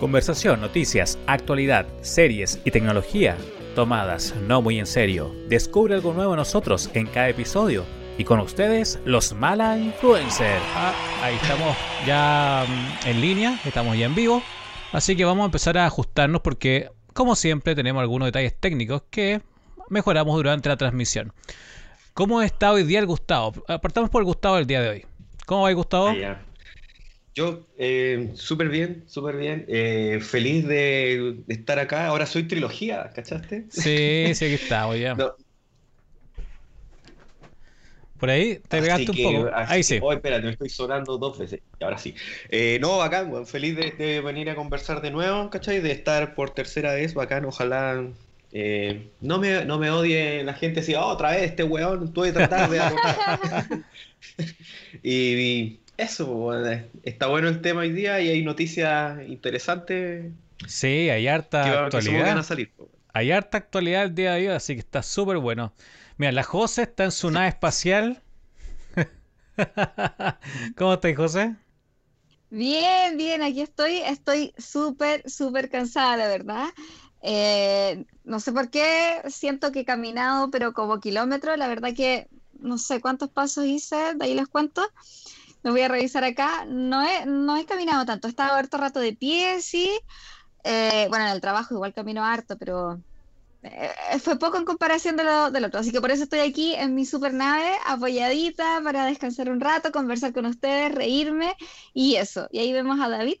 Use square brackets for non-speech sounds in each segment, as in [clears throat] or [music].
Conversación, noticias, actualidad, series y tecnología tomadas no muy en serio. Descubre algo nuevo en nosotros en cada episodio. Y con ustedes, los Mala Influencers. Ah, ahí estamos ya mm, en línea, estamos ya en vivo. Así que vamos a empezar a ajustarnos porque, como siempre, tenemos algunos detalles técnicos que mejoramos durante la transmisión. ¿Cómo está hoy día el Gustavo? Apartamos por el Gustavo del día de hoy. ¿Cómo va, Gustavo? Yo, eh, súper bien, súper bien. Eh, feliz de, de estar acá. Ahora soy trilogía, ¿cachaste? Sí, sí, aquí estamos [laughs] ya. No, Por ahí te así pegaste un poco. Ahí sí. oh, espérate, me estoy sonando dos veces. Ahora sí. Eh, no, bacán, weón. Feliz de, de venir a conversar de nuevo, ¿cachai? De estar por tercera vez, bacán. Ojalá eh, no me, no me odie la gente así, "Oh, otra vez este weón, tuve que tratar de [laughs] anotar". [laughs] y, y eso, pues, weón, está bueno el tema hoy día y hay noticias interesantes Sí, hay harta que que actualidad. a salir. pues. Hay harta actualidad el día de hoy, así que está súper bueno. Mira, la José está en su nave espacial. [laughs] ¿Cómo estáis, José? Bien, bien, aquí estoy. Estoy súper, súper cansada, la verdad. Eh, no sé por qué, siento que he caminado, pero como kilómetros. La verdad que no sé cuántos pasos hice, de ahí les cuento. Lo voy a revisar acá. No he, no he caminado tanto, he estado harto rato de pie, sí. Eh, bueno, en el trabajo igual camino harto, pero eh, fue poco en comparación de lo, del otro. Así que por eso estoy aquí en mi super nave, apoyadita, para descansar un rato, conversar con ustedes, reírme y eso. Y ahí vemos a David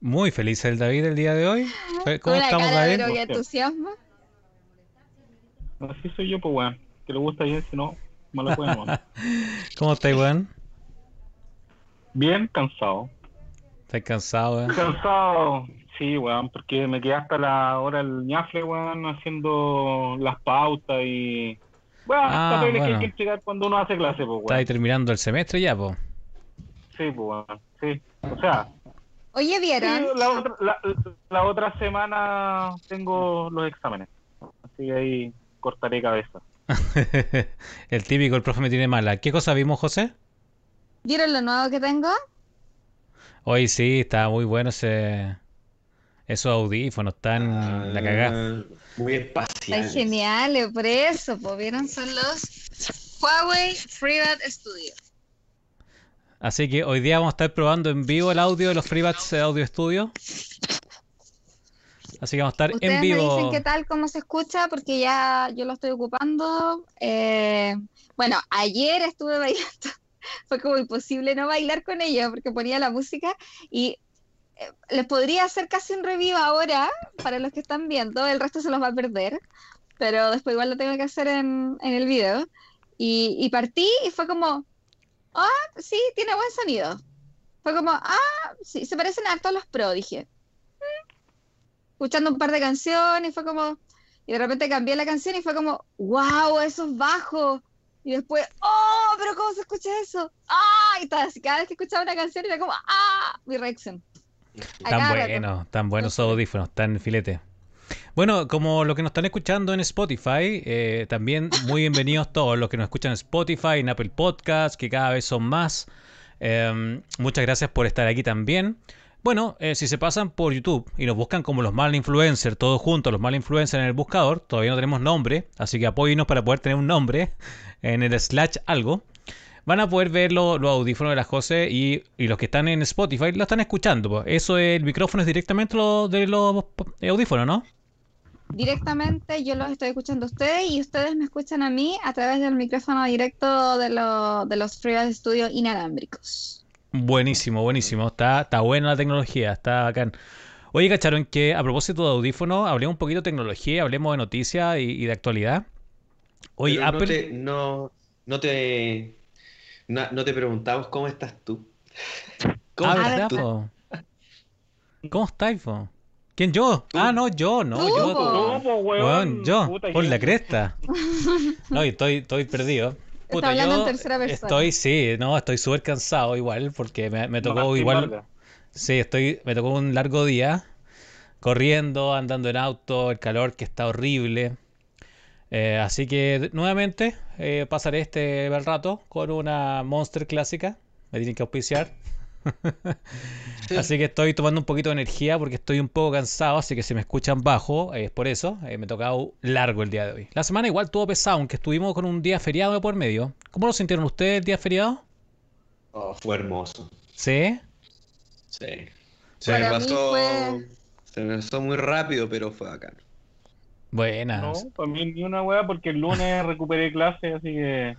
Muy feliz el David el día de hoy. ¿Cómo con una estamos, cara de David? pero entusiasmo. Así soy yo, pues weón. Que le gusta bien, si no, [laughs] ¿Cómo estáis, weón? Bien cansado. ¿Estáis cansado, weón? Cansado, sí, weón, porque me quedé hasta la hora del ñafle, weón, haciendo las pautas y. Weón, Ah, papeles que bueno. hay que entregar cuando uno hace clase, pues Estáis weón. terminando el semestre ya, po. Sí, pues weón, sí. O sea, Oye, sí, ¿vieron? la, otra, la, la otra semana tengo los exámenes. Así que ahí cortaré cabeza. [laughs] el típico, el profe me tiene mala. ¿Qué cosa vimos, José? ¿Vieron lo nuevo que tengo? Hoy sí, está muy bueno ese... Esos audífonos, están la cagada. Ah, Muy Está espacial. genial, por eso, pues, ¿vieron? Son los Huawei FreeBuds Studio. Así que hoy día vamos a estar probando en vivo el audio de los FreeBuds Audio Studio. Así que vamos a estar Ustedes en me vivo. dicen qué tal, cómo se escucha, porque ya yo lo estoy ocupando. Eh, bueno, ayer estuve [laughs] bailando. Fue como imposible no bailar con ella porque ponía la música y eh, les podría hacer casi un review ahora para los que están viendo. El resto se los va a perder, pero después igual lo tengo que hacer en, en el video. Y, y partí y fue como, ah, sí, tiene buen sonido. Fue como, ah, sí, se parecen a todos los pro, dije escuchando un par de canciones y fue como, y de repente cambié la canción y fue como, wow, eso es bajo. Y después, oh, pero ¿cómo se escucha eso? Ah, y cada vez que escuchaba una canción era como, ah, mi reacción. Tan bueno, tan buenos esos audífonos, tan filete. Bueno, como los que nos están escuchando en Spotify, eh, también muy bienvenidos todos los que nos escuchan en Spotify, en Apple Podcasts, que cada vez son más. Eh, muchas gracias por estar aquí también. Bueno, eh, si se pasan por YouTube y nos buscan como los mal influencers, todos juntos, los mal influencers en el buscador, todavía no tenemos nombre, así que apóyenos para poder tener un nombre [laughs] en el slash algo. Van a poder ver lo- los audífonos de la José y, los que están en Spotify lo están escuchando. pues. Eso, el micrófono es directamente lo, de los eh, audífonos, ¿no? Directamente yo los estoy escuchando a ustedes y ustedes me escuchan a mí a través del micrófono directo de, lo- de los FreeBuds Studio inalámbricos. Buenísimo, buenísimo. Está, está buena la tecnología, está bacán. Oye, ¿cacharon que a propósito de audífonos, hablemos un poquito de tecnología, hablemos de noticias y, y de actualidad? Oye, Pero no Apple... te, no, no te, no, no te preguntamos cómo estás tú. ¿Cómo Ah, estás ¿verdad, tú? po? ¿Cómo estáis, po? ¿Quién yo? Tú. Ah, no, yo, no, Tú, yo. po. No, pues, weón. Weón, yo, por la cresta. [laughs] No, y estoy, estoy perdido. Está hablando en tercera persona. Estoy, sí, no, estoy súper cansado igual, porque me, me tocó igual. Sí, estoy, me tocó un largo día, corriendo, andando en auto, el calor que está horrible. Eh, así que nuevamente eh, pasaré este bel rato con una Monster clásica. Me tienen que auspiciar. Así que estoy tomando un poquito de energía porque estoy un poco cansado, así que si me escuchan bajo, es por eso. Eh, me ha tocado largo el día de hoy. La semana igual tuvo pesado, aunque estuvimos con un día feriado de por medio. ¿Cómo lo sintieron ustedes el día feriado? Oh, fue hermoso. ¿Sí? Sí. Se me Para mí pasó. fue- Se me pasó muy rápido, pero fue bacán. Buenas. No, para mí ni una weá porque el lunes recuperé clase, así que.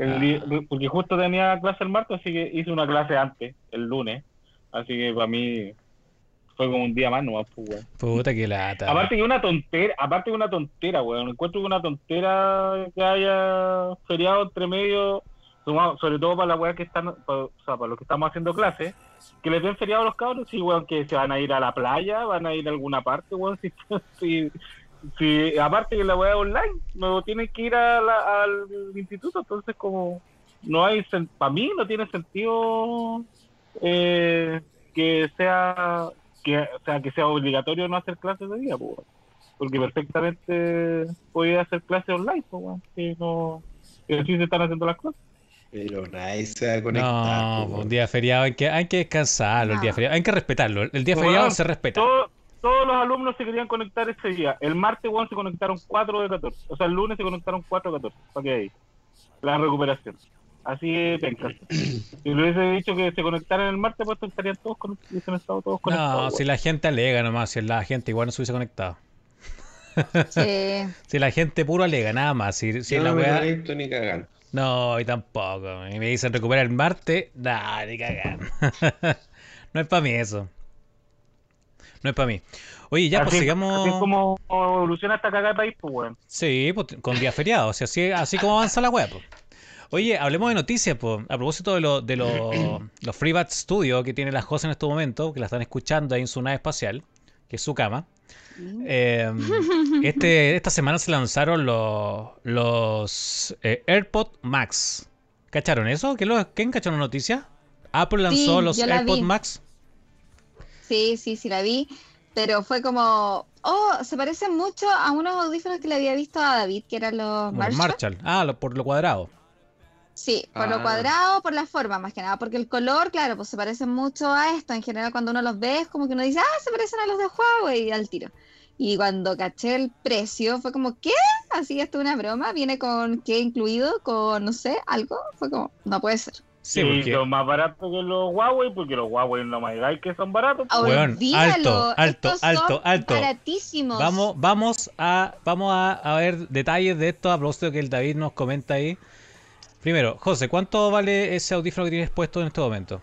El Ah. porque justo tenía clase el martes, así que hice una clase antes, el lunes. Así que para mí fue como un día más nomás, pues, weón. Puta que lata. Aparte que una tontera, aparte que una tontera, weón. Encuentro que una tontera que haya feriado entre medio, sobre todo para la weá que están, pa- o sea, para los que estamos haciendo clases, que les den feriado a los cabros, sí, weón, que se van a ir a la playa, van a ir a alguna parte, weón, [laughs] si, si, si- aparte que la es online, no tienen que ir a la- al instituto, entonces como no hay, para mí no tiene sentido eh, que sea que, o sea, que sea obligatorio no hacer clases de día, pues, porque perfectamente podía hacer clases online, pues, que no, se están haciendo las cosas. Pero nadie se va a conectar. No, un día feriado hay que, hay que descansarlo, el día No. feriado. Hay que respetarlo. El día Bueno, feriado se respeta. Todo- todos los alumnos se querían conectar ese día. El martes, weón, se conectaron 4 de 14. O sea, el lunes se conectaron 4 de 14. ¿Para ahí? La recuperación. Así es, penca. [clears throat] Si le hubiese dicho que se conectaran el martes, pues estarían todos con, hubiesen estado todos conectados. No, si la gente alega nomás, si la gente igual no se hubiese conectado. [laughs] Sí. [laughs] Si la gente puro alega, nada más. Si, si la no me weá- conecto ni cagando. No, y tampoco. Y me dicen recuperar el martes, nah, ni cagan. [laughs] no es para mí eso. No es para mí. Oye, ya, pues así, sigamos. así es como evoluciona esta cagada de país, pues, weón. Sí, pues, con día feriado, o sea, así, así como avanza la web. pues. Oye, hablemos de noticias, pues. A propósito de, lo- de lo- [clears throat] los FreeBat Studio que tiene las cosas en este momento, que la están escuchando ahí en su nave espacial, que es su cama. Eh, [laughs] este, esta semana se lanzaron los, los eh, AirPod Max. ¿Cacharon eso? ¿Quién, lo- quién cachó la noticia? Apple lanzó Sí, los la AirPod vi. Max. Sí, sí, sí, la vi. Pero fue como, oh, se parecen mucho a unos audífonos que le había visto a David, que eran los Los Marshall. Marshall. Ah, lo- por lo cuadrado. Sí, por Ah. lo cuadrado, por la forma, más que nada, porque el color, claro, pues se parecen mucho a esto. En general, cuando uno los ve, es como que uno dice, ah, se parecen a los de Huawei y al tiro. Y cuando caché el precio, fue como, ¿qué? Así esto es una broma, viene con qué incluido, con no sé, algo. Fue como, no puede ser. Sí, y porque. son más baratos que los Huawei, porque los Huawei no me digáis que son baratos. pues. Weón, alto, alto, estos son alto, alto. Baratísimos. Vamos, vamos a, vamos a, a ver detalles de esto a propósito que el David nos comenta ahí. Primero, José, ¿cuánto vale ese audífono que tienes puesto en este momento?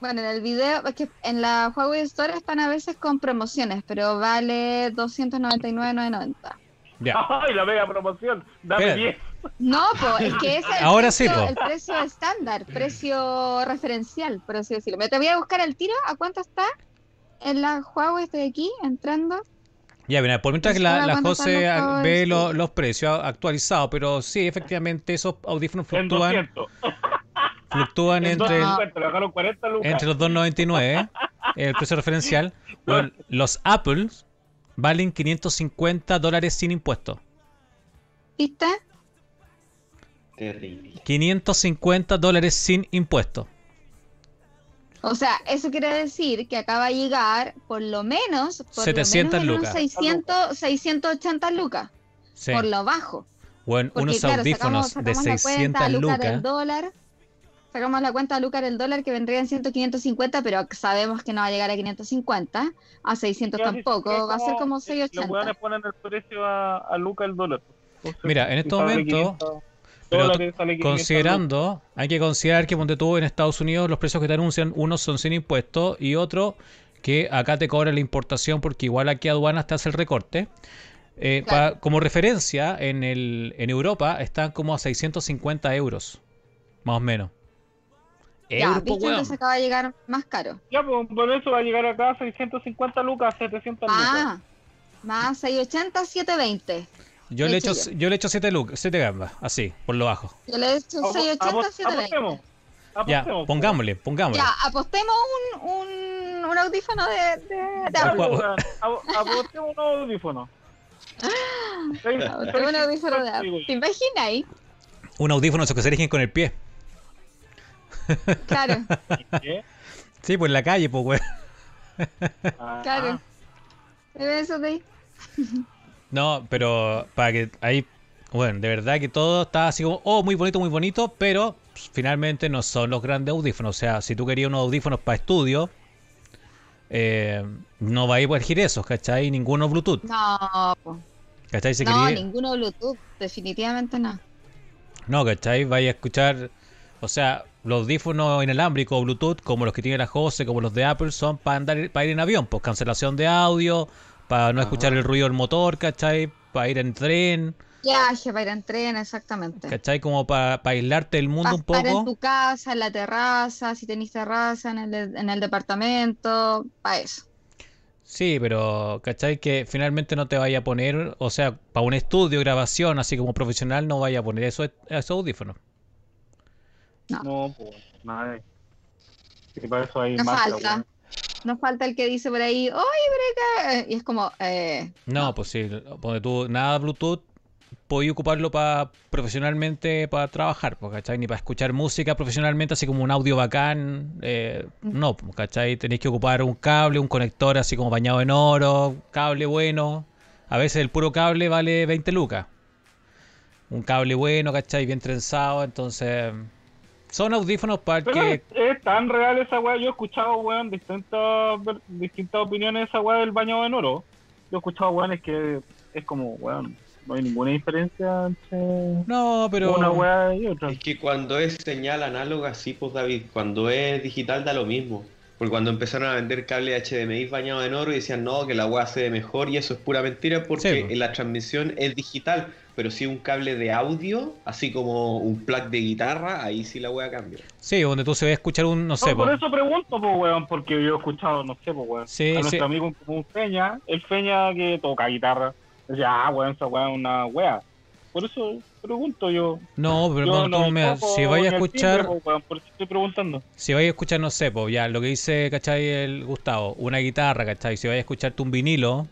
Bueno, en el video, es que en la Huawei Store están a veces con promociones, pero vale 299,990. Ya. [laughs] ¡Ay, la mega promoción! Dame Espérate. 10. No, pues es que ese es el, Ahora sí, precio, po. el precio estándar, precio referencial, por así decirlo. Me te voy a buscar el tiro, ¿a cuánto está? En la Huawei estoy aquí, entrando. Ya, mira, por mientras que la, la ¿cuánto José los ve Sí. lo- los precios actualizados, pero sí, efectivamente esos audífonos fluctúan, 200. fluctúan En entre, 250, le bajaron 40 lucas. entre los 2.99, [laughs] el precio referencial. Bueno, los Apple valen 550 dólares sin impuestos. ¿Viste? Terrible. 550 dólares sin impuestos. O sea, eso quiere decir que acaba de llegar por lo menos, por 700 lo menos en lucas. unos 600, 680 lucas, Sí. por lo bajo. Bueno, Porque unos claro, audífonos sacamos, de sacamos la 600 cuenta, lucas lucas. del dólar, sacamos la cuenta a lucas del dólar que vendría en 100, 550, pero sabemos que no va a llegar a 550, a 600 Yo así tampoco, que va a ser como Los hueones 680. ponen el precio a, a Luca el dólar. Entonces, Mira, en si este sale momento, 500 pero dólares, sale 500 Considerando, hay que considerar que ponte tú en Estados Unidos los precios que te anuncian, unos son sin impuestos y otro que acá te cobra la importación porque igual aquí aduanas te hace el recorte. Eh, Claro. pa- como referencia, en, el, en Europa están como a 650 euros, más o menos. Ya, ¿viste? Entonces acaba de llegar más caro. Ya, pues por eso va a llegar acá a 650 lucas, 700 lucas. Ah, más 680, 720. Yo le, echo, hecho yo le echo 7 lucas, 7 gambas, así, por lo bajo. Yo le he hecho Apo- 680, apo- 720. apostemos. Ya, Apostemos, pongámosle, pongámosle. Ya, apostemos un, un, un audífono de, de, de pues. Apostemos un audífono. Seis- Apostemos un audífono de Apple. ¿Te imaginas ahí? Un audífono esos que se eligen con el pie. Claro, ¿Qué? Sí, pues en la calle, pues, weón. Ah, claro. Eso de ahí. No, pero para que ahí, bueno, de verdad que todo está así como, oh, muy bonito, muy bonito, pero pues, finalmente no son los grandes audífonos. O sea, si tú querías unos audífonos para estudio, eh, no vais a poder elegir esos, ¿cachai? Ninguno Bluetooth, No, po. ¿cachai? Si no, quería- ninguno Bluetooth, definitivamente no. No, ¿cachai? Vais a escuchar, o sea, los audífonos inalámbricos o Bluetooth, como los que tiene la Jose, como los de Apple, son para andar, para ir en avión, pues cancelación de audio, para no Ajá. escuchar el ruido del motor, ¿cachai? Para ir en tren, Viaje para ir en tren, exactamente. ¿cachai? Como para, aislarte del mundo Para un estar en poco. tu casa, en la terraza, si tenéis terraza, en el, de- en el departamento, para eso. Sí, pero ¿cachai? Que finalmente no te vaya a poner, o sea, para un estudio, grabación, así como profesional, no vaya a poner eso, esos audífonos. No, pues, nada. Y para eso hay Nos marca, falta. Nos falta el que dice por ahí, oye, breca. Y es como, eh, No, pues sí, tú, nada Bluetooth, podía ocuparlo para profesionalmente para trabajar, pues, ¿cachai? Ni para escuchar música profesionalmente, así como un audio bacán, eh, no, pues, ¿cachai? Tenéis que ocupar un cable, un conector así como bañado en oro, cable bueno. A veces el puro cable vale 20 lucas. Un cable bueno, ¿cachai? Bien trenzado, entonces... Son audífonos para Pero que... es, es tan real esa weá. Yo he escuchado, weón, distintas, ver- distintas opiniones de esa weá del bañado en oro. Yo he escuchado, weón, es que es como, weón, no hay ninguna diferencia entre No, pero... una weá y otra. Es que cuando es señal análoga, sí, pues David, cuando es digital da lo mismo. Porque cuando empezaron a vender cable HDMI bañado en oro y decían no, que la weá se ve mejor y eso es pura mentira porque Sí, pues. la transmisión es digital, pero si un cable de audio, así como un plug de guitarra, ahí sí la weá cambia. Sí, donde tú se ve a escuchar un, no sé, No, por po. eso pregunto, pues, weón, porque yo he escuchado, no sé, pues, weón, Sí, a nuestro sí. amigo común Feña, el Feña que toca guitarra, decía, ah, weón, esa weá es una weá. Por eso pregunto yo. No, pero yo no, tú, toco si vais a escuchar, timbre, pues, weón, por eso estoy preguntando. si vais a escuchar, no sé, pues ya, lo que dice, ¿cachai? El Gustavo, una guitarra, ¿cachai? Si vais a escucharte un vinilo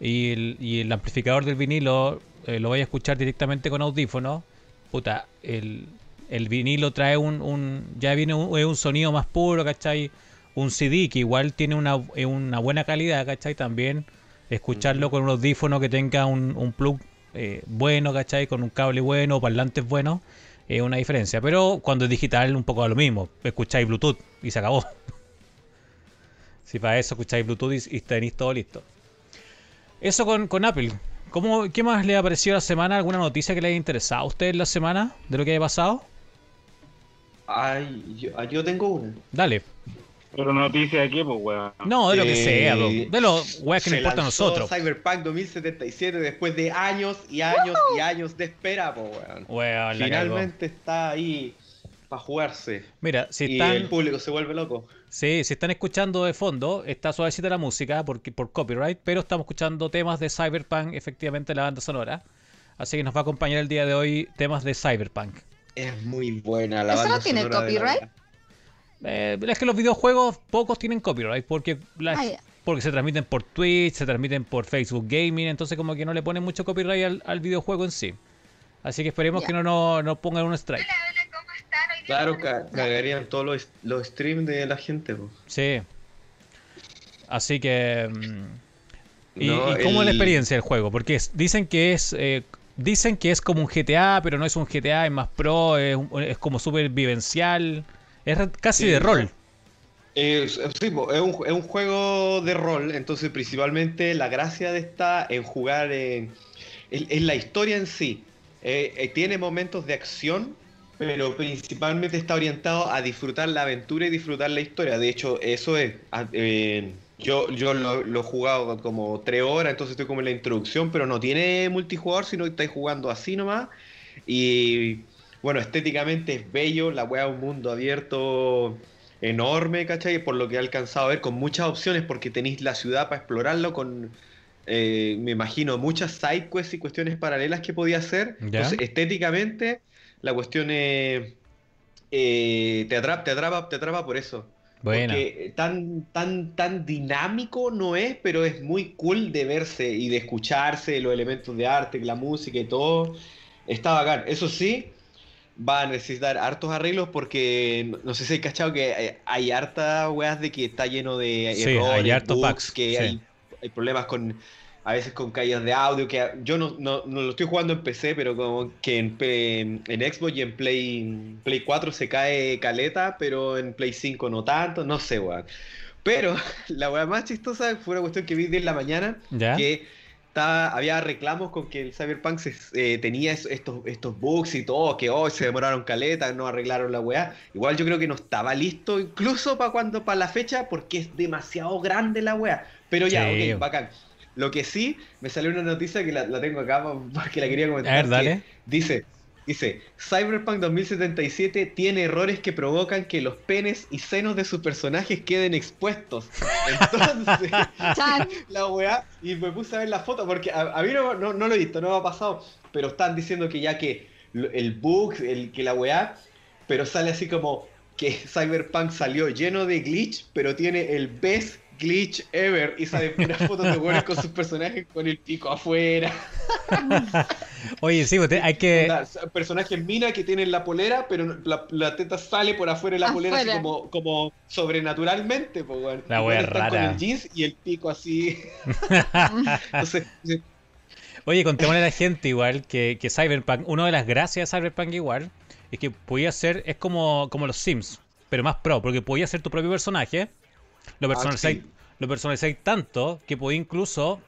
y el, y el amplificador del vinilo eh, lo vais a escuchar directamente con audífono, puta, el, el vinilo trae un, un ya viene un, un sonido más puro, ¿cachai? Un CD que igual tiene una, una buena calidad, ¿cachai? También escucharlo con un audífono que tenga un, un plug eh, bueno, ¿cachai? Con un cable bueno, parlantes buenos, es una diferencia. Pero cuando es digital, un poco a lo mismo. Escucháis Bluetooth y se acabó. [laughs] Si para eso escucháis Bluetooth y, y tenéis todo listo. Eso con, con Apple. ¿Cómo, ¿Qué más le ha parecido la semana? ¿Alguna noticia que le haya interesado a usted la semana de lo que haya pasado? Ay, yo, ah, yo tengo una. Dale. Pero noticia de qué, pues, weón. No, de lo que Eh, sea, bro. de los weas que nos importa a nosotros. Cyberpunk 2077 después de años y años y años de espera, po, weón. Weón. Finalmente está ahí para jugarse. Mira, si y están, el público se vuelve loco. Sí, si están escuchando de fondo, está suavecita la música porque, por copyright, pero estamos escuchando temas de Cyberpunk, efectivamente, la banda sonora. Así que nos va a acompañar el día de hoy temas de Cyberpunk. Es muy buena la ¿Eso no banda tiene sonora de la copyright? Eh, es que los videojuegos pocos tienen copyright porque, Ah, porque se transmiten por Twitch, se transmiten por Facebook Gaming, entonces como que no le ponen mucho copyright al, al videojuego en sí. Así que esperemos que no nos no pongan un strike. Claro, ca- cagarían todos los, los streams de la gente. po. Sí. Así que... mm, ¿Y, No, y cómo es la experiencia del juego? Porque es- dicen que es... eh, dicen que es como un GTA, pero no es un GTA, es más pro, es, como súper vivencial. Es casi Sí, de rol. Eh, sí, es, un, es un juego de rol, entonces principalmente la gracia de esta en jugar en, en- en la historia en sí. Eh, eh, tiene momentos de acción, pero principalmente está orientado a disfrutar la aventura y disfrutar la historia. De hecho, eso es. ah, eh, yo yo lo, lo he jugado como tres horas, entonces estoy como en la introducción, pero no tiene multijugador, sino que estáis jugando así nomás. Y bueno, estéticamente es bello, la weá es un mundo abierto enorme, ¿cachai? Por lo que he alcanzado a ver, con muchas opciones, porque tenéis la ciudad para explorarlo, con, eh, me imagino, muchas side quests y cuestiones paralelas que podía hacer. Ya. Entonces, estéticamente, la cuestión es... eh, te atrapa, te atrapa, te atrapa por eso. Buena. Porque tan, tan, tan dinámico no es, pero es muy cool de verse y de escucharse, los elementos de arte, la música y todo. Está bacán. Eso sí, va a necesitar hartos arreglos porque no, sé si hay cachado que hay, hay harta weas de que está lleno de Sí, hay errores, hartos bugs, bugs, que sí. hay, hay problemas con a veces con caídas de audio que yo no, no, no lo estoy jugando en PC pero como que en, P- en Xbox y en Play Play 4 se cae caleta pero en Play 5 no tanto no sé weón pero [laughs] la wea más chistosa fue una cuestión que vi de en la mañana ¿Ya? que estaba- había reclamos con que el Cyberpunk se- eh, tenía es- estos, estos bugs y todo, que hoy se demoraron caleta, no arreglaron la weá. Igual yo creo que no estaba listo, incluso para cuando, para la fecha, porque es demasiado grande la weá. Pero ya, Sí. ok, bacán. Lo que sí, me salió una noticia que la, la tengo acá porque la quería comentar. A ver, dale. Dice, dice, Cyberpunk 2077 tiene errores que provocan que los penes y senos de sus personajes queden expuestos. Entonces, [laughs] la weá y me puse a ver la foto porque a, a mí no, no, no lo he visto, no me ha pasado, pero están diciendo que ya que el bug, el que la weá, pero sale así como que Cyberpunk salió lleno de glitch, pero tiene el best glitch ever y sale puras fotos de weones con sus personajes con el pico afuera. [laughs] Oye, sí, pues, te- hay que... Personajes mina que tienen la polera, pero la, la teta sale por afuera de la polera así como, como sobrenaturalmente, pues. La wea están con rara. el jeans y el pico así. [laughs] Entonces, Oye, contémosle a la gente igual que, que Cyberpunk, una de las gracias de Cyberpunk igual, es que podía ser, es como, como los Sims, pero más pro, porque podía ser tu propio personaje, lo personalizáis, Ah, sí. lo personalizáis tanto que podía incluso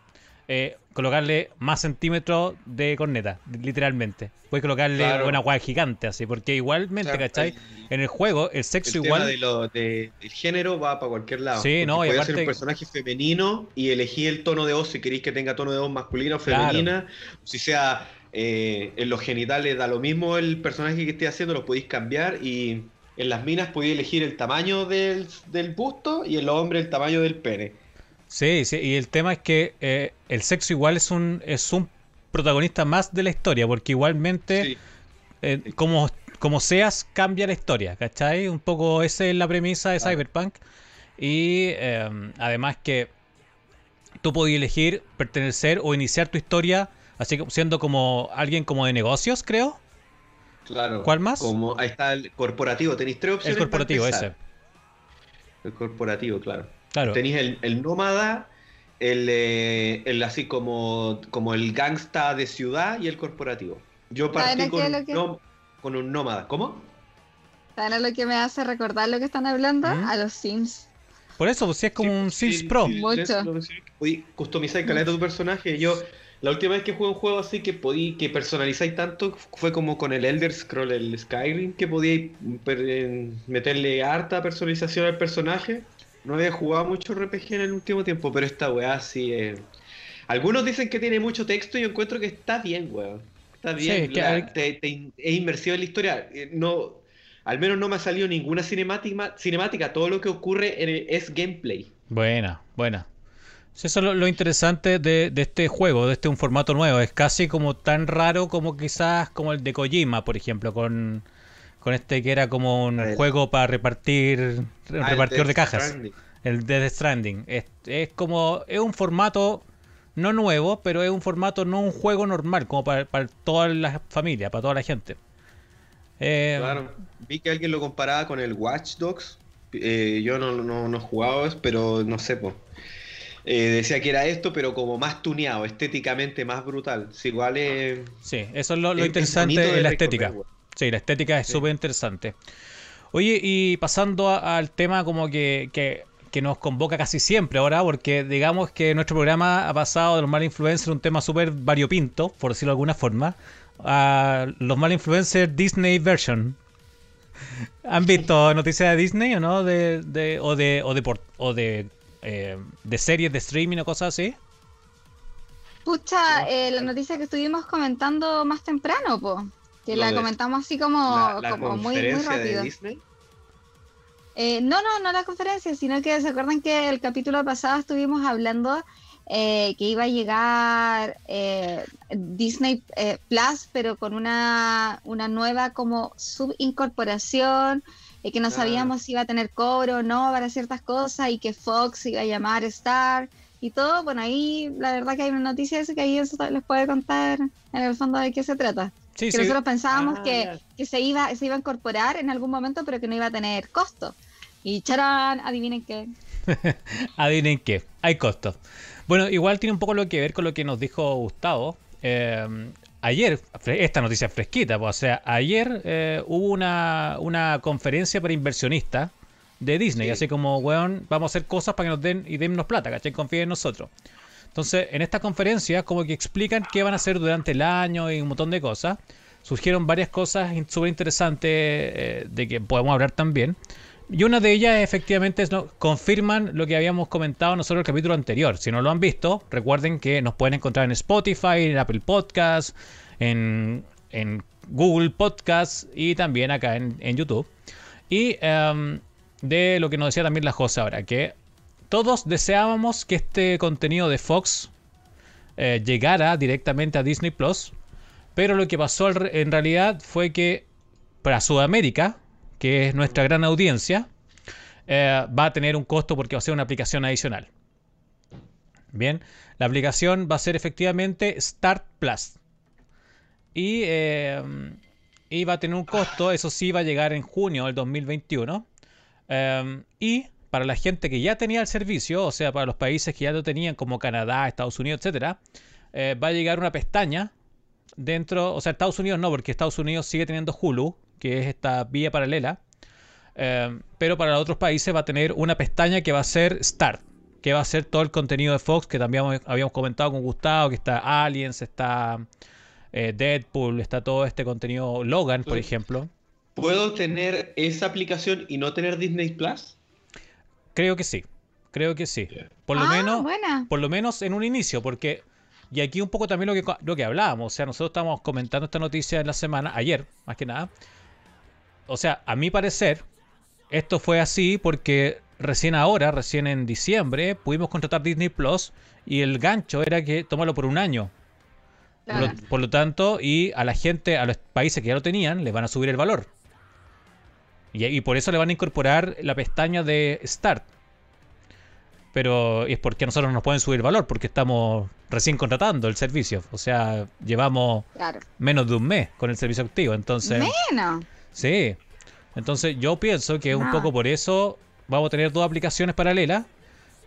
eh, colocarle más centímetros de corneta, literalmente. Puedes colocarle Claro. una guay gigante así, porque igualmente, Claro, ¿cachai? En el juego, el sexo El igual... tema de lo, de- del género va para cualquier lado. Sí, no, y aparte- ser un personaje femenino y elegí el tono de voz si queréis que tenga tono de voz masculina o Claro. femenina. Si sea eh, en los genitales da lo mismo el personaje que esté haciendo, lo podéis cambiar y en las minas podéis elegir el tamaño del, del busto y en los hombres el tamaño del pene. Sí, sí, y el tema es que eh, el sexo igual es un, es un protagonista más de la historia, porque igualmente, Sí. eh, como, como seas, cambia la historia, ¿cachai? Un poco esa es la premisa de. Cyberpunk. Y eh, además que tú podías elegir pertenecer o iniciar tu historia así como siendo como alguien como de negocios, creo. Claro. ¿Cuál más? Como, ahí está el corporativo. Tenéis tres El opciones. para corporativo ese. empezar. El corporativo, claro. Claro. Tenéis el, el nómada, el, eh, el así como, como el gangsta de ciudad y el corporativo. Yo partí ¿Saben con, un que- con un nómada. ¿Cómo? ¿Saben a lo que me hace recordar lo que están hablando? ¿Mm? A los Sims. Por eso, sí es como Sí, un sí, Sims Pro. sí, Mucho. podí customizar caleta tu personaje. Yo, la última vez que jugué un juego así que podí, que personalizáis tanto, fue como con el Elder Scroll, el Skyrim, que podíais meterle harta personalización al personaje. No había jugado mucho RPG en el último tiempo, pero esta weá sí eh. Algunos dicen que tiene mucho texto y yo encuentro que está bien, weón. Está Sí, bien, la- hay- te, te in- es inmersivo en la historia. Eh, No, al menos no me ha salido ninguna cinemática, cinemática. Todo lo que ocurre en el- es gameplay. Buena, buena. Sí, Eso es lo, lo interesante de, de este juego, de este un formato nuevo. Es casi como tan raro como quizás como el de Kojima, por ejemplo, con, con este que era como un el- juego para repartir, un Ah, el repartidor de cajas. Stranding. El Death Stranding. Es, es como, es un formato no nuevo, pero es un formato, no un juego normal, como para, para toda la familia, para toda la gente. Eh, Claro. Vi que alguien lo comparaba con el Watch Dogs. Eh, yo no, no, no he jugado, pero no sé, po. Eh, decía que era esto, pero como más tuneado, estéticamente más brutal. Sí, igual es. Sí, eso es lo, lo es- es interesante bonito de en la estética. Sí, la estética es Sí. súper interesante. Oye, y pasando a- al tema como que, que, que nos convoca casi siempre ahora, porque digamos que nuestro programa ha pasado de los mal influencers un tema súper variopinto, por decirlo de alguna forma, a los mal influencers Disney version. ¿Han visto [laughs] noticias de Disney o no? De, de, o de, o de, o de, eh, de series de streaming o cosas así. Pucha, eh, la noticia que estuvimos comentando más temprano, po. Que la de- comentamos así como, La, la como muy, muy conferencia de rápido. Disney. Eh, no, no, no la conferencia, sino que se acuerdan que el capítulo pasado estuvimos hablando eh, que iba a llegar eh, Disney eh, Plus, pero con una, una nueva como subincorporación, eh, que no sabíamos si iba a tener cobro o no para ciertas cosas y que Fox iba a llamar Star y todo. Bueno, ahí la verdad que hay una noticia que ahí eso les puede contar en el fondo de qué se trata. Sí, que sí. nosotros pensábamos Ah, que, que se, iba, se iba a incorporar en algún momento, pero que no iba a tener costo. Y charán, adivinen qué. [laughs] Adivinen qué, hay costo. Bueno, igual tiene un poco lo que ver con lo que nos dijo Gustavo. Eh, ayer, esta noticia fresquita, pues, o sea, ayer eh, hubo una, una conferencia para inversionistas de Disney, Sí. así como, weón, vamos a hacer cosas para que nos den y dennos plata, ¿cachai? Confíen en nosotros. Entonces, en esta conferencia, como que explican qué van a hacer durante el año y un montón de cosas. Surgieron varias cosas súper interesantes eh, de que podemos hablar también. Y una de ellas, efectivamente, es, confirman lo que habíamos comentado nosotros en el capítulo anterior. Si no lo han visto, recuerden que nos pueden encontrar en Spotify, en Apple Podcasts, en, Google Podcasts y también acá en, YouTube. Y em, de lo que nos decía también la José ahora, que todos deseábamos que este contenido de Fox eh, llegara directamente a Disney Plus, pero lo que pasó en realidad fue que para Sudamérica, que es nuestra gran audiencia, eh, va a tener un costo porque va a ser una aplicación adicional. Bien, la aplicación va a ser efectivamente Start Plus. Y, eh, y va a tener un costo, eso sí, va a llegar en junio del 2021. Eh, y para la gente que ya tenía el servicio, o sea, para los países que ya lo tenían, como Canadá, Estados Unidos, etcétera, va a llegar una pestaña dentro, o sea, Estados Unidos no, porque Estados Unidos sigue teniendo Hulu, que es esta vía paralela, eh, pero para otros países va a tener una pestaña que va a ser Start, que va a ser todo el contenido de Fox, que también habíamos- comentado con Gustavo, que está Aliens, está eh, Deadpool, está todo este contenido Logan, por ejemplo. ¿Puedo tener esa aplicación y no tener Disney Plus? Creo que sí, creo que sí. Por lo ah, menos... buena. por lo menos en un inicio, porque y aquí un poco también lo que, lo que hablábamos, o sea, nosotros estábamos comentando esta noticia en la semana, ayer, más que nada. O sea, a mi parecer, esto fue así porque recién ahora, recién en diciembre, pudimos contratar Disney Plus y el gancho era que tomarlo por un año. Por, lo, por lo tanto, y a la gente, a los países que ya lo tenían, les van a subir el valor. Y, y por eso le van a incorporar la pestaña de Start. Pero es porque a nosotros nos pueden subir valor, porque estamos recién contratando el servicio. O sea, llevamos Claro. menos de un mes con el servicio activo. Entonces, Menos. Sí. Entonces yo pienso que un poco por eso vamos a tener dos aplicaciones paralelas.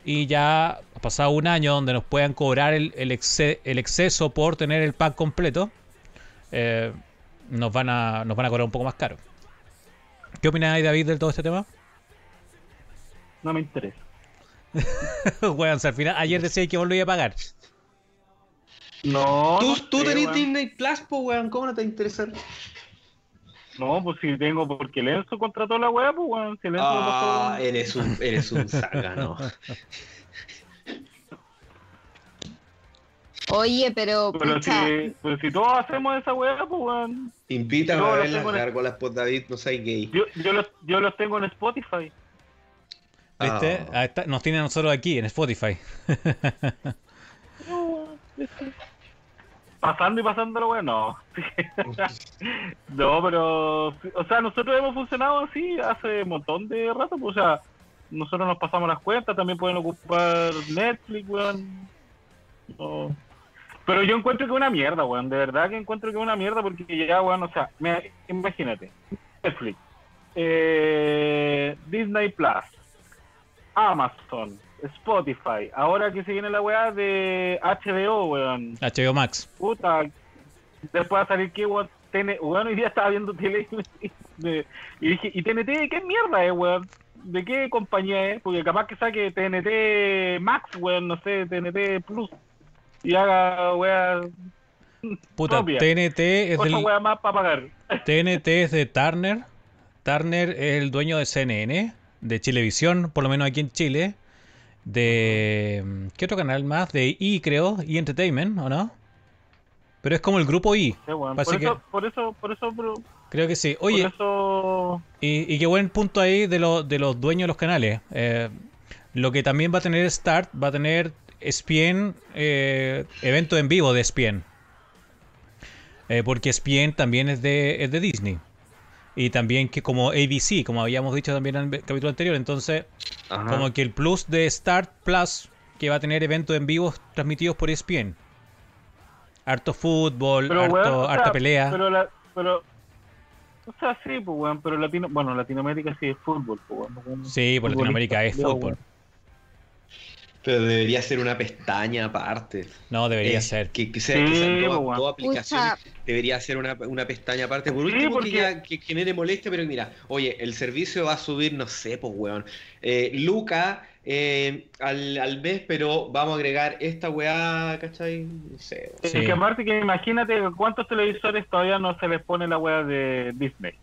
Y ya ha pasado un año donde nos puedan cobrar el, el, exce- el exceso por tener el pack completo. eh, nos, van a, nos van a cobrar un poco más caro. ¿Qué opinas, David, de todo este tema? No me interesa. [laughs] Weón, si al final, ayer decía que volvía a pagar. No. ¿Tú, no tú tenés. Disney Plus, po, weón. ¿Cómo no te interesa? No, pues si tengo, porque Lenzo contrató la weá, pues weón. Si Lenzo Ah, pasó- eres un, eres un [laughs] zángano. Oye, pero, Pero pucha, si, pero si todos hacemos esa weá, pues weón. Invítame a ver las tengo en- gárgolas, pues David, no seas gay. Yo, yo, los, yo los tengo en Spotify. ¿Viste? Ah. Ahí está- nos tiene a nosotros aquí en Spotify. Pasando y pasando la weá, no. [laughs] no, pero. O sea, nosotros hemos funcionado así hace un montón de rato, pues, o sea. Nosotros nos pasamos las cuentas, también pueden ocupar Netflix, weón. No. Pero yo encuentro que es una mierda, weón. De verdad que encuentro que es una mierda porque ya, weón, o sea, mira, imagínate. Netflix, eh, Disney Plus, Amazon, Spotify. Ahora que se viene la weá de HBO, weón. HBO Max. Puta. Después va a salir que, weón, TN... Weón, hoy día estaba viendo tele y [laughs] dije, ¿y TNT qué mierda es, weón? ¿De qué compañía es? Porque capaz que saque TNT Max, weón, no sé, TNT Plus. Y haga, weón, Puta, Propia. TNT es otra del weá más para pagar. [laughs] TNT es de Turner. Turner es el dueño de CNN, de Chilevisión, por lo menos aquí en Chile. De ¿qué otro canal más? De I, creo, I Entertainment, ¿o no? Pero es como el grupo I. Sí. Así Por, que- eso, por eso, por eso, bro, Creo que sí. por Oye, eso, Y, y qué buen punto ahí de, lo- de los dueños de los canales. Eh, lo que también va a tener Start, va a tener ESPN, eh, evento en vivo de ESPN. Eh, porque ESPN también es de, es de Disney. Y también que como ABC, como habíamos dicho también en el capítulo anterior. Entonces, Ajá. como que el plus de Start Plus, que va a tener eventos en vivo transmitidos por ESPN. Harto fútbol, Pero, harto, weón, o sea, harta pelea. Pero, la, pero, o sea, sí, pues, weón, pero Latino, bueno, Latinoamérica sí es fútbol, pues, weón. Sí, por Latinoamérica es fútbol. Pero debería ser una pestaña aparte. No, debería Eh, ser. Que, que sea, Sí, que aplicaciones. Pucha. Debería ser una, una pestaña aparte. Por Sí, último, porque- que ya que genere molestia, pero mira, oye, el servicio va a subir, no sé, pues, weón. Eh, Luca eh, al, al mes, pero vamos a agregar esta weá, ¿cachai? No sé. Es que aparte que imagínate cuántos televisores todavía no se les pone la weá de Disney.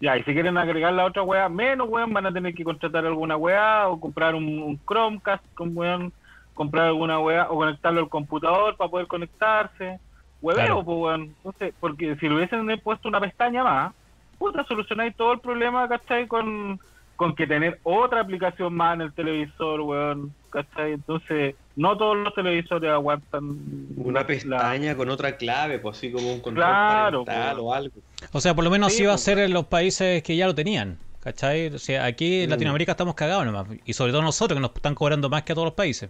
Ya, y si quieren agregar la otra weá, menos weón, van a tener que contratar alguna weá o comprar un, un Chromecast con weón, comprar alguna weá o conectarlo al computador para poder conectarse. Hueveo, Claro. pues weón. Entonces, porque si le hubiesen puesto una pestaña más, puta, solucionáis todo el problema, ¿cachai? Con, con que tener otra aplicación más en el televisor, weón, ¿cachai? Entonces, no todos los televisores aguantan Una la- pestaña con otra clave, pues así como un control Claro, parental o algo. O sea, por lo menos Sí, iba a ser en los países que ya lo tenían. ¿Cachai? O sea, aquí en Mm. Latinoamérica estamos cagados nomás. Y sobre todo nosotros que nos están cobrando más que a todos los países.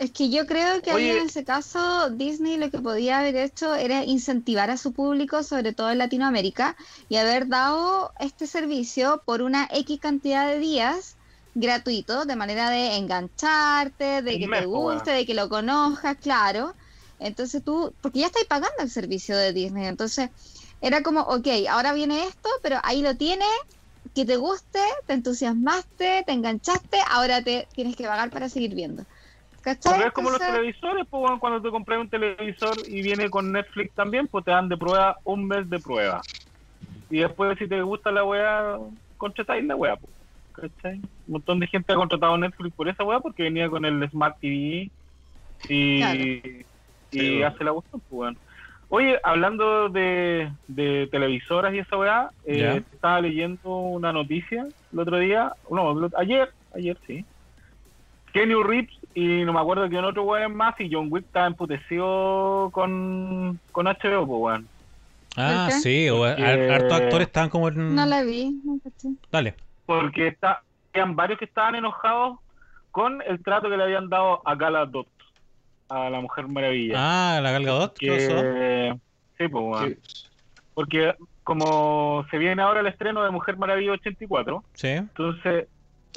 Es que yo creo que ahí Oye. en ese caso Disney lo que podía haber hecho era incentivar a su público, sobre todo en Latinoamérica, y haber dado este servicio por una X cantidad de días gratuito, de manera de engancharte, de que mes, te guste, de que lo conozcas, claro. Entonces tú, porque ya estáis pagando el servicio de Disney, entonces era como, ok, ahora viene esto, pero ahí lo tienes, que te guste, te entusiasmaste, te enganchaste, ahora te tienes que pagar para seguir viendo. ¿Cachai? Pero es como los televisores, pues cuando te compras un televisor y viene con Netflix también, pues te dan de prueba un mes de prueba. Y después si te gusta la weá, contratáis la weá, pues. ¿Cachai? Un montón de gente ha contratado Netflix por esa weá porque venía con el Smart TV y, Claro. y Sí, hace la cuestión, pues weón. Oye, hablando de, de televisoras y esa weá, eh, estaba leyendo una noticia el otro día, no, ayer, ayer sí. Kenny Reeves y no me acuerdo quién otro weón más y John Wick estaba emputecido con, con HBO, pues weón. Ah, qué? sí. O, har- hartos actores están como en... No la vi, no caché. Dale. Porque está, eran varios que estaban enojados con el trato que le habían dado a Gal Gadot, a la Mujer Maravilla. Ah, la Gal Gadot. ¿Qué pasó? que, sí, pues weón. Sí. Porque como se viene ahora el estreno de Mujer Maravilla 84, Sí. entonces,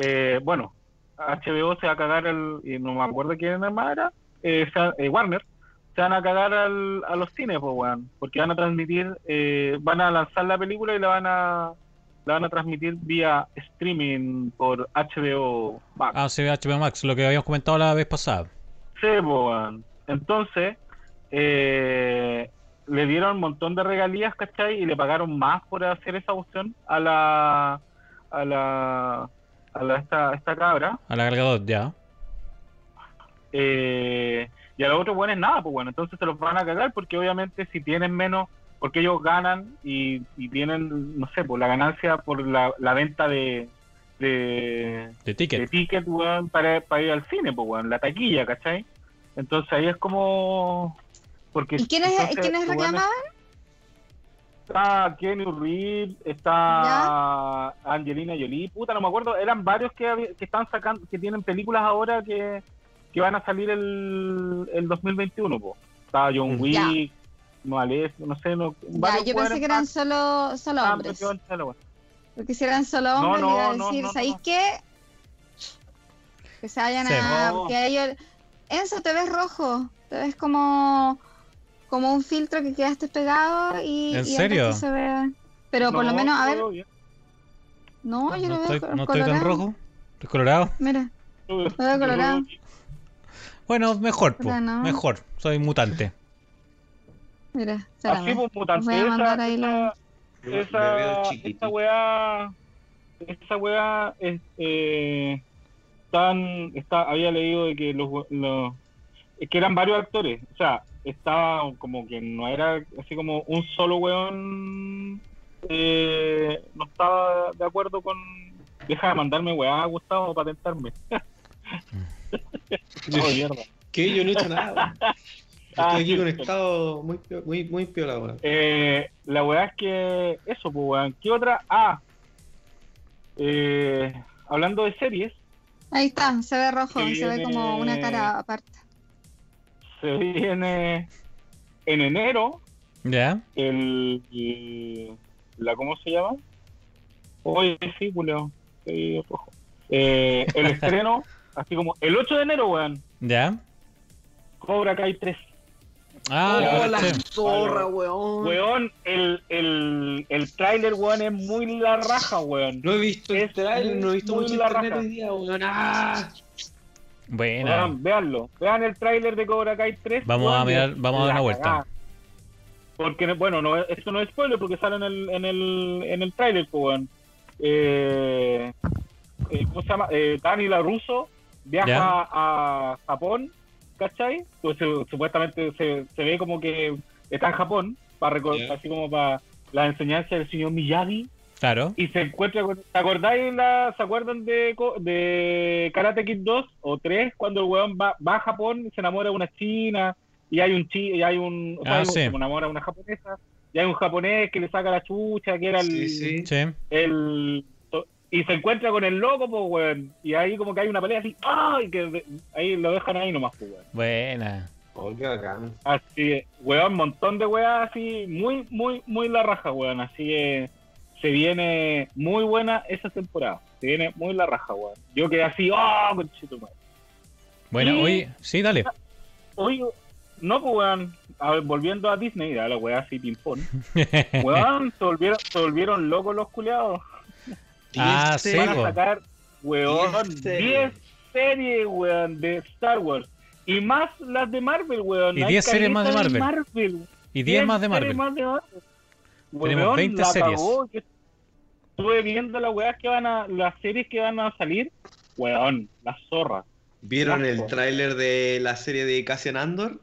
eh, bueno, HBO se va a cagar, el, y no me acuerdo quién más era, eh, eh, Warner, se van a cagar al- a los cines, pues, weón, porque van a transmitir, eh, van a lanzar la película y la van a la van a transmitir vía streaming por HBO Max. Ah, sí, HBO Max, lo que habíamos comentado la vez pasada. Sí, weón. Entonces, eh, le dieron un montón de regalías, ¿cachai? Y le pagaron más por hacer esa opción a la. a la. A la, esta, esta cabra. A la Gal Gadot, ya. Eh, y a los otros buenos nada, pues bueno. Entonces se los van a cagar porque obviamente si tienen menos. porque ellos ganan y, y tienen, no sé, pues la ganancia por la, la venta de. de De de ticket. para, para ir al cine, pues, weón, la taquilla, ¿cachai? Entonces ahí es como... Porque, ¿Y quiénes, entonces, quiénes weones- reclamaban? Está Kenny Reeves, está Angelina Jolie, puta, no me acuerdo, eran varios que, están sacando, que tienen películas ahora que, que van a salir el, el 2021, pues. Está John Mm. Wick, Maleficent, no sé, no, Ya, yo pensé que eran más solo, solo estaban hombres. Porque si eran solo No, hombres, no, iba a no, decir, no, ¿sabéis no. qué? Que se vayan a... No. Que ellos... Enzo, te ves rojo. Te ves como... Como un filtro que quedaste pegado y... ¿En y serio? se ve... Pero por lo No, menos, a ver... bien. No, yo No lo estoy, veo no colorado. estoy tan rojo. Estoy colorado. Mira, bien. Todo colorado. [laughs] Bueno, mejor, po, no. mejor. Soy mutante. mira. Así pues, mutante. Voy a esa- mandar ahí esa- la... Me- me esa, veo esa weá, esa weá, es, eh, tan, está, había leído de que los, que eran varios actores, o sea, estaba como que no era así como un solo weón, eh, no estaba de acuerdo con, deja de mandarme weá, Gustavo, para tentarme. [laughs] Mierda. ¿Qué? Yo no he hecho nada. Estoy Ah, aquí sí. conectado muy, muy, muy piola, weón. Eh, la weá es que eso, pues weón. ¿Qué otra? Ah, eh, hablando de series, Ahí está, se ve rojo, Que se ve como una cara aparte. Se viene en enero, ¿Ya? el, el- la ¿cómo se llama? Oye, sí, Julio. sí, rojo. Eh, el [laughs] estreno, así como el 8 de enero, weón. ¿Ya? Cobra Kai 3. Ah, oh, la caché. zorra, weón. Weón, el, el, el tráiler, weón, es muy la raja, weón. No he visto el Es trailer, no he visto mucho la internet raja. hoy día, weón. ¡Ah! Buena. Weón, véanlo. Vean el tráiler de Cobra Kai 3. Vamos a mirar- vamos a dar la una vuelta. Porque, bueno, no, esto no es spoiler porque sale en el, en el, en el tráiler, pues. Eh, eh, ¿Cómo se llama? Eh, Dani LaRusso viaja Ya. a Japón, ¿cachai? Pues su- supuestamente se, se ve como que está en Japón, para así como para la enseñanza del señor Miyagi Claro. y se encuentra con, ¿te acordáis la, se acuerdan de, co- de Karate Kid 2 o 3 cuando el weón va, va a Japón y se enamora de una china y hay un chi, y hay un, o sea, Ah, hay un- sí. se enamora de una japonesa y hay un japonés que le saca la chucha que era el, Sí, sí. Sí. el y se encuentra con el loco pues weón y ahí como que hay una pelea así ¡ay! que de- ahí lo dejan ahí nomás pues weón Buena. Oh, qué bacán. Así, weón, montón de weas así, muy, muy, muy la raja, weón. Así que se viene muy buena esa temporada. Se viene muy la raja, weón. Yo quedé así, ¡oh, conchetumare! Buena. Y- Oye, sí, dale. Oye, no, pues, weón. A ver, volviendo a Disney, a la wea así, ping-pong. [laughs] Weón, se volvieron, se volvieron locos los culiados. Ah, sí, Van a sacar, weón, Diez 10 series. weón, de Star Wars. Y más las de Marvel, weón. Y Hay 10 series más de caleta Marvel. Y 10 10 más de Marvel. más de Marvel. Tenemos Weón, 20 la series. cagó, que Estuve viendo las weas que van a, las series que van a salir. Weón, la zorra. ¿Vieron el tráiler de la serie de Cassian Andor?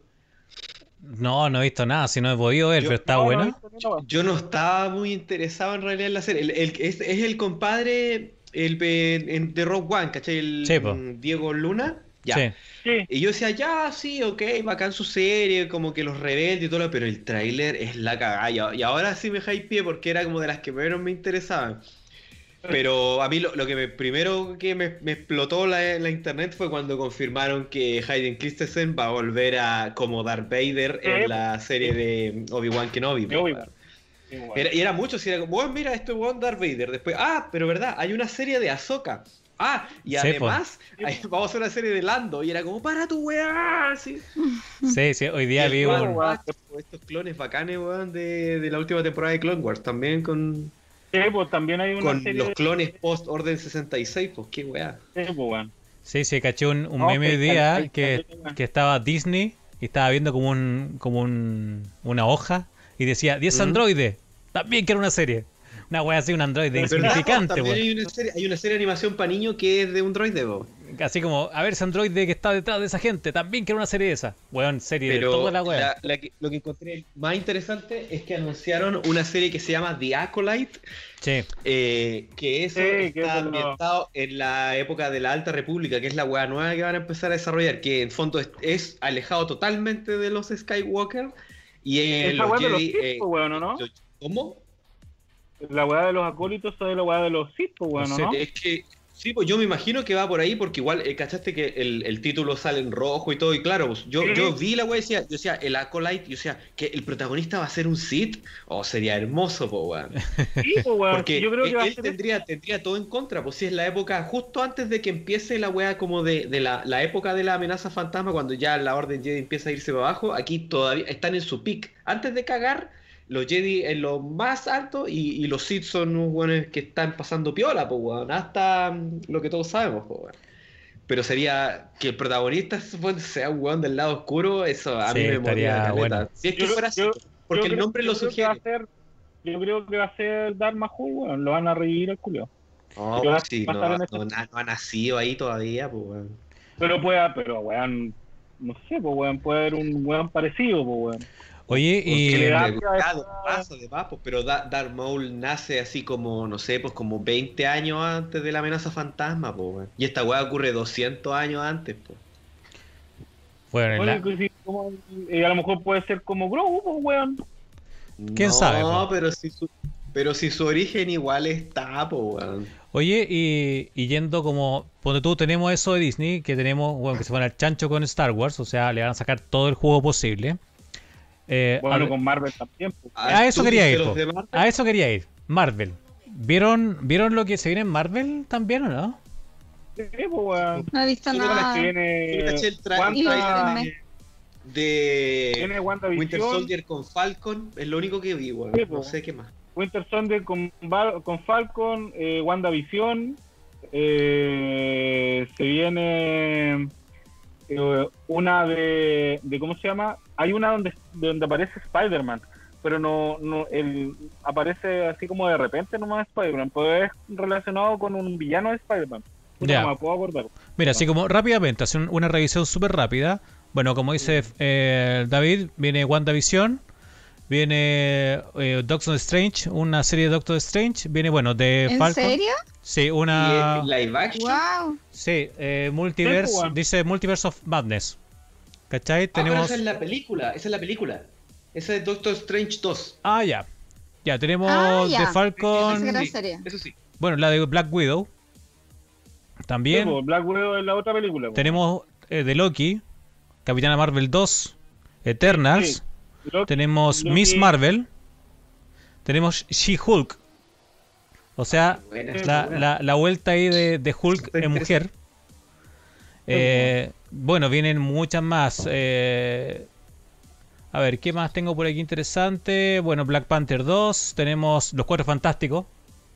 No, no he visto nada. Si no he podido ver, Yo- pero está No, no he buena. visto ni una wea. Yo no estaba muy interesado en realidad en la serie. El, el- es, es el compadre el, de Rock One, ¿cachai? El Sí, Diego Luna. Ya. Sí. Sí, Y yo decía, ya, sí, ok, bacán su serie, como que los rebeldes y todo lo, pero el tráiler es la cagada. Y, ahora sí me hypeé porque era como de las que menos me interesaban. Pero a mí lo, lo que me, primero que me, me explotó la, la internet fue cuando confirmaron que Hayden Christensen va a volver a como Darth Vader en la serie de Obi-Wan Kenobi. Sí, weón. Era- y era mucho, si era como, bueno, mira, esto es Darth Vader. Después, ah, pero verdad, hay una serie de Ahsoka. Ah, y Sí, además [laughs] vamos a hacer una serie de Lando. Y era como, para tu weá. así. [laughs] Sí, sí. Hoy día vi Clone un. Estos clones bacanes, weón, de, de la última temporada de Clone Wars. También con, Sí, pues también hay una con serie los de- clones post Orden 66. Pues qué weá. Sí, pues, weón. Sí, sí, caché un, un No, meme que hoy día cal- que, que estaba Disney y estaba viendo como un como un, una hoja y decía 10 Ujú. androides. También quiero una serie. Una wea así, un androide insignificante, También weón. hay una, serie, hay una serie de animación para niños que es de un droide, po. Así como, a ver ese androide que está detrás de esa gente. También quiero una serie de esa. Weón, serie de Pero toda la wea. la- la que- lo que encontré más interesante es que anunciaron una serie que se llama The Acolyte, Sí. eh, que eso Sí, que está eso ambientado en la época de la Alta República, que es la weá nueva que van a empezar a desarrollar, que en fondo es, es alejado totalmente de los Skywalker y en Esa los de los Sith, eh, weón, ¿o ¿no? los- ¿Cómo? La weá de los acólitos es la weá de los Sith, pues, ¿o Sí. ¿no? Es que sí, pues yo me imagino que va por ahí, porque igual, eh, ¿cachaste que el, el título sale en rojo y todo? Y claro, pues, yo, Sí. yo vi la weá y decía, yo decía, el Acolyte, yo decía, que el protagonista va a ser un Sith, oh, sería hermoso, pues, weón. Sí, pues, weón. Porque Yo creo que él, va a ser tendría, tendría todo en contra, pues si es la época, justo antes de que empiece la weá como de, de la, la época de la amenaza fantasma, cuando ya la Orden Jedi empieza a irse para abajo, aquí todavía están en su pick. Antes de cagar, los Jedi en lo más alto y, y los Sith son unos weones que están pasando piola, pues weón, hasta mm, lo que todos sabemos, pues weón. Pero sería que el protagonista [laughs] sea un weón del lado oscuro, eso a Sí, mí me caleta. bueno. Si es que Yo- fuera así, yo- porque yo el nombre lo sugiere. ser- Yo creo que va a ser Dharma Hul, weón. Lo van a revivir al culio. No, pues sí, no, este- ha nacido ahí todavía, pues, weón. Pero puede, pero weón, no sé, pues weón, puede haber un weón parecido, pues weón. Oye, y. le da- paso, de paso, pero Da- Darth Maul nace así como, no sé, pues como 20 años antes de la amenaza fantasma, pues, weón. Y esta weá ocurre 200 años antes, pues. Bueno, en Oye, la- que sí, como- eh, a lo mejor puede ser como Grogu, pues weón. ¿Quién no, sabe, po? pero si su, pero si su origen igual está, pues, weón. Oye, y, y yendo como, donde tú tenemos eso de Disney, que tenemos, bueno, que se van al chancho con Star Wars, o sea, le van a sacar todo el juego posible. Eh, Bueno, a, con Marvel también. pues. a eso ¿tú quería ir. A eso quería ir. Marvel. ¿Vieron, ¿Vieron lo que se viene en Marvel también o no? Sí, pues, weón. No he visto nada. Que viene. el Wanda- de Tiene. Winter Soldier con Falcon, es lo único que vi, weón. Sí, No po. sé qué más. Winter Soldier con, con Falcon, eh, WandaVision, eh, se viene eh, una de, de, ¿cómo se llama? Hay una donde, donde aparece Spider-Man, pero no, no el, aparece así como de repente nomás Spider-Man, pues es relacionado con un villano de Spider-Man. Ya. No me puedo acordar. Mira, así como rápidamente, hacer un- una revisión súper rápida. Bueno, como dice eh, David, viene WandaVision, viene eh, Doctor Strange, una serie de Doctor Strange, viene, bueno, de ¿En Falcon. serio? Sí, una... ¿Y es live action? Wow. Sí, eh, Multiverse, pues, dice Multiverse of Madness. ¿Cachai? Ah, pero Tenemos... esa es la película, esa es la película. Esa es Doctor Strange 2. Ah, ya. Ya, tenemos Ah, ya. de Pensé Falcon... era Sí, serie. Eso sí. Bueno, la de Black Widow. También. Sí, pues, Black Widow es la otra película. pues. Tenemos eh, de Loki, Capitana Marvel 2, Eternals. Sí. Tenemos Loki- Miss Marvel. Tenemos She-Hulk. O sea, Buena, la, buena. la- la vuelta ahí de, de Hulk en mujer. Eh, bueno, vienen muchas más. eh, a ver, ¿qué más tengo por aquí interesante? Bueno, Black Panther 2. Tenemos Los Cuatro Fantásticos.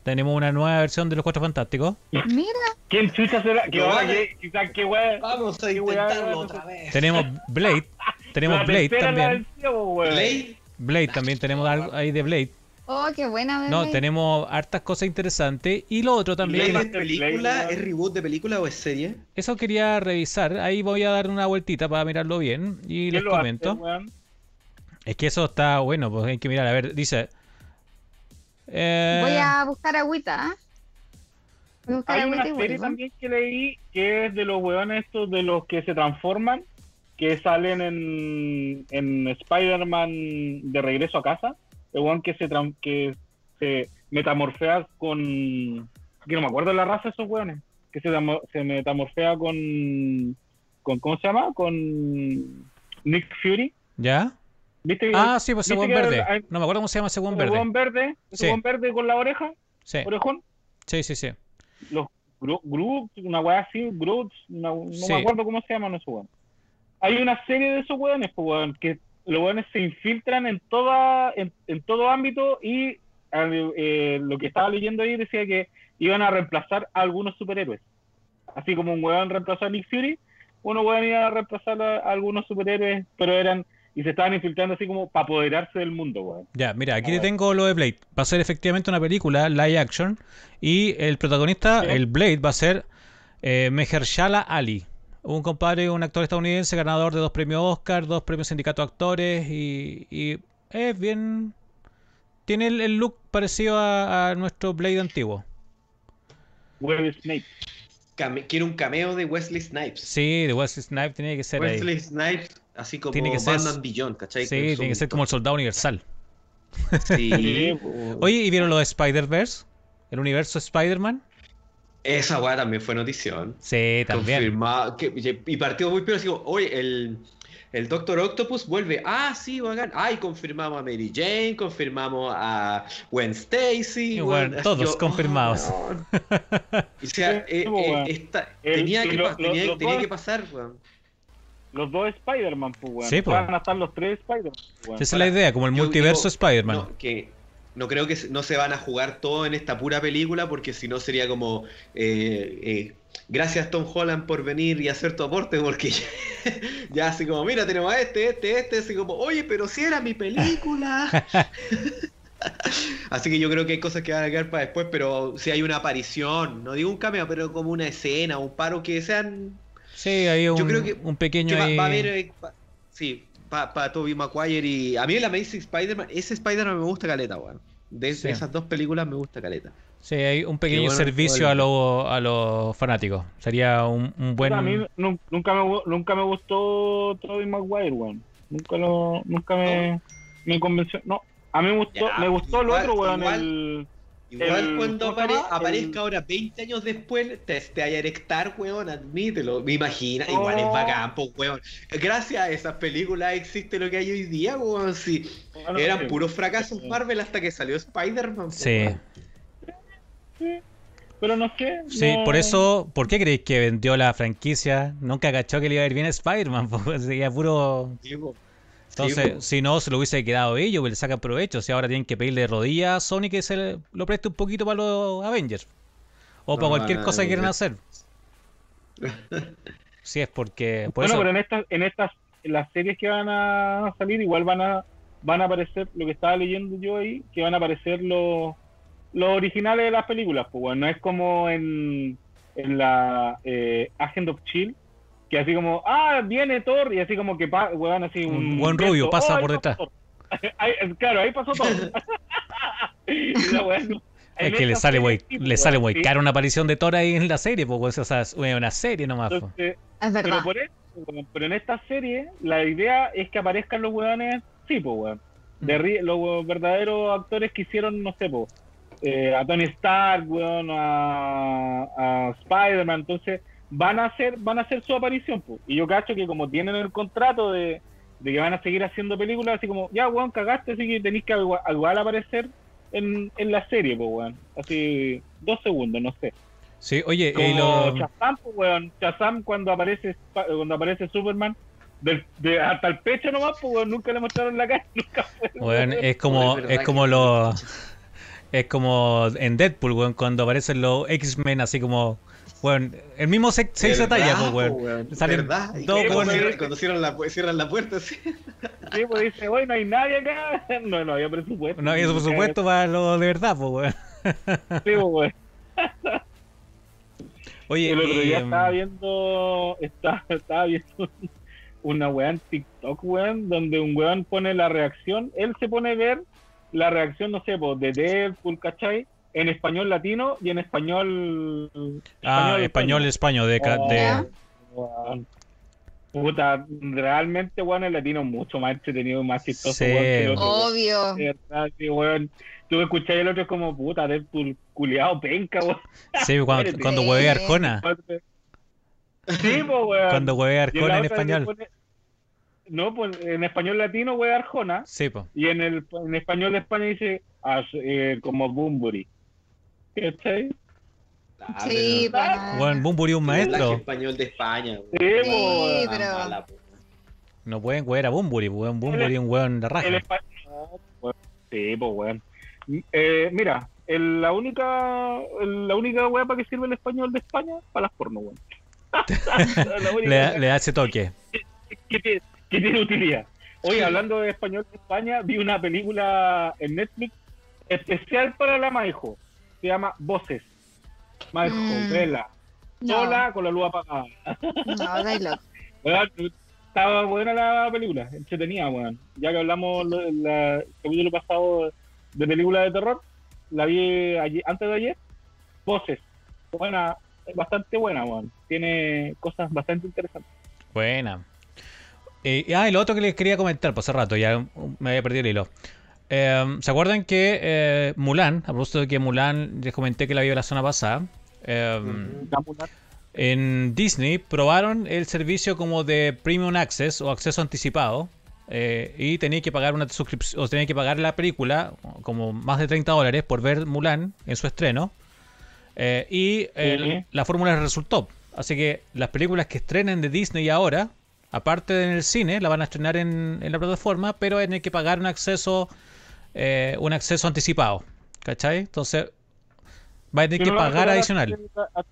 Tenemos una nueva versión de Los Cuatro Fantásticos. Mira, ¿Quién chucha será? ¿Qué, No, ahora, vale. qué, quizás qué weá? Vamos a intentarlo otra vez. Tenemos Blade. [laughs] Tenemos La Blade también. Blade, Blade también tenemos algo ahí de Blade. Oh, qué buena. No, bebé. tenemos hartas cosas interesantes. Y lo otro también. Es película, es reboot de película o es serie? Eso quería revisar. Ahí voy a dar una vueltita para mirarlo bien. Y ¿Quién les hace, comento. Es que eso está bueno, pues hay que mirar. A ver, dice. eh, Voy a buscar agüita. ¿ah? Voy a buscar Hay agüita una y serie también que leí que es de los weones estos de los que se transforman, que salen en, en Spider-Man de regreso a casa. El weón que se, que se metamorfea con. Que no me acuerdo la raza de esos weones. Que se, se metamorfea con. con ¿Cómo se llama? Con Nick Fury. ¿Ya? ¿Viste? que- Ah, sí, pues ese ¿viste buen verde. No me acuerdo cómo se llama ese buen verde. weón verde, ese Sí. verde con la oreja, Sí, orejón. sí, sí. sí. los Groot, una weá así, Groot, no Sí. me acuerdo cómo se llaman esos weones. Hay una serie de esos weones, pues, weón, que los weones se infiltran en toda, en, en todo ámbito y al- eh, lo que estaba leyendo ahí decía que iban a reemplazar a algunos superhéroes. Así como un weón reemplazó a Nick Fury, uno weón iba a reemplazar a, a algunos superhéroes, pero eran, y se estaban infiltrando así como para apoderarse del mundo, weón. Ya, mira, aquí A le ver. tengo lo de Blade. Va a ser efectivamente una película live action. Y el protagonista, Sí. el Blade, va a ser eh, Mehershala Ali. Un compadre, un actor estadounidense, ganador de dos premios Oscar, dos premios Sindicato de Actores. Y, y es bien. Tiene el, el look parecido a, a nuestro Blade antiguo. Wesley. Came- quiero un cameo de Wesley Snipes. Sí, de Wesley Snipes tiene que ser ahí. Wesley Snipes, así como Tiene que ser- Beyond, ¿cachai? Sí, tiene que ser como el soldado universal. Sí. [laughs] Oye, ¿y vieron lo de Spider-Verse? ¿El universo Spider-Man? Esa weá también fue notición. Sí, también. Confirmado. que- y partió muy pero así como, oye, el, el Doctor Octopus vuelve. Ah, sí, bacán. Ay, confirmamos a Mary Jane, confirmamos a Gwen Stacy. Bueno, todos yo, confirmados. oh, [laughs] o sea, eh, pues, eh, esta- El- tenía, que, lo- pa- lo- tenía, tenía que pasar, weón. Los dos Spider-Man, pues, weón. Sí, pues. Van a estar los tres Spider-Man. pues. Esa es la idea, como el Yo multiverso digo, Spider-Man. No, que no creo que no se van a jugar todo en esta pura película porque si no sería como eh, eh, gracias Tom Holland por venir y hacer tu aporte porque ya, [laughs] ya así como mira tenemos a este, este, este, así como oye pero si era mi película. [laughs] así que yo creo que hay cosas que van a quedar para después, pero si hay una aparición, no digo un cameo, pero como una escena, un paro que sean Sí, hay un, Yo creo que- un pequeño que va, ahí- va a haber, eh, sí, para Tobey Maguire y a mí el Amazing Spider-Man, ese Spider-Man me gusta caleta, weón. De Sí. esas dos películas me gusta caleta. Sí, hay un pequeño bueno, servicio a, los a los fanáticos. Sería un, un buen... A mí nu- nunca me, nunca me gustó Tobey Maguire, weón. Nunca lo, nunca me, me convenció. No, a mí me gustó, Ya, me gustó el otro, weón. igual- El, Igual El- cuando ¿cómo se apare- aparezca El- ahora 20 años después, te, te vaya a erectar, weón, admítelo. Me imagina, igual es Oh. bacán, pues, weón. Gracias a esas películas existe lo que hay hoy día, weón. Sí, Bueno, eran sí. puros fracasos Marvel hasta que salió Spider-Man. po, Sí. Sí. Pero no sé. Sí, no- por eso, ¿por qué creéis que vendió la franquicia? Nunca cachó que le iba a ir bien a Spider-Man, [laughs] pues, sería puro... Sí, Sí, Entonces, si no, se lo hubiese quedado ellos, pues le sacan provecho. Si ahora tienen que pedirle de rodillas a Sony que se le- lo preste un poquito para los Avengers. O para No, cualquier cosa que quieran hacer. [laughs] Si es porque... Por bueno, eso, pero en estas, en estas, en las series que van a salir, igual van a, van a aparecer, lo que estaba leyendo yo ahí, que van a aparecer los, los originales de las películas, pues bueno, no es como en, en la eh, Agent of Chill, que así como, ah, viene Thor, y así como que, weón, así un... Un buen rubio pasa ahí por pasó detrás. Thor. [laughs] Ahí- claro, ahí pasó todo. [laughs] es [laughs] que le sale muy, le sale muy caro una aparición de Thor ahí en la serie, pues, o sea, es una serie nomás. Entonces, Es verdad. Pero, por eso, pero en esta serie, la idea es que aparezcan los weones, sí, pues, weón. De ri- los verdaderos actores que hicieron, no sé, pues, eh, a Tony Stark, weón, a, a Spider-Man, entonces van a hacer, van a hacer su aparición, pues. Y yo cacho que como tienen el contrato de, de que van a seguir haciendo películas, así como, ya, weón, cagaste, así que tenéis que igual, igual aparecer en, en la serie, pues, weón. Así, dos segundos, no sé. Sí, oye, Como y lo... Shazam, pues, weón. Shazam cuando aparece cuando aparece Superman, de, hasta el pecho nomás, pues weón, nunca le mostraron la cara, [laughs] nunca fue. Bueno, es como, es como que- lo... Es como en Deadpool, weón, cuando aparecen los X-Men así como... Bueno, el mismo se, se hizo ¿Verdad, talla, pues, weón. weón? Salen dos cuando, weones- cierran, cuando cierran la, cierran la puerta, sí. Sí, pues dice, bueno, no hay nadie acá. [laughs] No, no había presupuesto. No había presupuesto para lo de verdad, pues, weón. Sí, pues, weón. [laughs] Oye, el otro día em, estaba viendo, estaba, estaba viendo [laughs] una weá en TikTok, weón, donde un weón pone la reacción, él se pone a ver la reacción, no sé, pues, de Deadpool, ¿cachai? En español latino y en español... Ah, español, español, de... ca- de-. Puta, realmente, weón, el latino es mucho más entretenido y más chistoso, Sí. Obvio. De verdad, sí, weón. Tú escuchás el otro es como, puta, Deadpool, culiado, penca, weón. Sí, cuando, cuando Sí. hueve Arjona. Sí, pues, weón. Cuando hueve Arjona en español. pone- No, pues en español latino, weón, Arjona. Sí, pues. Y en el en español de España dice as- eh, como Bumburi. ¿Cachai? Ah, Sí, pero- para- Bueno, Bumburi un el doblaje maestro. español de España. Sí, Sí, pero- mala. No pueden huear a Bumburi, weón. Bumburi es un weón de El raja. español. Sí, pues, weón. Eh, mira, el- la única el- la única weá para que sirve el español de España, para las porno, weón. [laughs] Le, le da ese toque. que, tiene, que tiene utilidad. Oye, hablando de español de España, vi una película en Netflix especial para la Maijo. Se llama Voces. Maijo, Mm. vela. No, Sola con la luz apagada. no. Weón, Estaba buena la película, entretenida, weón. Ya que hablamos el capítulo pasado de película de terror, la vi ayer- antes de ayer. Voces. Buena, bastante buena, weón. Tiene cosas bastante interesantes. Buena. Eh, ah, y lo otro que les quería comentar, pues hace rato, ya me había perdido el hilo. Eh, ¿Se acuerdan que eh, Mulan, a propósito de que Mulan, les comenté que la vi la semana pasada, eh, en Disney probaron el servicio como de Premium Access o acceso anticipado eh, y tenía que pagar una suscripción, o tenía que pagar la película como más de 30 dólares por ver Mulan en su estreno eh, y la fórmula resultó. Así que las películas que estrenen de Disney ahora, aparte de en el cine, la van a estrenar en, en la plataforma, pero hay que pagar un acceso eh, un acceso anticipado. ¿Cachai? Entonces, va a tener que no pagar adicional. Hasta,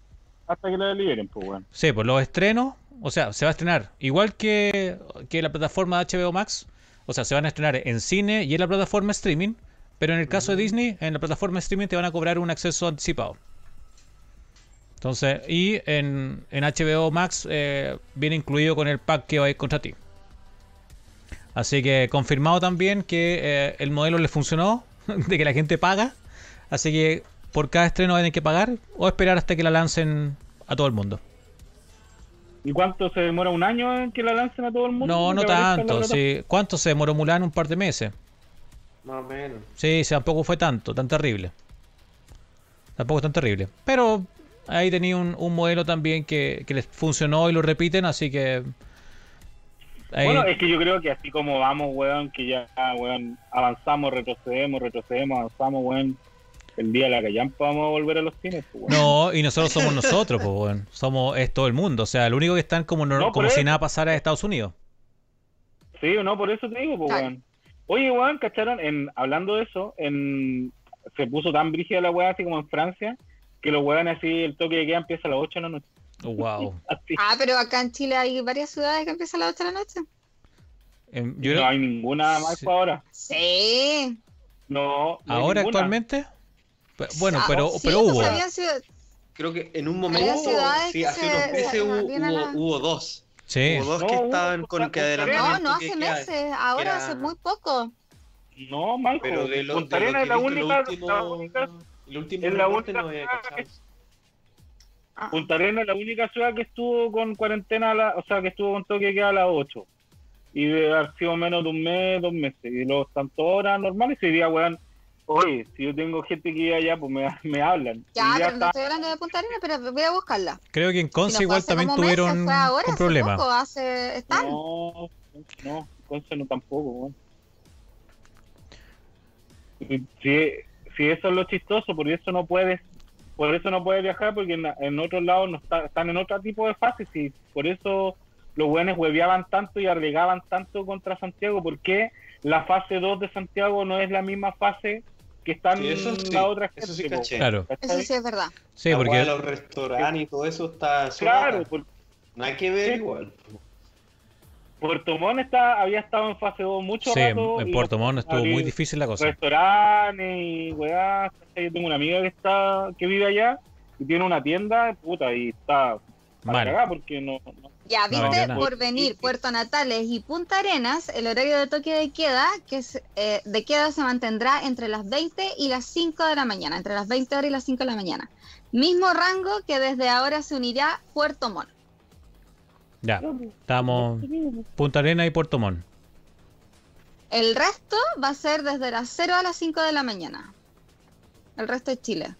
hasta que la liberen, pues, weón. Sí, por los estrenos, o sea, se va a estrenar igual que, que la plataforma de HBO Max, o sea, se van a estrenar en cine y en la plataforma streaming, pero en el caso de Disney, en la plataforma streaming te van a cobrar un acceso anticipado. Entonces, y en, en HBO Max eh, viene incluido con el pack que va a ir contra ti. Así que confirmado también que eh, el modelo le funcionó, [laughs] de que la gente paga. Así que por cada estreno tener que pagar o esperar hasta que la lancen a todo el mundo. ¿Y cuánto se demora un año en que la lancen a todo el mundo? No, no tanto. Sí. ¿Cuánto se demoró Mulan? Un par de meses. Más o menos. Sí, sí, tampoco fue tanto, tan terrible. Tampoco es tan terrible. Pero ahí tenía un, un modelo también que, que les funcionó y lo repiten, así que... ahí- Bueno, es que yo creo que así como vamos, weón, que ya, weón, avanzamos, retrocedemos, retrocedemos, avanzamos, weón, el día de la callampa vamos a volver a los cines, pues, weón. No, y nosotros somos nosotros, pues, weón. Somos, es todo el mundo. O sea, lo único que están como, no- como si eso. nada pasara en Estados Unidos. Sí, no, por eso te digo, pues, weón. Oye, weón, ¿cacharon? En, hablando de eso, en, se puso tan brígida la weá, así como en Francia, que los weón así, el toque de queda empieza a las 8 de la noche. Wow. [laughs] Ah, pero acá en Chile hay varias ciudades que empiezan a las 8 de la noche. Em, yo no creo- hay ninguna más Sí. para ahora. Sí. No. no ahora actualmente. Bueno, Ah, pero, sí, pero hubo. ciudad- Creo que en un momento, sí, que hace se- unos se meses hubo, hubo, la- hubo dos. Sí. Hubo dos No, que hubo, estaban con que adelantaron. No, no hace queda. meses, ahora era- hace muy poco. No, Michael. Pero de lo, Punta de lo que es la lo último, la única el último es la única no había cachado. Ah, Punta Arenas es la única ciudad que estuvo con cuarentena, a la- o sea, que estuvo con toque de queda a las 8. Y debe haber sido menos de un mes, dos meses. Y los tanto horas normales, y diría, weón, oye, si yo tengo gente que iba allá, pues me, [laughs] me hablan. Ya, y ya pero no estoy hablando de Punta Arenas, pero voy a buscarla. Creo que en Si Conce igual también meses, tuvieron fue ahora, un problema. poco, hace... Están. No, no, Conce no tampoco, weón. Si, si eso es lo chistoso, por eso no puedes, por eso no puedes viajar, porque en, en otros lados no está- están en otro tipo de fases y por eso los buenos hueveaban tanto y arregaban tanto contra Santiago, porque la fase 2 de Santiago no es la misma fase que están Sí, eso sí, la otra eso sí gente, caché. Claro. Eso sí es verdad. Sí, La porque de los restaurantes y todo eso está Claro, No hay que ver Sí. igual. Puerto Montt está, había estado en fase 2 mucho sí, rato. en y Puerto Montt estuvo muy difícil la cosa. restaurantes y weá. Yo tengo una amiga que está que vive allá y tiene una tienda, puta, y está Mal. porque no, no- Ya, viste, no. por venir Puerto Natales y Punta Arenas, el horario de toque de queda, que es, eh, de queda se mantendrá entre las 20 y las 5 de la mañana, entre las 20 horas y las 5 de la mañana. Mismo rango que desde ahora se unirá Puerto Montt. Ya, estamos Punta Arena y Puerto Montt. El resto va a ser desde las 0 a las 5 de la mañana. El resto es Chile.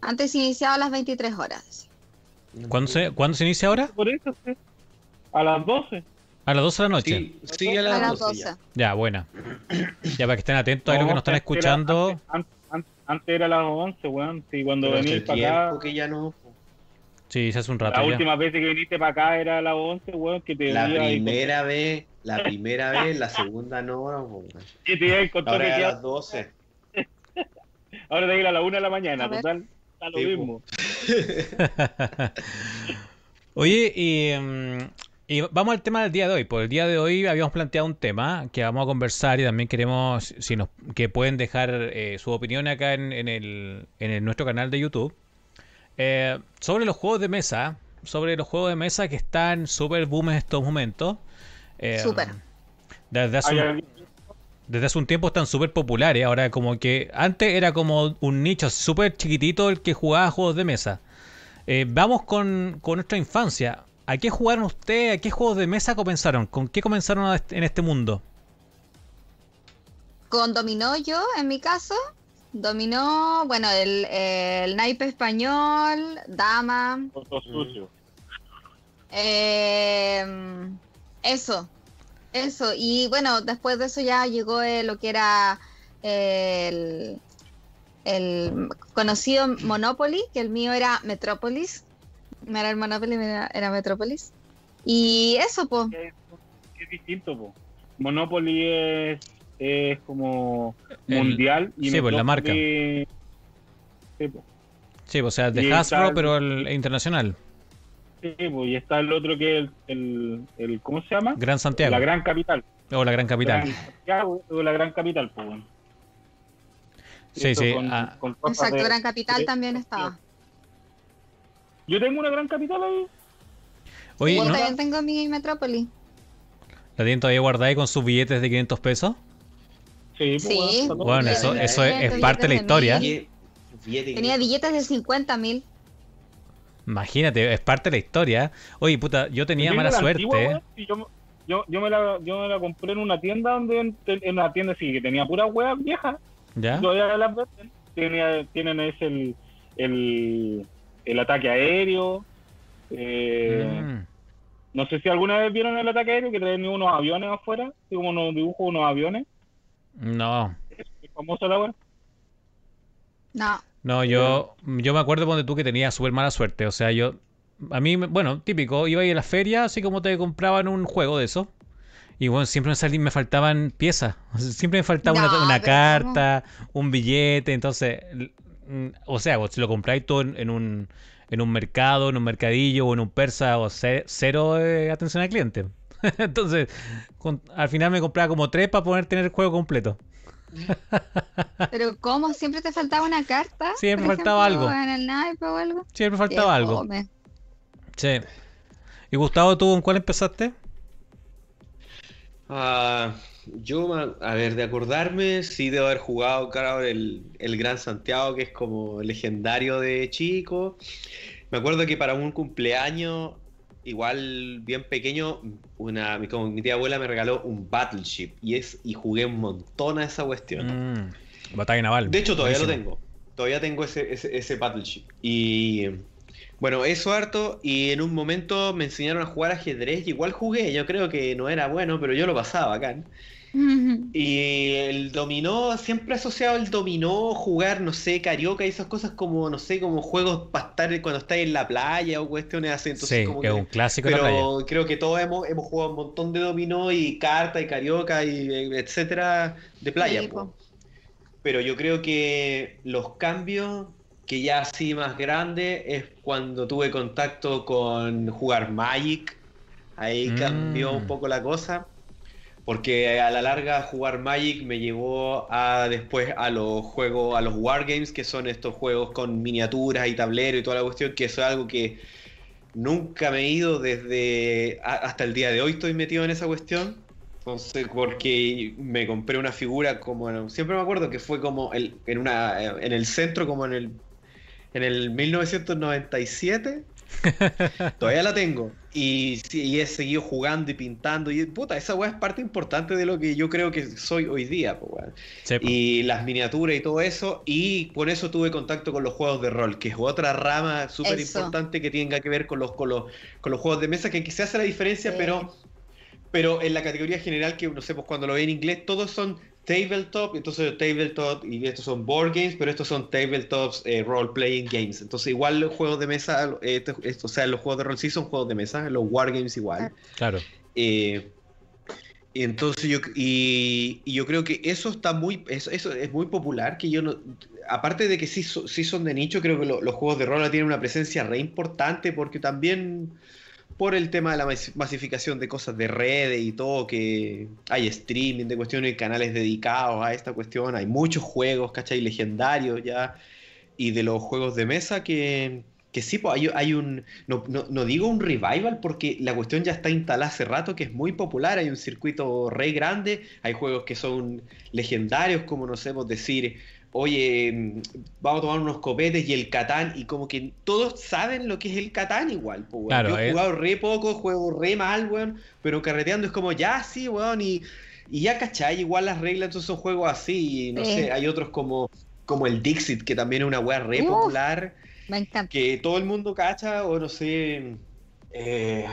Antes iniciaba a las 23 horas. ¿Cuándo se, ¿Cuándo se inicia ahora? por eso sí. a las 12. A las 12 de la noche. Sí, sí, a A las las 12 12. ya. Ya, buena. Ya para que estén atentos a lo que No, nos están antes era- escuchando. Antes, antes- antes- era a las 11, weón. Sí, cuando venís para acá. que ya no. Sí, se hace un rato La ya. última vez que viniste para acá era a las 11, weón, que te La ahí primera vez, la primera vez, la segunda no, weón. [laughs] que te iba ahí con Ahora a las 12. Ahora te ir a la 1 de la mañana, A total. Está lo Sí, mismo. [laughs] Oye, y, mm, y vamos al tema del día de hoy. Por el día de hoy habíamos planteado un tema que vamos a conversar y también queremos si nos que pueden dejar eh, su opinión acá en, en el, en el- nuestro canal de YouTube eh, sobre los juegos de mesa, sobre los juegos de mesa que están súper boom en estos momentos. Eh, Súper. Desde hace, un, alguien- desde hace un tiempo están súper populares. Ahora como que antes era como un nicho súper chiquitito el que jugaba juegos de mesa. Eh, vamos con, con nuestra infancia. ¿A qué jugaron ustedes? ¿A qué juegos de mesa comenzaron? ¿Con qué comenzaron en este mundo? Con dominó yo, en mi caso. Dominó, bueno, el, el naipe español, dama. Todo sucio. eh, eso, eso. Y bueno, después de eso ya llegó eh, lo que era el, el conocido Monopoly, que el mío era Metrópolis. No era el Monopoly, era, era Metrópolis. Y eso, pues. es, que es distinto, po. Monopoly es, es como El- mundial y sí, pues, la marca. Metrópoli- Sí, po. Sí, o sea, de Hasbro, el- pero el internacional. Sí, po, y está el otro que es el, el, el- ¿cómo se llama? Gran Santiago. La Gran Capital. O la Gran Capital. Gran Santiago o la Gran Capital, po. weón. Sí, sí. con- ah, con Exacto, de- Gran Capital de- también estaba. Yo tengo una Gran Capital ahí. oye, ¿no? también tengo mi Metrópolis. ¿La tienen todavía guardada ahí con sus billetes de 500 pesos? Sí, Bueno, eso, eso es, parte de la historia. Tenía billetes de 50 mil. Imagínate, es parte de la historia. Oye, puta, yo tenía mala la suerte. antigua, yo, yo, yo, me la, yo me la compré en una tienda donde en, en una tienda sí que tenía puras weas viejas. ¿Ya? Todavía las venden. Tenía, tienen ese el, el, el ataque aéreo. Eh, Mm. No sé si alguna vez vieron el ataque aéreo que traen unos aviones afuera, así como unos dibujos, unos aviones. No, Es famoso. No. no, yo, yo me acuerdo donde tú que tenías súper mala suerte. O sea, yo, a mí, me- bueno, típico, iba a ir a la feria, así como te compraban un juego de eso. Y bueno, siempre me, salí, me faltaban piezas. [laughs] Siempre me faltaba una, No, una pero carta, un billete. Entonces, mm, o sea, vos si lo compráis todo en, en un, en un mercado, en un mercadillo o en un persa, o ce- cero eh, atención al cliente. [laughs] Entonces, con- al final me compraba como tres para poder tener el juego completo. [laughs] Pero ¿cómo? ¿Siempre te faltaba una carta? Siempre faltaba ejemplo, algo. En el naipe o algo. Siempre faltaba Qué algo. Sí. ¿Y Gustavo, tú con cuál empezaste? Ah, yo, a ver, de acordarme, sí debo haber jugado, claro, el, el Gran Santiago, que es como legendario de chico. Me acuerdo que para un cumpleaños, igual bien pequeño, una, mi- como mi tía abuela me regaló un Battleship y, es, y jugué un montón a esa cuestión. Mm, batalla naval. De hecho, todavía lo tengo. Todavía tengo ese, ese, ese Battleship. Y bueno, eso harto. Y en un momento me enseñaron a jugar ajedrez. Igual jugué. Yo creo que no era bueno, pero yo lo pasaba acá. [laughs] Y el dominó, siempre asociado el dominó, jugar, no sé, carioca y esas cosas como, no sé, como juegos para estar cuando estáis en la playa o cuestiones así. Entonces, Sí, como que es que- un clásico de la playa. pero creo que todos hemos, hemos jugado un montón de dominó y carta y carioca y eh, etcétera de playa. Sí. Pero yo creo que los cambios que ya así más grande es cuando tuve contacto con jugar Magic. Ahí Mm. cambió un poco la cosa. Porque a la larga jugar Magic me llevó a después a los juegos, a los Wargames, que son estos juegos con miniaturas y tablero y toda la cuestión, que eso es algo que nunca me he ido desde hasta el día de hoy estoy metido en esa cuestión. Entonces, porque me compré una figura como siempre me acuerdo que fue como el, en una en el centro como en el en el 1997 [laughs] Todavía la tengo. Y, he seguido jugando y pintando. Y puta, esa weá es parte importante de lo que yo creo que soy hoy día, po, weón. Sí, po. Y las miniaturas y todo eso. Y por eso tuve contacto con los juegos de rol, que es otra rama súper importante que tenga que ver con los, con los, con los juegos de mesa, que, que se hace la diferencia, Sí. pero, pero en la categoría general, que no sé, pues cuando lo ve en inglés, todos son tabletop, entonces tabletop y estos son board games, pero estos son tabletops eh, role playing games. Entonces igual los juegos de mesa, eh, esto- esto- o sea, los juegos de rol sí son juegos de mesa, los wargames igual. Claro. Eh, entonces yo y, y yo creo que eso está muy eso, eso es muy popular que yo no aparte de que sí, sí son de nicho creo que lo- los juegos de rol tienen una presencia re importante porque también por el tema de la mas- masificación de cosas de redes y todo que hay streaming de cuestiones y canales dedicados a esta cuestión hay muchos juegos ¿cachai? legendarios ya y de los juegos de mesa que que sí, pues hay, hay un, no, no- no digo un revival porque la cuestión ya está instalada hace rato, que es muy popular, hay un circuito re grande, hay juegos que son legendarios, como no sé, pues decir, oye, mm, vamos a tomar unos copetes y el Catán, y como que todos saben lo que es el Catán igual, pues, weón. Claro, Yo he eh. jugado re poco, juego re mal, weón, pero carreteando es como, ya, sí, weón, y, y ya, ¿cachai? Igual las reglas, entonces son juegos así, y no Sí. sé, hay otros como, como el Dixit, que también es una weá re Uf. popular Me encanta. que todo el mundo cacha o no sé eh,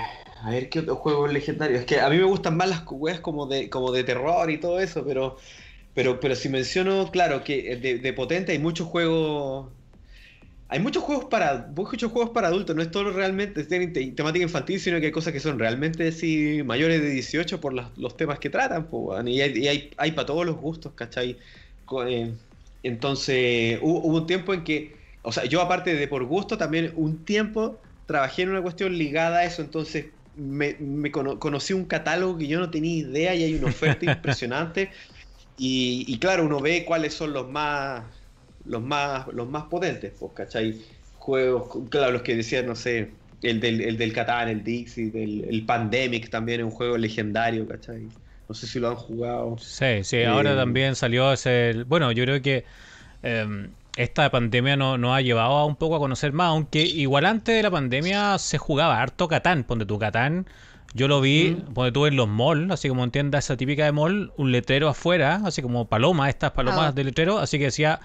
a ver qué otros juegos legendarios es que a mí me gustan más las weas como de como de terror y todo eso pero pero pero si menciono claro que de, de potente hay muchos juegos hay muchos juegos para muchos juegos para adultos no es todo realmente temática infantil sino que hay cosas que son realmente sí, mayores de 18 por los temas que tratan weón. y hay, y hay, hay para todos los gustos ¿cachai? Eh, entonces hubo, hubo un tiempo en que o sea, yo aparte de por gusto, también un tiempo trabajé en una cuestión ligada a eso, entonces me, me cono- conocí un catálogo que yo no tenía idea y hay una oferta [laughs] impresionante. Y, y claro, uno ve cuáles son los más los más los más potentes, pues, ¿cachai? Juegos, claro, los que decían, no sé, el del, el del Catán, el Dixie, el, el Pandemic también es un juego legendario, ¿cachai? No sé si lo han jugado. Sí, sí, ahora Eh, también salió ese... Bueno, yo creo que eh, esta pandemia no- nos ha llevado a un poco a conocer más, aunque igual antes de la pandemia se jugaba harto Catán, ponte tu Catán. Yo lo vi, Mm. ponte tú en los malls, así como en tiendas esa típica de mall, un letrero afuera, así como paloma, estas palomas Ah. de letrero, así que decía,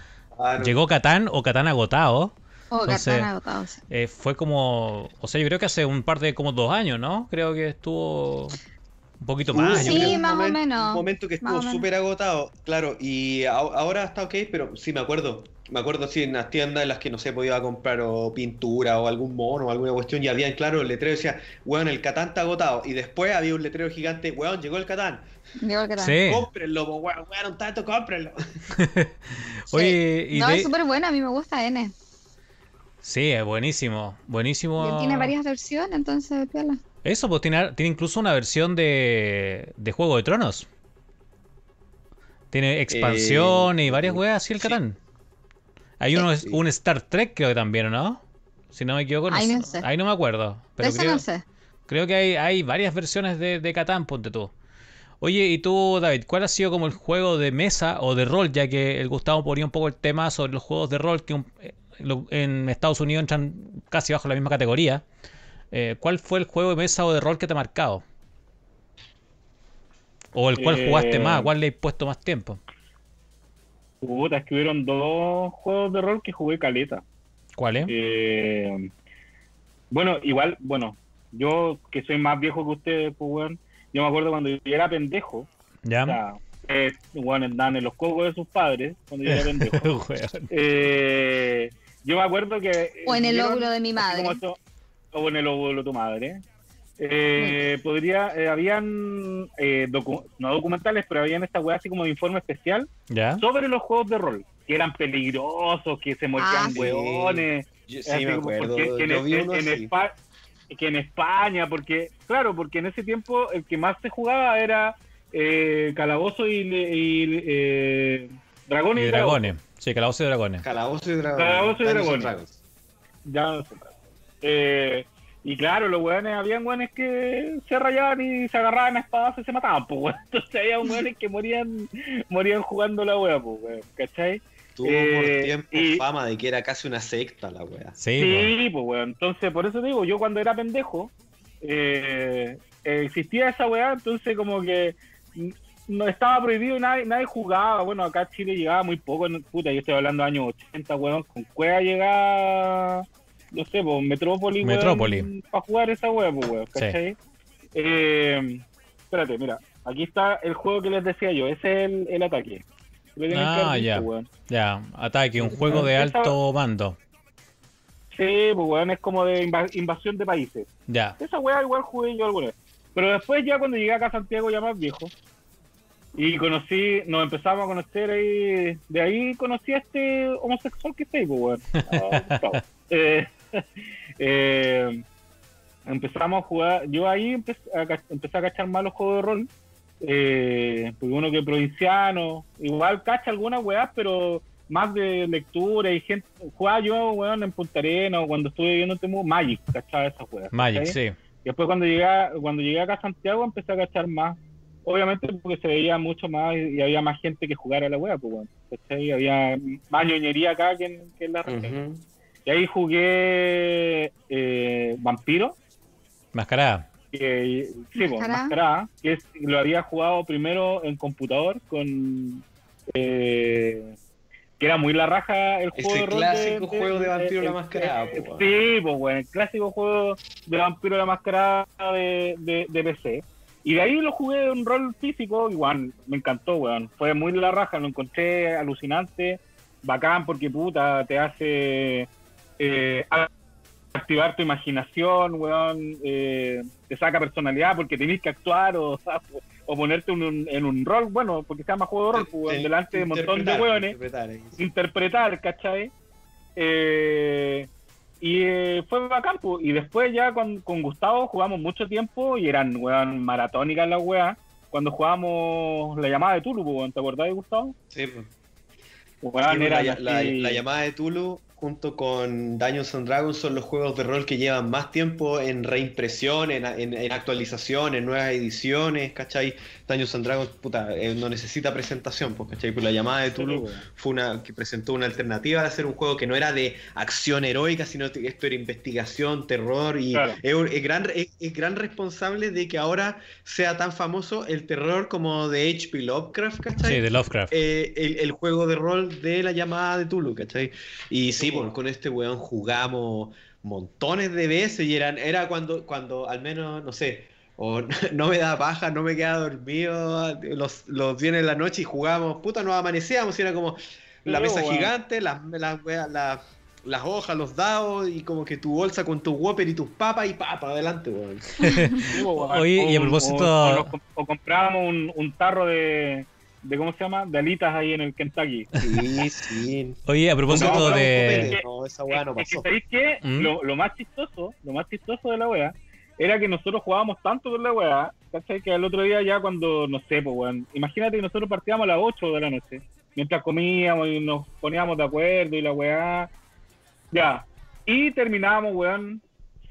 llegó Catán o Catán agotado. Oh, Entonces, Catán agotado, sí. Eh, fue como, o sea, yo creo que hace un par de como dos años, ¿no? Creo que estuvo un poquito más. Sí, un más o menos, Un momento que o estuvo súper agotado, claro, y a- ahora está ok, pero sí me acuerdo. Me acuerdo, sí, en las tiendas en las que no sé, podía comprar o pintura o algún mono o alguna cuestión, y había, claro, el letrero decía, weón, el Catán está agotado. Y después había un letrero gigante, weón, llegó el Catán. Digo el Catán. Sí. Cómprenlo, weón, weón, tanto, cómprenlo. [laughs] Oye, y no, de- es súper buena, a mí me gusta N. sí, es buenísimo, buenísimo. Y tiene varias versiones, entonces, piola. Eso, pues tiene, tiene incluso una versión de, de Juego de Tronos. Tiene expansión y varias weas así el Eh, sí. Hay uno, Sí. un Star Trek creo que también, ¿o ¿no? Si no me equivoco, no Ahí no sé. Ahí no me acuerdo. Pero creo, no sé. creo que hay, hay varias versiones de, de Catán, ponte tú. Oye, y tú, David, ¿cuál ha sido como el juego de mesa o de rol? Ya que el Gustavo ponía un poco el tema sobre los juegos de rol que un- eh, en Estados Unidos entran casi bajo la misma categoría. Eh, ¿Cuál fue el juego de mesa o de rol que te ha marcado? O el cual Eh, jugaste más, ¿cuál le has puesto más tiempo? Puta, es que hubieron dos juegos de rol que jugué caleta. ¿Cuál es? Eh, bueno, igual, bueno, yo que soy más viejo que ustedes, pues, weón, yo me acuerdo cuando yo era pendejo, ¿Ya? o sea, eh, weón, andaban en los cocos de sus padres, cuando yo era [laughs] pendejo. Eh, yo me acuerdo que... O en el óvulo de mi madre. como esto- o en el óvulo de tu madre. Eh, podría, eh, habían, eh, docu- no documentales, pero habían esta weá así como de informe especial ¿Ya? sobre los juegos de rol, que eran peligrosos, que se morían Ah, sí. hueones. Yo, así sí, me como acuerdo. porque- que en, Yo vi en- uno en así. Espa- que en España, porque, claro, porque en ese tiempo el que más se jugaba era eh, Calabozo y, y, eh, Dragón y, Y dragones. Sí, y dragones. Calabozo y Dragones. Calabozo y Dungeons and Dragones. Ya no sé. Eh, y claro, los weones, habían weones que se rayaban y se agarraban a espadas y se mataban, pues weón. [laughs] Entonces había [laughs] weones que morían, morían jugando la wea, pues weón, ¿cachai? Tuvo Eh, por tiempo y- fama de que era casi una secta la wea. Sí, Sí, pues weón. Entonces, por eso digo, yo cuando era pendejo, eh, eh, existía esa weá, entonces como que no estaba prohibido y nadie, nadie jugaba. Bueno, acá en Chile llegaba muy poco, puta, yo estoy hablando de años 80, weón, con cueva llegaba, no sé, pues Metrópoli, Metrópoli. para jugar esa weá, pues weón, Sí. ¿cachai? Eh, espérate, mira, aquí está el juego que les decía yo, ese es el, el ataque. Ah, ya. weón. Ya, ataque, un juego de alto mando. Sí, pues weón, es como de inva- invasión de países. Ya. Esa weá igual jugué yo alguna vez. Pero después ya cuando llegué acá a Santiago ya más viejo. Y conocí, nos empezamos a conocer ahí, de ahí conocí a este homosexual que está ahí, pues weón. [laughs] Ah. Eh, [laughs] eh, empezamos a jugar, yo ahí empecé a, empecé a cachar más los juegos de rol. Eh, porque uno que provinciano, igual cacha algunas weas, pero más de lectura y gente. Jugaba yo, weón, en Punta Arenas o cuando estuve viviendo en Temu, Magic, cachaba esas weas. Magic, ¿cachai? sí. Y después cuando llegué, cuando llegué acá a Santiago empecé a cachar más. Obviamente porque se veía mucho más y había más gente que jugara a la wea, pues bueno. ¿cachai? Había más ñoñería acá que en, que en la región. Y ahí jugué eh, Vampiro, Mascarada. que, sí, pues, Mascarada. Que es- lo había jugado primero en computador con... eh, que era muy la raja el juego Ese de rol clásico juego de Vampiro la Mascarada, po, weón. sí, pues bueno, el clásico juego de Vampiro la Mascarada de, de, de PC. Y de ahí lo jugué en rol físico, igual, me encantó, weón. Fue muy la raja, lo encontré alucinante, bacán, porque puta, te hace eh, activar tu imaginación, weón, eh, te saca personalidad porque tenés que actuar o, [laughs] o ponerte en un, en un rol, bueno, porque se llama juego de rol, weón, Te- delante de un montón de weones interpretar, sí. interpretar, ¿cachai? Eh, y eh, fue bacán, pues. y después ya con, con Gustavo jugamos mucho tiempo y eran, weón, maratónicas las weas. Cuando jugábamos la llamada de Tulu, pues, weón, ¿te acordás de Gustavo? Sí, pues. Weón, Sí, pues, eran la, la- así- la llamada de Tulu junto con Dungeons and Dragons son los juegos de rol que llevan más tiempo en reimpresión, en, en- en actualización, en nuevas ediciones, ¿cachai? Dungeons and Dragons, puta, eh, no necesita presentación, pues, ¿cachai? Pues la llamada de Tulu weón. fue una que presentó una alternativa de hacer un juego que no era de acción heroica, sino que esto era investigación, terror y Claro. es, gran, es, es gran responsable de que ahora sea tan famoso el terror como de H.P. Lovecraft, ¿cachai? Sí, de Lovecraft. eh, el, el juego de rol de la llamada de Tulu, ¿cachai? Y sí, Sí, pues con este weón jugamos montones de veces y eran, era cuando, cuando al menos, no sé, o [laughs] no me daba paja, no me quedaba dormido los, los viernes de la noche y jugábamos, puta, nos amanecíamos y era como la mesa weón. gigante, las, las, weas, las- las hojas, los dados y como que tu bolsa con tu Whopper y tus papas y pa, para adelante, [laughs] weón. Oye, y a O- propósito- O, o o comprábamos un, un tarro de, de. ¿Cómo se llama? De alitas ahí en el Kentucky. Sí, sí. Oye, a propósito No, no, de... No, esa weá no Es que pasó. sabéis que ¿Mm? lo, lo más chistoso, lo más chistoso de la wea, era que nosotros jugábamos tanto con la wea, ¿cachai? Que al otro día ya cuando, no sé, pues weón, imagínate que nosotros partíamos a las 8 de la noche, mientras comíamos y nos poníamos de acuerdo y la weá, ya, y terminábamos, weón,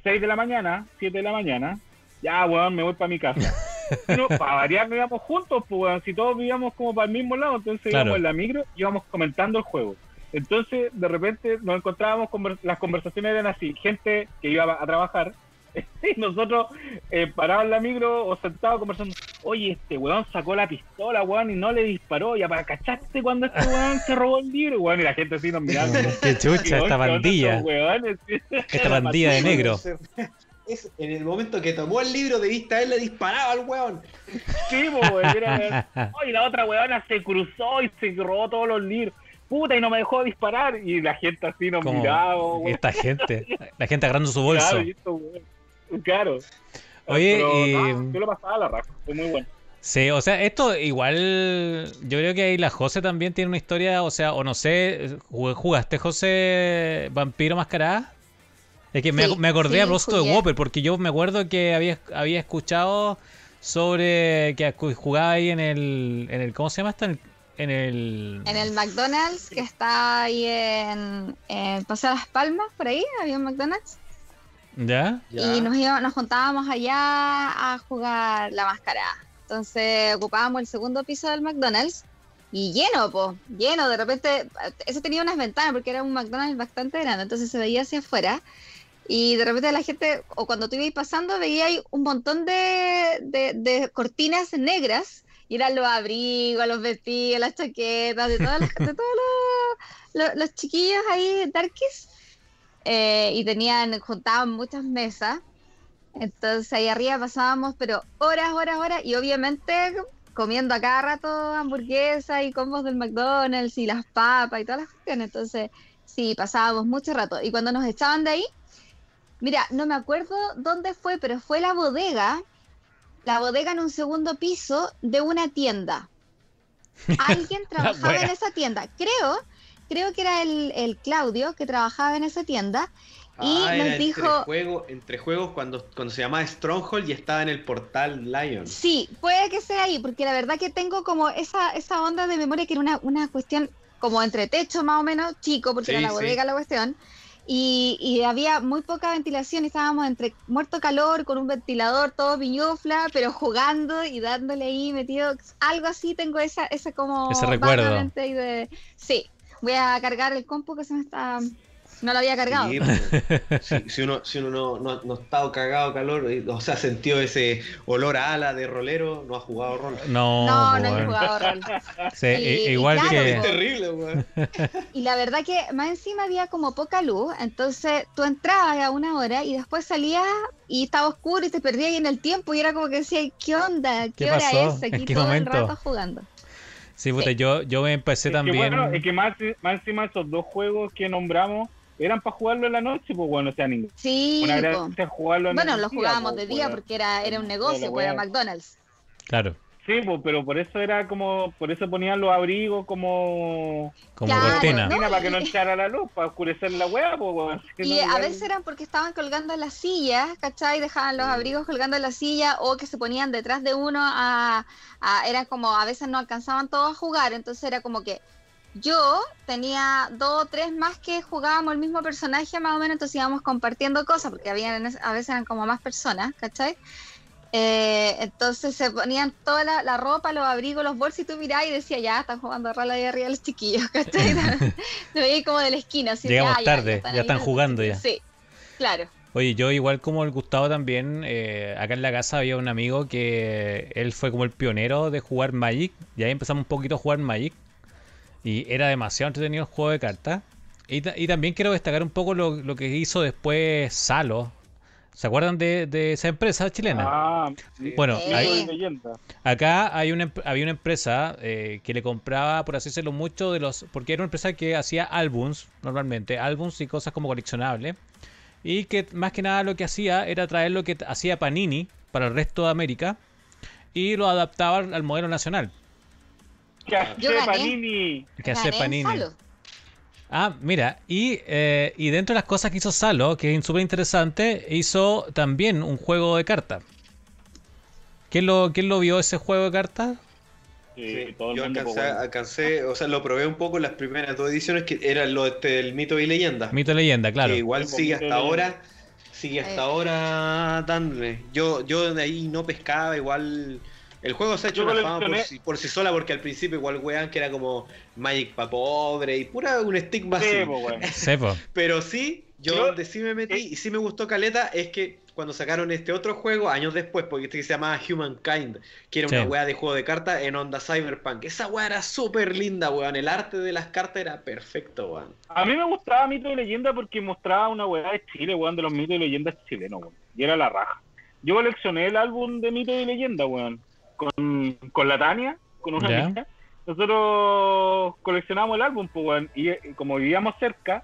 6 de la mañana, 7 de la mañana, ya, weón, me voy para mi casa. [laughs] No, para variar no íbamos juntos, pues weón, si todos vivíamos como para el mismo lado, entonces Claro. íbamos en la micro y íbamos comentando el juego. Entonces, de repente nos encontrábamos, conver- las conversaciones eran así, gente que iba a trabajar, [laughs] y nosotros eh, parados en la micro o sentados conversando, oye, este weón sacó la pistola, weón, y no le disparó, ya para cachaste cuando este weón se robó el libro, weón, y la gente así nos miraba. como, Qué chucha, [laughs] "Weón, esta ¿qué onda bandilla. estos weones?" Esta bandilla de negro. Es, en el momento que tomó el libro de vista, él le disparaba al weón. Sí, era- Oye, la otra weona se cruzó y se robó todos los libros. Puta, y no me dejó disparar. Y la gente así nos Como miraba, weón. esta gente, la gente agarrando su bolso. Claro, y esto. Claro. Oye, Pero, y- no, yo lo pasaba a la raja, fue muy bueno. Sí, o sea, esto igual, yo creo que ahí la José también tiene una historia, o sea, o no sé, ¿jug- ¿jugaste José Vampiro Mascarada? Es que me, Sí, me acordé a sí, propósito de. Whopper, porque yo me acuerdo que había, había escuchado sobre que jugaba ahí en el, en el ¿cómo se llama esto? En el, en el... En el McDonald's que está ahí en, en Paseo Las Palmas, por ahí, había un McDonald's. ¿Ya? Y nos, iba- nos juntábamos allá a jugar la mascarada. Entonces ocupábamos el segundo piso del McDonald's y lleno, po, lleno. De repente, eso tenía unas ventanas porque era un McDonald's bastante grande, entonces se veía hacia afuera. Y de repente la gente, o cuando tú ibas pasando, veía ahí un montón de, de- de cortinas negras. Y eran los abrigos, los vestidos, las chaquetas, de, todos los, los- los chiquillos ahí, darkies. Eh, y tenían, juntaban muchas mesas. Entonces ahí arriba pasábamos, pero horas, horas, horas, y obviamente comiendo a cada rato hamburguesas y combos del McDonald's y las papas y todas las cuestiones. Entonces, sí, pasábamos mucho rato. Y cuando nos echaban de ahí, mira, no me acuerdo dónde fue, pero fue la bodega, la bodega en un segundo piso de una tienda. [laughs] Alguien trabajaba en esa tienda. Creo, creo que era el, el Claudio que trabajaba en esa tienda. Y Ah, nos dijo- entre, juego, entre juegos cuando, cuando se llamaba Stronghold y estaba en el portal Lion. Sí, puede que sea ahí, porque la verdad que tengo como esa, esa onda de memoria que era una, una cuestión como entre techo más o menos chico, porque Sí, era la sí. bodega la cuestión, y, y había muy poca ventilación estábamos entre muerto calor con un ventilador todo piñufla, pero jugando y dándole ahí metido, algo así tengo esa, esa como... Ese recuerdo. de... Sí, voy a cargar el compu que se me está... No lo había cargado. Sí, pues, si, si uno, si uno no, no, no ha estado cagado calor, eh, o sea, sintió ese olor a ala de rolero, no ha jugado rol. No, no, no he jugado rol. [laughs] Sí, Y- igual claro, que... Es terrible. Y la verdad que más encima había como poca luz, entonces tú entrabas a una hora y después salías y estaba oscuro y te perdías ahí en el tiempo y era como que decía, ¿qué onda? ¿Qué, ¿Qué hora pasó? es? ¿En Aquí qué todo momento? el rato jugando. Sí, puta, Sí. yo, yo me empecé Es que, también... bueno, es que más, más encima esos dos juegos que nombramos eran para jugarlo en la noche, pues bueno, o sea, ninguna Sí, po. gracia jugarlo en bueno, el lo jugábamos de día porque era, era un negocio, pues era. McDonald's. Claro, Sí, pues, pero por eso era como, por eso ponían los abrigos como como Claro, cortina. para que no [laughs] echara la luz, para oscurecer la weá, pues Y no, a veces eran porque estaban colgando en las sillas, ¿cachai? Dejaban los abrigos colgando en la silla o que se ponían detrás de uno a, a- era como, a veces no alcanzaban todos a jugar, entonces era como que yo tenía dos o tres más que jugábamos el mismo personaje más o menos, entonces íbamos compartiendo cosas, porque había, a veces eran como más personas, ¿cachai? Eh, entonces se ponían toda la, la ropa, los abrigos, los bolsos y tú mirabas y decías, ya, están jugando rol ahí arriba los chiquillos, [laughs] ¿cachai? [laughs] Te veía como de la esquina. Así, Llegamos "Ah, ya, tarde, ya están jugando chiquillos". Sí, claro. Oye, yo igual como el Gustavo también, eh, acá en la casa había un amigo que él fue como el pionero de jugar Magic, y ahí empezamos un poquito a jugar Magic, y era demasiado entretenido el juego de cartas. Y, ta- y también quiero destacar un poco lo, lo que hizo después Salo. ¿Se acuerdan de, de esa empresa chilena? Ah, Bueno, Sí. hay leyenda. Acá hay una, emp- había una empresa eh, que le compraba, por así decirlo, mucho de los... Porque era una empresa que hacía álbums, normalmente, álbums y cosas como coleccionables. Y que más que nada lo que hacía era traer lo que hacía Panini para el resto de América y lo adaptaba al modelo nacional. ¿Qué hace Yo gané. Panini? Panini. Ah, mira, y, eh, y dentro de las cosas que hizo Salo, que es súper interesante, hizo también un juego de cartas. ¿Quién lo, ¿Quién lo vio ese juego de cartas? Sí, Sí, todo el yo alcancé, pues, bueno. alcancé, o sea, lo probé un poco en las primeras dos ediciones que eran lo este, del mito y leyenda. Mito y leyenda, claro. Que igual sigue hasta ahora, sigue hasta Eh. ahora dándole. Yo, yo de ahí no pescaba, igual el juego se ha hecho una fama por sí, por sí sola porque al principio igual weón que era como Magic pa' pobre y pura un estigma Sí, así. [laughs] Pero sí, yo Yo- donde sí me metí y sí me gustó Caleta es que cuando sacaron este otro juego, años después, porque este que se llamaba Humankind, que era una weá de juego de cartas en onda Cyberpunk. Esa weá era súper linda, weón. El arte de las cartas era perfecto, weón. A mí me gustaba Mito y Leyenda porque mostraba una weá de Chile, weón, de los mitos y leyendas chilenos, weón. Y era la raja. Yo coleccioné el álbum de Mito y Leyenda, weón. Con, con la Tania, con una amiga. Nosotros coleccionamos el álbum, pues. Y, y como vivíamos cerca,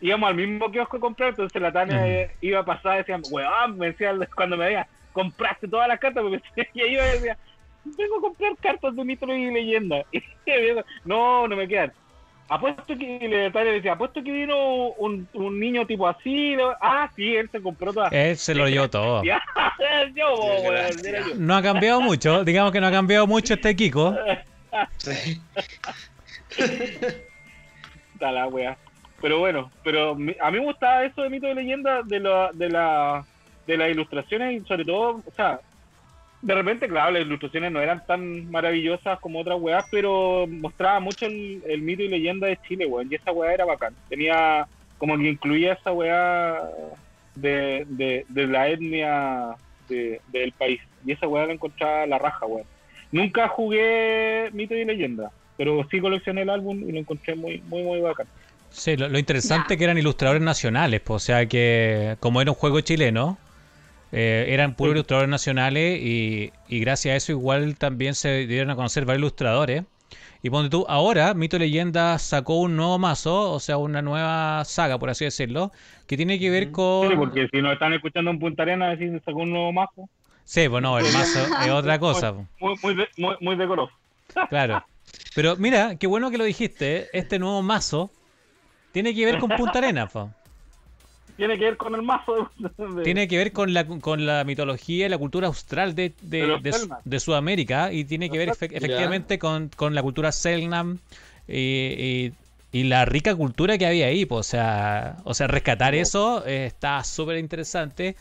íbamos al mismo kiosco a comprar. Entonces la Tania eh, iba a pasar y decía, weón, me decía [laughs] cuando me veía, compraste todas las cartas. Porque [laughs] ella iba y decía, vengo a comprar cartas de Mito y Leyenda. [laughs] Y yo no, no me quedan. Apuesto que y le decía, apuesto que vino un, un niño tipo así. lo- Ah, sí, él se compró todas. Él se lo llevó todo. [laughs] Yo, yo. No ha cambiado mucho, digamos que no ha cambiado mucho este Kiko. Sí. Está la wea. Pero bueno, pero mi- a mí me gustaba eso de mito de leyenda de la, de la de las ilustraciones y sobre todo, o sea, de repente, claro, las ilustraciones no eran tan maravillosas como otras weas, pero mostraba mucho el, el mito y leyenda de Chile, weón, y esa wea era bacán. Tenía como que incluía esa wea de, de, de la etnia de- del país, y esa wea la encontraba la raja, weón. Nunca jugué mito y leyenda, pero sí coleccioné el álbum y lo encontré muy, muy, muy bacán. Sí, lo, lo interesante Ya. que eran ilustradores nacionales, pues, o sea que como era un juego chileno, eh, eran puros Sí. ilustradores nacionales y, y gracias a eso igual también se dieron a conocer varios ilustradores. Y ponte tú, ahora Mito Leyenda sacó un nuevo mazo, o sea, una nueva saga, por así decirlo, que tiene que ver con... Sí, porque si nos están escuchando en Punta decir sacó un nuevo mazo, Sí, bueno, el mazo es [laughs] otra cosa. muy, muy, muy, muy decoroso. Claro. Pero mira, qué bueno que lo dijiste. Este nuevo mazo tiene que ver con Punta Arenas. po. Tiene que ver con el mazo de, Tiene que ver con la, con la mitología y la cultura austral de, Sudamérica y tiene que ver efe- efectivamente con, con la cultura Selknam y, y- y la rica cultura que había ahí. po. O sea, o sea rescatar eso eh, está súper interesante.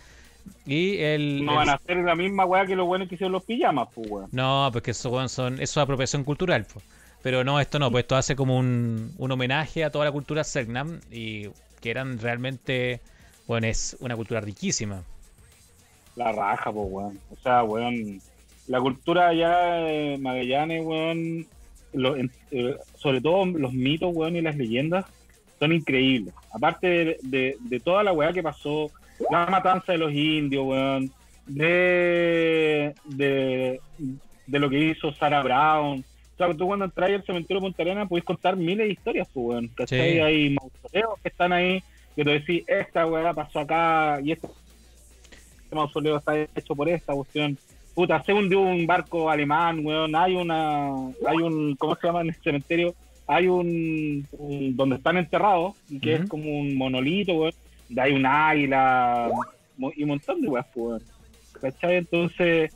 Y el, no el- van a hacer la misma weá que los buenos que hicieron los pijamas, pues weón. No, porque eso weón, son, eso es apropiación cultural. po. Pero no, esto no, pues esto hace como un, un homenaje a toda la cultura Selknam y que eran realmente, bueno, es una cultura riquísima. La raja, pues weón. O sea, weón, la cultura allá Magallanes, weón, eh, sobre todo los mitos, weón, y las leyendas son increíbles. Aparte de toda la weá que pasó, la matanza de los indios, weón, de, de, de lo que hizo Sarah Brown. O sea, tú cuando entras al cementerio de Punta Arenas podés contar miles de historias, pues, weón. ¿cachai? Sí. Hay mausoleos que están ahí, que te decís, esta weá pasó acá, y esto este mausoleo está hecho por esta cuestión. Puta, se hundió un barco alemán, weón. Hay una, hay un, ¿cómo se llama en el cementerio? Hay un, un- donde están enterrados, que es como un monolito, weón. Hay un águila y un montón de weas, pues, weón. ¿Cachai? Entonces,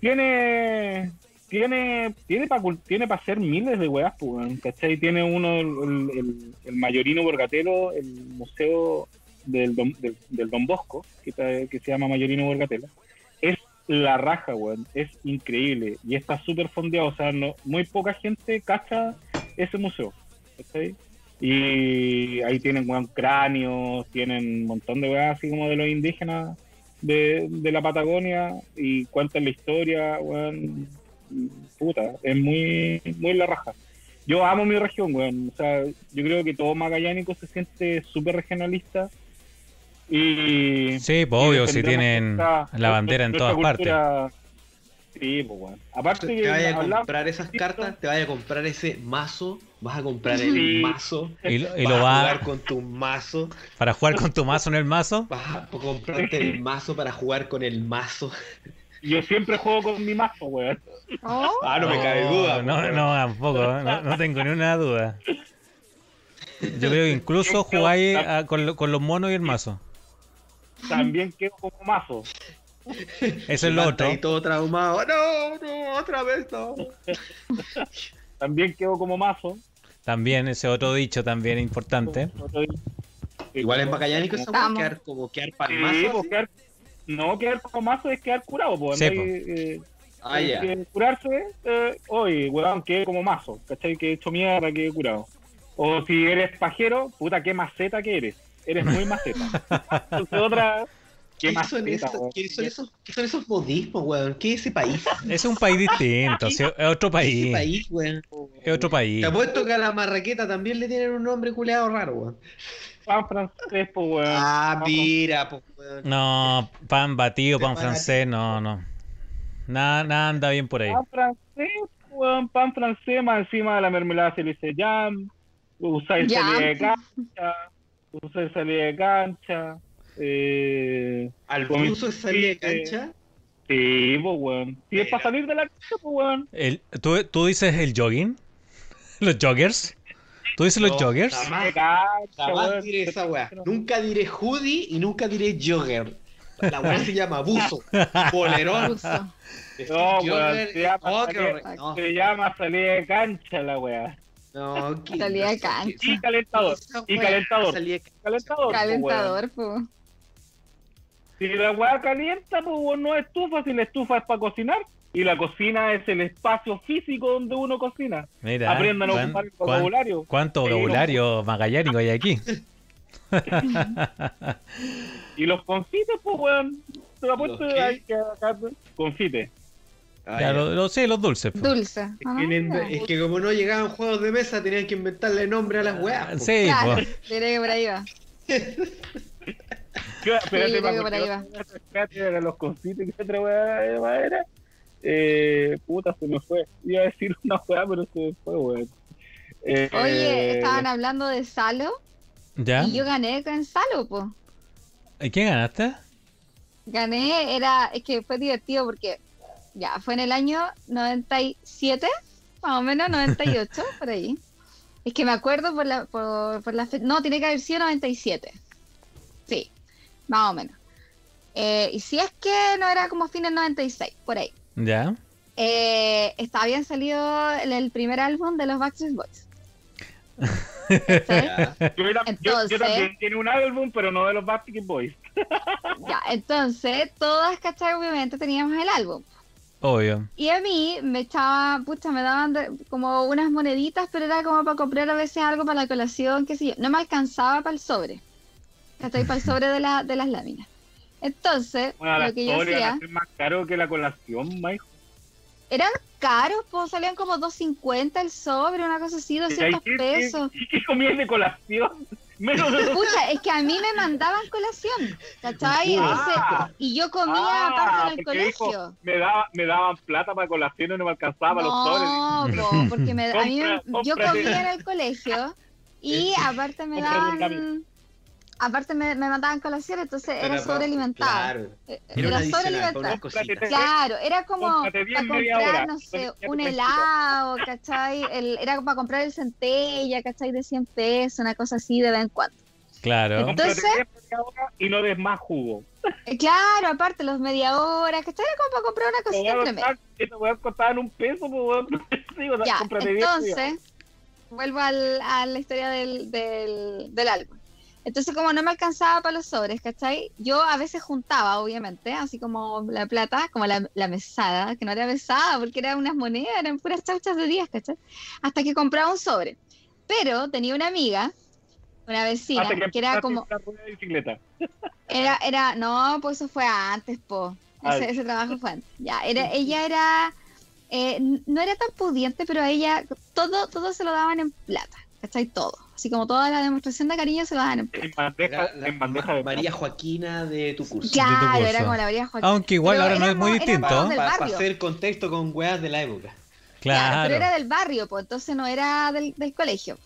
tiene, tiene, tiene para tiene para hacer miles de weas, pues. ¿Cachai? Tiene uno, el, el, Mayorino Borgatelo, el museo del Don, del, del Don Bosco, que, está- que se llama Mayorino Borgatela, es la raja, weón, es increíble y está súper fondeado, o sea, no, muy poca gente cacha ese museo, ¿cachai? Y ahí tienen, weón, cráneos, tienen un montón de weas así como de los indígenas de, de la Patagonia y cuentan la historia, weón, puta, es muy, muy la raja. yo amo mi región, weón. O sea, yo creo que todo magallánico se siente súper regionalista. Y. Sí, pues y obvio, si tienen nuestra- la bandera en todas partes. Sí, pues, weón. Aparte Te que vayas a comprar esas cartas, te vayas a comprar ese mazo, vas a comprar el mazo, Y, lo- y vas lo a jugar con tu mazo, para jugar con tu mazo en el mazo. vas a comprarte el mazo para jugar con el mazo. Yo siempre juego con mi mazo, weón. Oh, Ah, no me cabe duda. No, no, tampoco, no, no tengo ni una duda. Yo creo que incluso jugáis ah, con, lo- con los monos y el mazo. También quedo como mazo. Eso es lo otro. ahí todo traumado. No, no, otra vez no. También quedo como mazo. También, ese otro dicho también importante. Igual en weá, Vamos. quedar como quedar para el Sí, mazo. No, quedar como mazo es quedar curado, pues. Sí, eh, Ah, ya. curarse, eh, oye, weón, quedé como mazo, ¿cachai? Que he hecho mierda, que he curado. O si eres pajero, puta, qué maceta que eres. Eres muy maceta. Entonces otra, qué ¿Qué son, maceta, qué son esos, qué son esos modismos, weón? ¿Qué es ese país? Es un país distinto, es otro ¿Qué es país. país, weón? Es otro país. Te apuesto que a la marraqueta también le tienen un nombre culeado raro, weón. Pan francés, pues, weón. Ah, mira, pues, weón. No, pan batido, pan francés, no, no. Nada, nada anda bien por ahí. Pan francés, weón, pan francés, más encima de la mermelada se le dice jam, usáis salida de cancha, usáis salida de cancha, eh, Al es salir de sí, cancha. sí, pues, weón. Si es para salir de la cancha, pues, weón. El, ¿tú, ¿Tú dices el jogging? [laughs] ¿Los joggers? ¿Tú dices los No, joggers? jamás. Jamás diré esa weá. Nunca diré hoodie y nunca diré jogger. La weá se llama buzo, polerón. ruso. No, weón, se llama, jogger. salida- No, se llama salida de cancha la weá. no, ¿qué- Salida de cancha. Y calentador, y weá? calentador. Calentador. pues. Calentador, pues. Si la weá calienta, pues no es estufa, si la estufa es para cocinar. Y la cocina es el espacio físico donde uno cocina. Mira, Aprendan a cuán- ocupar el vocabulario. ¿cuánto Sí, vocabulario magallánico hay aquí? [laughs] Y los confites, pues weón. Te lo apuesto que acá, Confite. Ah, Ya, lo, lo sé, los dulces. po. Dulce. Es Ah, que, en- es que como no llegaban juegos de mesa, tenían que inventarle nombre a las weas. po. Sí, Claro, po. diré que por ahí va. [laughs] Espérate, creo pa, que por ahí espérate, los confites, ¿qué otra weá era? Eh, puta, se me fue. Iba a decir una weá, pero se me fue, weón. Eh, Oye, estaban hablando de Salo ¿Ya? y yo gané con Salo, pues. ¿Y quién ganaste? Gané, era, es que fue divertido porque ya fue en el año 97, más o menos 98, [laughs] por ahí. Es que me acuerdo por la, por, por la fe- no, tiene que haber sido 97. Sí, más o menos. Eh, y si es que no era como fines 96, por ahí. ¿Ya? Eh, está, habían salido el, el primer álbum de los Backstreet Boys. [laughs] Yo, era- yo- yo Entonces- también tiene un álbum, pero no de los Backstreet Boys. [laughs] ya, entonces, todas, ¿cachai? Obviamente teníamos el álbum. Obvio. Y a mí me echaba, pucha, me daban de- como unas moneditas, pero era como para comprar a veces algo para la colación, qué sé yo. No me alcanzaba para el sobre. ¿Cachai? Para el [laughs] sobre de, la, de las láminas. Entonces, Bueno, lo que yo hacía, a ser más caro que la colación, Mike. eran caros, pues salían como 2.50 el sobre, una cosa así, 200 pesos. ¿Y qué comías de colación? [laughs] Menos de Pucha, es que a mí me mandaban colación, ¿cachai? Entonces, Ah. y yo comía Ah, aparte en el porque dijo, colegio. me, daba, me daban plata para colación y no me alcanzaba para los sobres. No, po, porque me, a mí yo comía en el colegio y [laughs] aparte me daban, aparte me, me mandaban colación, entonces era sobrealimentado. Claro. Eh, Era cositas. Claro, era como para comprar, hora. no sé, te un helado, ¿cachai? El, era para comprar el centella, ¿cachai? De 100 pesos, una cosa así de vez en cuando. Claro. Entonces- y no des más jugo. Eh, claro, aparte los media hora, ¿cachai? Era como para comprar una cosita costaba en un peso, pues [laughs] Ya, entonces, vuelvo al- a la historia del, del, del álbum. Entonces, como no me alcanzaba para los sobres, ¿cachai? Yo a veces juntaba, obviamente, así como la plata, como la, la mesada, que no era mesada porque eran unas monedas, eran puras chauchas de días, ¿cachai? Hasta que compraba un sobre. Pero tenía una amiga, una vecina, que que era como, a rueda de bicicleta. [laughs] era, era, no, pues eso fue antes, po. Ese, ese trabajo fue antes. Ya, era, [laughs] ella era eh, no era tan pudiente, pero a ella todo, todo se lo daban en plata, ¿cachai? Todo. Así como toda la demostración de cariño se lo daban en plata. En bandeja, Era la en bandeja de María Joaquina de tu curso. Claro, curso. era como la María Joaquín. Aunque igual Pero ahora no es muy distinto. Para hacer contexto con weas de la época. Claro, pero era del barrio, pues entonces no era del, del colegio.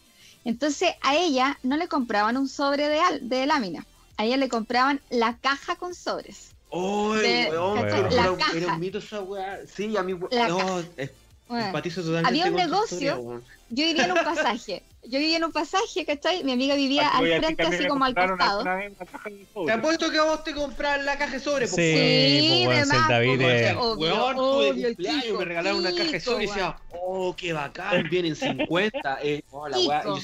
Entonces a ella no le compraban un sobre de, al- de lámina, a ella le compraban la caja con sobres. ¡Oh, De- weón! era, caja. era un mito esa wea. Sí, a mí. La no, caja. Es- Bueno, empatizo totalmente había un negocio historia, yo vivía en un pasaje, [laughs] yo vivía en un pasaje, ¿cachai? Mi amiga vivía Aquí al frente, así como al costado. una caja de Te apuesto que a vos te compras la caja de sobre, Sí, weón. Sí, pues, más, David pues, Weón, tuve cumpleaños, me regalaron una caja de sobre y decía, oh, qué bacán, vienen [laughs] 50. Eh, oh, la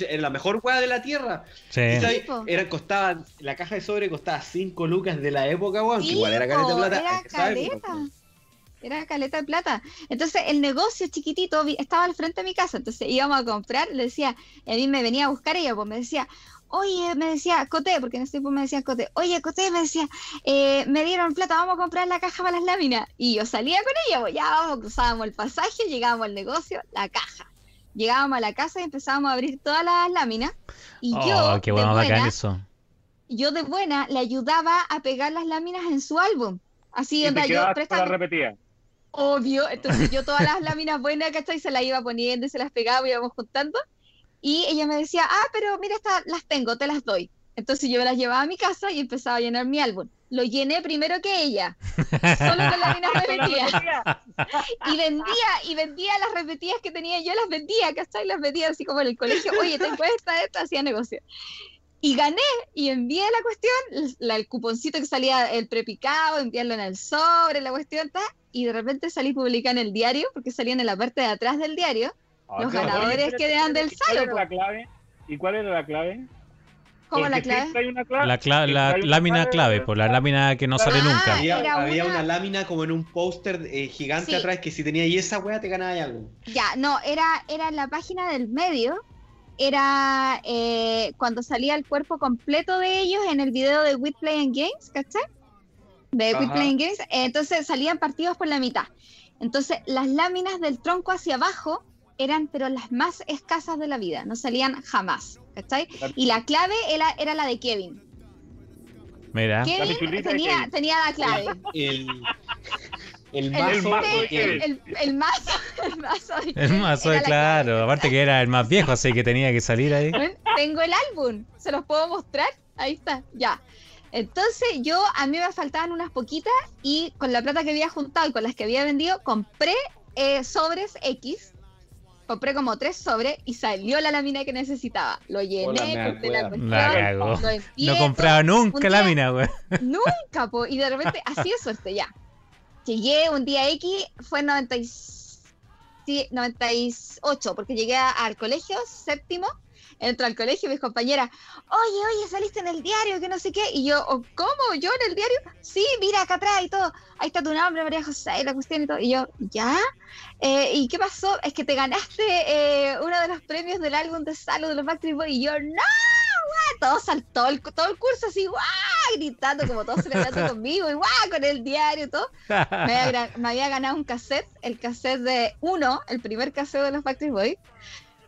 era mejor weá de la tierra. Sí. Sabes, era, costaba, la caja de sobre costaba 5 lucas de la época, weón. que igual era caleta de plata. Era Era caleta de plata. Entonces el negocio chiquitito estaba al frente de mi casa. Entonces íbamos a comprar, le decía, y a mí me venía a buscar ella, pues me decía, oye, me decía, Coté, porque en ese tiempo me decían Coté, oye, Coté, me decía, eh, me dieron plata, vamos a comprar la caja para las láminas. Y yo salía con ella, pues ya vamos, cruzábamos el pasaje, llegábamos al negocio, la caja. Llegábamos a la casa y empezábamos a abrir todas las láminas. Y Oh, yo, qué de bueno, buena, eso. yo de buena le ayudaba a pegar las láminas en su álbum. Así, te yo, la repetida. Obvio, entonces yo todas las láminas buenas, ¿cachai? Se las iba poniendo y se las pegaba y íbamos juntando. Y ella me decía, ah, pero mira, estas las tengo, te las doy. Entonces yo me las llevaba a mi casa y empezaba a llenar mi álbum. Lo llené primero que ella, solo con láminas [laughs] repetidas. repetida. Y vendía, y vendía las repetidas que tenía, yo las vendía, ¿cachai? Las vendía así como en el colegio, oye, tengo esta, esta, hacía negocio. Y gané y envié la cuestión, la- el cuponcito que salía el prepicado, enviarlo en el sobre, la cuestión, ta, y de repente salí publicada en el diario, porque salían en la parte de atrás del diario, Ah, Los claro. ganadores que eran del ¿y ¿Cuál Salo, era po? la clave? ¿Y cuál era la clave? como la clave. hay una clave. La, cla- la hay una lámina clave, por la lámina que no sale Ah, nunca. Había, había una- una... lámina como en un póster eh, gigante Sí. atrás que si tenía ahí esa weá te ganabas algo. Ya, no, era, era en la página del medio, era eh, cuando salía el cuerpo completo de ellos en el video de We Play and Games, ¿cachai? De We. Play and Games, entonces salían partidos por la mitad. Entonces las láminas del tronco hacia abajo eran pero las más escasas de la vida, no salían jamás, ¿cachai? Y la clave era, era la de Kevin. Mira. Kevin pichulita de tenía, Kevin. tenía la clave. El, el El, mazo, el, el mazo, el mazo [laughs] El mazo, la claro. Aparte que era el más viejo, así que tenía que salir ahí. Tengo el álbum, se los puedo mostrar. Ahí está, ya. Entonces yo, a mí me faltaban unas poquitas y con la plata que había juntado y con las que había vendido, compré eh, sobres X. Compré como tres sobres y salió la lámina que necesitaba. Lo Hola, llené, corté la cuestión, La lo No compraba un nunca día- lámina, güey. Nunca, po. Y de repente, así de suerte, ya. Llegué un día X, fue 90 y- sí, 98, porque llegué al colegio, séptimo, entro al colegio y mis compañeras, oye, oye, saliste en el diario, que no sé qué. Y yo, "Oh, ¿cómo? ¿Yo en el diario? Sí, mira acá atrás y todo. Ahí está tu nombre, María José, y la cuestión y todo. Y yo, ¿ya? Eh, ¿Y qué pasó? Es que te ganaste eh, uno de los premios del álbum de salud de los Backstreet Boys. Y yo, ¡no! Guau". Todo saltó, el, todo el curso así, ¡guau! Gritando, como todos celebrando [laughs] conmigo, y ¡guau! Con el diario y todo. Me había, gra- me había ganado un cassette, el cassette de uno, el primer cassette de los Backstreet Boys.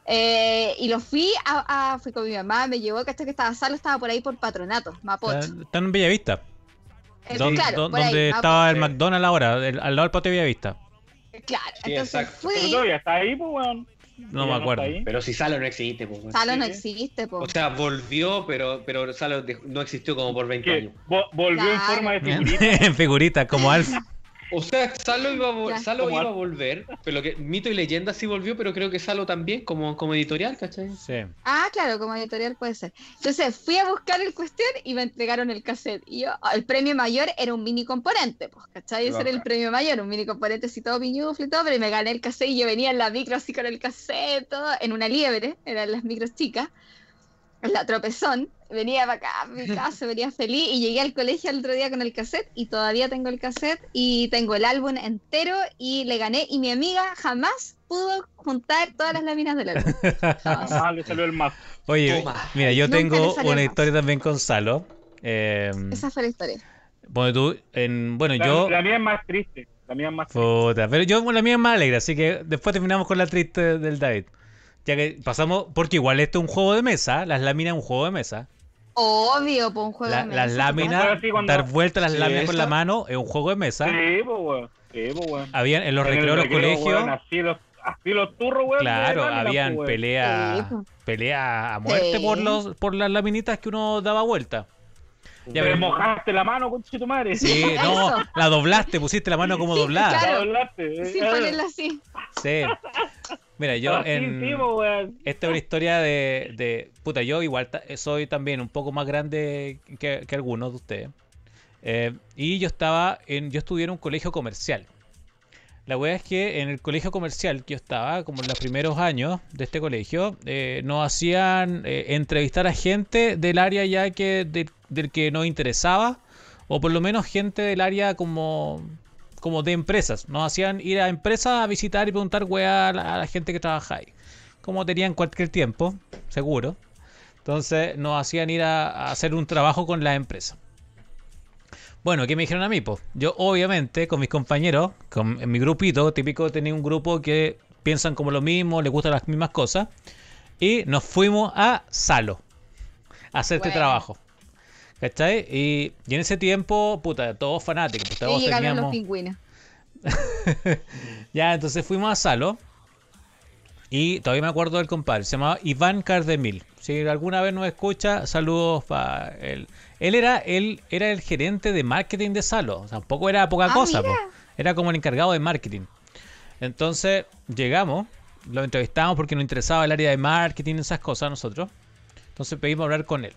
Eh, y lo fui a, a- fui con mi mamá, me llevó, que que estaba salo, estaba por ahí por patronato, Mapocho. Están en Bellavista. Eh, claro, don- por ahí, donde Mapocho. estaba el McDonald's ahora, el- al lado del patio de Bellavista. Claro, Sí, entonces exacto. Pero fui, todavía está ahí, pues, weón. No me acuerdo. Pero si Salo no existe, pues. Salo no existe, po. O sea, volvió, pero, pero Salo no existió como por 20 Que años. vo- volvió en forma de [laughs] figurita. en figuritas, como Alf. [laughs] O sea, Salo iba a, vol- Ya. Salo Como iba a Al- volver, pero lo que Mito y Leyenda sí volvió, pero creo que Salo también, como, como editorial, ¿cachai? Sí. Ah, claro, como editorial puede ser. Entonces fui a buscar el cuestión y me entregaron el cassette. Y yo, el premio mayor era un mini componente, pues, ¿cachai? Ese era el premio mayor, un mini componente así todo piñufle y todo, pero me gané el cassette y yo venía en la micro así con el cassette, todo, en una liebre, eran las micros chicas, la tropezón. Venía para acá, a mi casa, venía feliz y llegué al colegio el otro día con el cassette y todavía tengo el cassette y tengo el álbum entero y le gané y mi amiga jamás pudo juntar todas las láminas del álbum. Jamás. [laughs] Ah, le salió el mazo. Oye, Toma. mira, yo Nunca tengo una más. historia también con Salo. Eh, Esa fue la historia. bueno, tú, en, bueno, La, yo. la mía es más triste. La mía es más Puta, pero yo la mía es más alegre, así que después terminamos con la triste del David. Ya que pasamos, porque igual esto es un juego de mesa, las láminas es un juego de mesa. Obvio, por un juego La- de las mesa. láminas, Así cuando- dar vueltas las Sí, láminas con la mano es un juego de mesa. Sí, pues, weón. Sí, pues, weón. Habían en los En recreos de los recreo, colegios, weón, así los, así los turros, weón. claro, láminas, habían pues, weón. peleas Sí, pues. pelea a muerte Sí. por los por las laminitas que uno daba vuelta. Ya Te ves. mojaste la mano, conche tu madre. Sí, [laughs] no, Eso. la doblaste, pusiste la mano como Sí, doblada. claro. La doblaste, Sí, eh, ponerlo así. Sí. [laughs] Mira, yo en sí, pues, weón. esta es una historia de, de puta, yo igual soy también un poco más grande que, que algunos de ustedes. Eh, y yo estaba en yo estudié en un colegio comercial. La wea es que en el colegio comercial que yo estaba, como en los primeros años de este colegio, eh, nos hacían eh, entrevistar a gente del área ya que del que nos interesaba, o por lo menos gente del área como, como de empresas. Nos hacían ir a empresas a visitar y preguntar wea a la, a la gente que trabaja ahí. Como tenían cualquier tiempo, seguro. Entonces nos hacían ir a, a hacer un trabajo con la empresa. Bueno, ¿qué me dijeron a mí? Pues yo obviamente con mis compañeros, con, en mi grupito, típico tenía un grupo que piensan como lo mismo, les gustan las mismas cosas, y nos fuimos a Salo a hacer este trabajo. ¿Cachai? Y, y en ese tiempo, puta, todos fanáticos. pues, Y todos llegaron los pingüinos. [laughs] Ya, entonces fuimos a Salo. Y todavía me acuerdo del compadre. Se llamaba Iván Cardemil. Si alguna vez nos escucha, saludos para él. Él era, él era el gerente de marketing de Salo. O sea, tampoco era poca Ah, cosa. po. Era como el encargado de marketing. Entonces llegamos, lo entrevistamos porque nos interesaba el área de marketing, esas cosas a nosotros. Entonces pedimos hablar con él.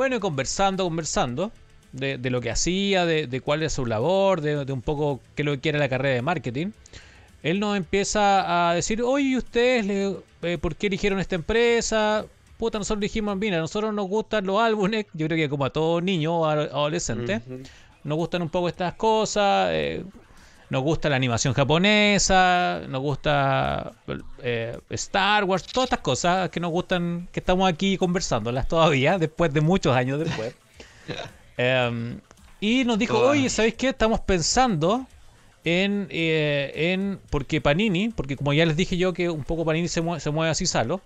Bueno, y conversando, conversando de, de lo que hacía, de, de cuál es su labor, de, de un poco qué es lo que quiere la carrera de marketing. Él nos empieza a decir, oye, ¿y ustedes le- eh, por qué eligieron esta empresa? Puta, nosotros dijimos, mira, a nosotros nos gustan los álbumes, yo creo que como a todo niño o ado- adolescente, nos gustan un poco estas cosas, eh, nos gusta la animación japonesa, nos gusta eh, Star Wars, todas estas cosas que nos gustan, que estamos aquí conversándolas todavía, después de muchos años después. [laughs] Em, y nos dijo, oye, ¿sabéis qué? Estamos pensando en, eh, en, porque Panini, porque como ya les dije yo que un poco Panini se mueve, se mueve así salo,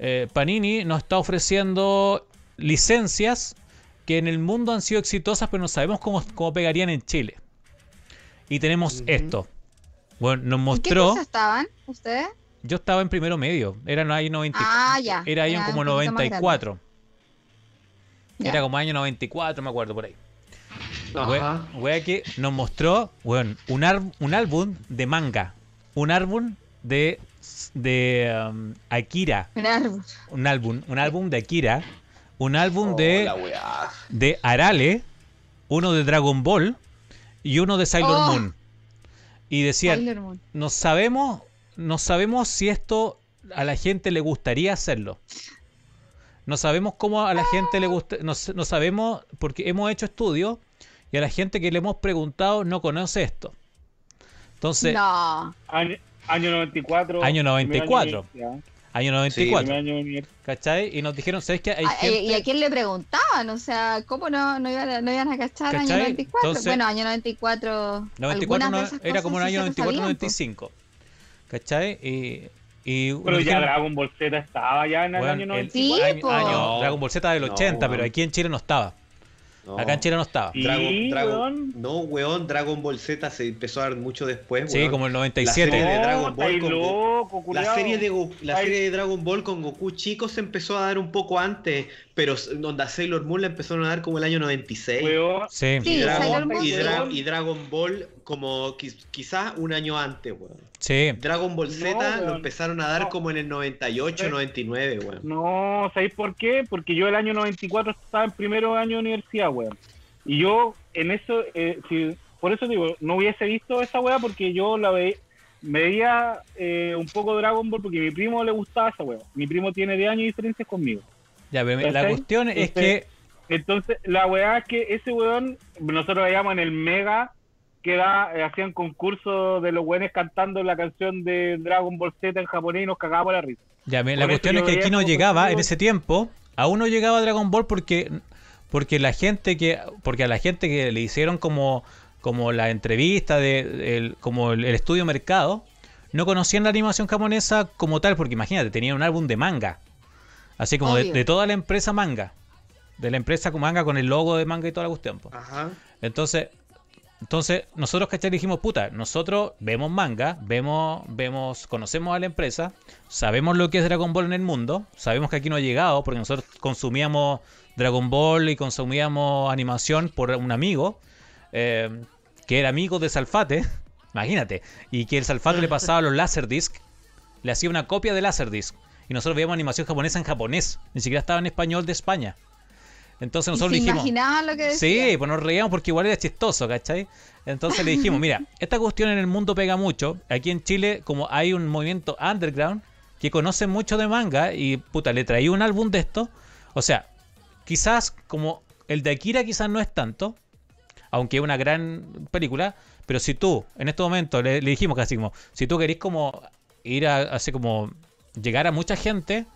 eh, Panini nos está ofreciendo licencias que en el mundo han sido exitosas, pero no sabemos cómo, cómo pegarían en Chile. Y tenemos esto. Bueno, nos ¿En qué mostró. estaban ustedes? Yo estaba en primero medio. Era en año 90, Ah, ya. Era año Era como un poquito más 94. Ya. Era como año 94, me acuerdo por ahí. Ajá. Wea, wea que nos mostró, weón, un, ar- un álbum de manga. Un álbum de, de um, Akira. Un árbol. Un álbum, un álbum de Akira. Un álbum de, Oh, de Arale. Uno de Dragon Ball. Y uno de Sailor Oh. Moon. Y decían, Moon. no sabemos, no sabemos si esto a la gente le gustaría hacerlo. No sabemos cómo a la gente le gusta, no, sabemos porque hemos hecho estudios y a la gente que le hemos preguntado no conoce esto. Entonces, No. Año, año 94. Año 94. primer año de universidad, año primer 94, año de universidad. ¿cachai? Y nos dijeron, ¿sabes qué? Hay Ah, eh, ¿Y a gente... quién le preguntaban? O sea, ¿cómo no, no, iban, a, no iban a cachar año ¿Cachai? 94? Entonces- bueno, año 94. 94 algunas no- era como el sí año se 94, sabían, po. 95. ¿Cachai? Y, y Pero ya dijeron, Dragon Ball Z estaba ya en el bueno, año el- 94. Sí, año- año Dragon Ball Z del no, 80, pero aquí en Chile no estaba. No. Acá en Chile no estaba. Sí, Dragon, weón. no, weón, Dragon Ball Z se empezó a dar mucho después, Sí, weón. como el La 97. serie de Dragon Ball estáis con Go- La serie, de la serie Dragon Ball con Goku chico se empezó a dar un poco antes, pero donde a Sailor Moon la empezaron a dar como el año 96. Weón, Sí. Sí, y, Dragon, Sailor Moon, y, Dra- y Dragon Ball como quiz- quizás un año antes, weón. Sí. Dragon Ball No, Z lo empezaron a dar No. como en el 98, Sí. 99, weón. No, ¿sabéis por qué? Porque yo el año 94 estaba en primero año de universidad, weón. Y yo en eso, eh, si- por eso digo, no hubiese visto esa weá porque yo la ve, veía eh, un poco Dragon Ball porque a mi primo le gustaba esa weá. Mi primo tiene 10 años de diferencias conmigo. Ya, pero la cuestión es Entonces- que Entonces, la weá es que ese weón, nosotros veíamos en el Mega que da, eh, hacían concursos de los weones cantando la canción de Dragon Ball Z en japonés y nos cagábamos la risa. ya, la Por cuestión es que aquí no como llegaba en ese tiempo, aún no llegaba Dragon Ball porque porque la gente que porque a la gente que le hicieron como como la entrevista, de, el- como el, el estudio mercado, no conocían la animación japonesa como tal, porque imagínate, tenían un álbum de manga. Así como de, de toda la empresa manga. De la empresa manga con el logo de manga y toda la cuestión. Ajá. Entonces, entonces nosotros, ¿cachai? Dijimos, puta, nosotros vemos manga, vemos, vemos, conocemos a la empresa, sabemos lo que es Dragon Ball en el mundo, sabemos que aquí no ha llegado, porque nosotros consumíamos Dragon Ball y consumíamos animación por un amigo, eh, que era amigo de Salfate, [laughs] imagínate, y que el Salfate le pasaba los Laserdisc, le hacía una copia de Laserdisc, y nosotros veíamos animación japonesa en japonés, ni siquiera estaba en español de España. Entonces ¿Y nosotros se dijimos... imaginaban lo que decía? Sí, pues nos reíamos porque igual era chistoso, ¿cachai? Entonces le dijimos, mira, [laughs] esta cuestión en el mundo pega mucho. Aquí en Chile, como hay un movimiento underground que conoce mucho de manga y puta, le traí un álbum de esto. O sea, quizás como el de Akira quizás no es tanto, aunque es una gran película, pero si tú, en este momento, le, le dijimos casi como, si tú querés como ir a, así como llegar a mucha gente,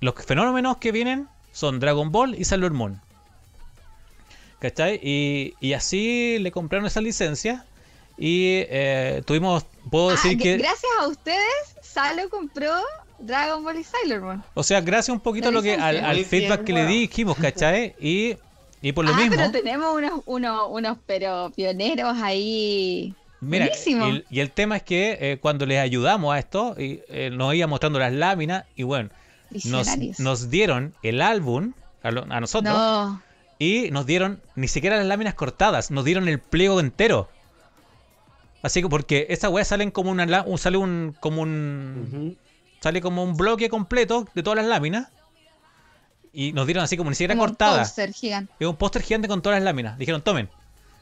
los fenómenos que vienen son Dragon Ball y Sailor Moon. ¿Cachai? Y, y así le compraron esa licencia y eh, tuvimos, puedo Ah, decir que, Gracias a ustedes, Salo compró Dragon Ball y Sailor Moon. o sea, gracias un poquito a lo que, al, feedback bien, que le dijimos, ¿cachai? Y, y por lo ah, mismo, pero tenemos unos, unos, unos pero pioneros ahí. mira, buenísimo. y, y el tema es que eh, cuando les ayudamos a esto, y, eh, nos iba mostrando las láminas y bueno, nos, dieron el álbum a, lo- a nosotros no, y nos dieron ni siquiera las láminas cortadas, nos dieron el pliego entero. Así que porque esa weá salen como una un, sale un como un sale como un bloque completo de todas las láminas y nos dieron así como ni siquiera como un cortadas. póster gigante. Es un póster gigante con todas las láminas. Dijeron, tomen.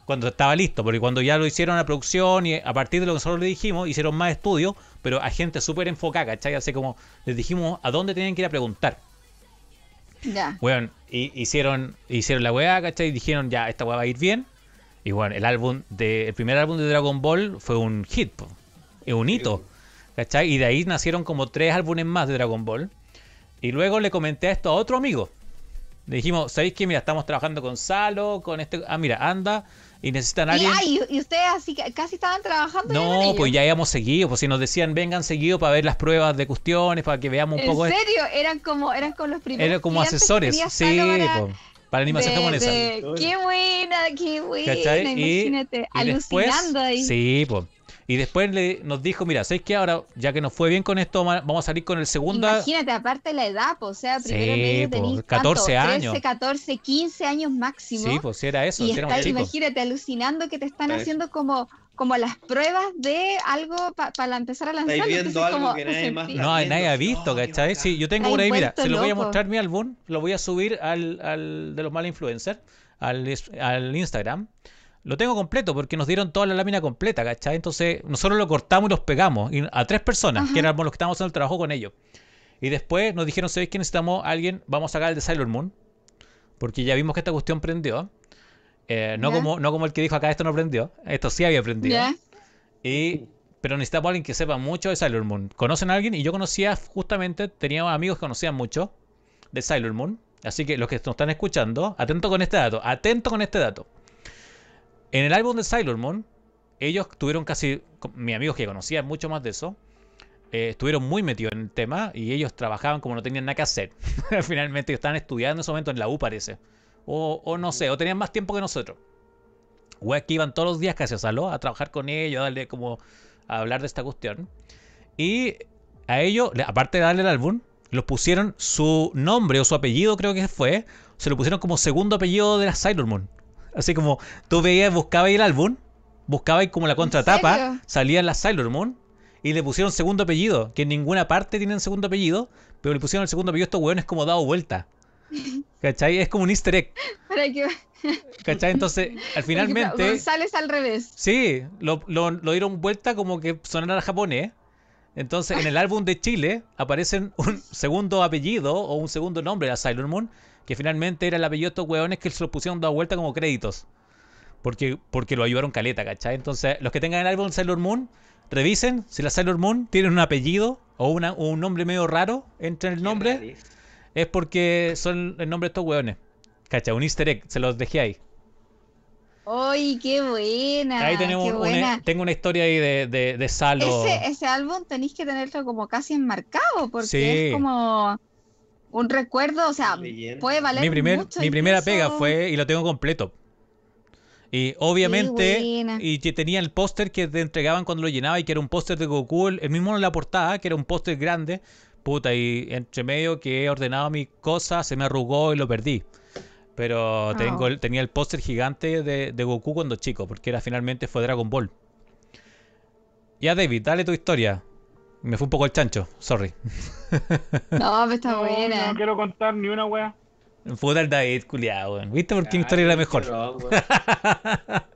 Cuando estaba listo, porque cuando ya lo hicieron a producción y a partir de lo que nosotros le dijimos, hicieron más estudios, pero a gente súper enfocada, ¿cachai? Así como les dijimos a dónde tenían que ir a preguntar. Ya. Weón, y hicieron, hicieron la weá, ¿cachai? Y dijeron, ya, esta weá va a ir bien. Y bueno, el álbum de, el primer álbum de Dragon Ball fue un hit, es un hito. ¿Cachai? Y de ahí nacieron como tres álbumes más de Dragon Ball. Y luego le comenté esto a otro amigo. Le dijimos, ¿sabéis que Mira, estamos trabajando con Salo, con este... Ah, mira, anda, y necesitan a Y, alguien... ay, y ustedes así casi estaban trabajando. ya No, ellos. pues ya íbamos seguido, pues si nos decían vengan seguido para ver las pruebas de cuestiones, para que veamos un ¿En poco... esto. serio? Eran como, eran con los primeros. Era como asesores, sí, para- para animación de- japonesa. de- Qué buena, qué buena. ¿Cachai? Y- Imagínate, y después- alucinando ahí. Sí, pues. Y después le, nos dijo, mira, ¿sabes qué? Ahora, ya que nos fue bien con esto, vamos a salir con el segundo... Imagínate, aparte la edad, po, o sea, primero Sí, medio po, tenéis 14 ¿cuánto? años. 13, 14, 15 años máximo. Sí, pues era eso, y éramos está, imagínate, alucinando que te están haciendo como, como las pruebas de algo para empezar a lanzar. Estáis viendo entonces, algo como que nadie más [laughs] No, viendo. nadie ha visto, ¿cachai? Sí, yo tengo por ahí, mira, se lo voy a mostrar mi álbum, lo voy a subir al, al de los mal influencers, al, al Instagram. Lo tengo completo porque nos dieron toda la lámina completa, ¿cachai? Entonces nosotros lo cortamos y los pegamos y a tres personas, Ajá. que éramos los que estábamos haciendo el trabajo con ellos. Y después nos dijeron, ¿sabéis que necesitamos a alguien? Vamos a sacar el de Sailor Moon, porque ya vimos que esta cuestión prendió. Eh, no, como, no como el que dijo acá, esto no prendió. Esto sí había prendido. Y, pero necesitamos a alguien que sepa mucho de Sailor Moon. ¿Conocen a alguien? Y yo conocía justamente, teníamos amigos que conocían mucho de Sailor Moon. Así que los que nos están escuchando, atento con este dato, atento con este dato. En el álbum de Sailor Moon, ellos tuvieron casi, mis amigos que conocían mucho más de eso, eh, estuvieron muy metidos en el tema y ellos trabajaban como no tenían nada que hacer. [laughs] Finalmente estaban estudiando en ese momento en la U parece. O, o no sé, o tenían más tiempo que nosotros. Weas que iban todos los días casi a Saló a trabajar con ellos, a darle como a hablar de esta cuestión. Y a ellos, aparte de darle el álbum, los pusieron su nombre o su apellido, creo que fue, se lo pusieron como segundo apellido de la Sailor Moon. Así como tú veías, buscabas el álbum, buscabas como la contratapa, salía la Sailor Moon y le pusieron segundo apellido, que en ninguna parte tienen segundo apellido, pero le pusieron el segundo apellido a estos hueones como dado vuelta. [laughs] ¿Cachai? Es como un easter egg. Para ¿Cachai? Entonces, [laughs] al finalmente. González al revés. Sí, lo, lo- lo dieron vuelta como que sonara japonés. Entonces, en el [laughs] álbum de Chile aparecen un segundo apellido o un segundo nombre de Sailor Moon, que finalmente era el apellido de estos hueones que se lo pusieron dado vuelta como créditos. Porque, porque lo ayudaron caleta, ¿cachai? Entonces, los que tengan el álbum Sailor Moon, revisen si la Sailor Moon tiene un apellido o, una- o un nombre medio raro entre el nombre, es porque son el nombre de estos hueones. ¿Cachai? Un easter egg, se los dejé ahí. ¡Ay, qué buena! Ahí tenemos qué una- tengo una historia ahí de, de, de Salo. Ese, ese álbum tenéis que tenerlo como casi enmarcado, porque Sí. es como un recuerdo, o sea, Leyenda. puede valer mi primer, mucho. mi primera pega fue, y lo tengo completo. Y obviamente, y que tenía el póster que te entregaban cuando lo llenaba y que era un póster de Goku, el mismo en la portada, que era un póster grande. Puta, y entre medio que he ordenado mis cosas, se me arrugó y lo perdí. Pero Ah. tengo tenía el póster gigante de, de Goku cuando chico, porque era finalmente fue Dragon Ball. Ya, David, dale tu historia. Me fue un poco el chancho, sorry. [laughs] No, pero está No, buena. no quiero contar ni una wea. Puta el David, culiado, weón. ¿Viste por qué mi historia era mejor? [laughs]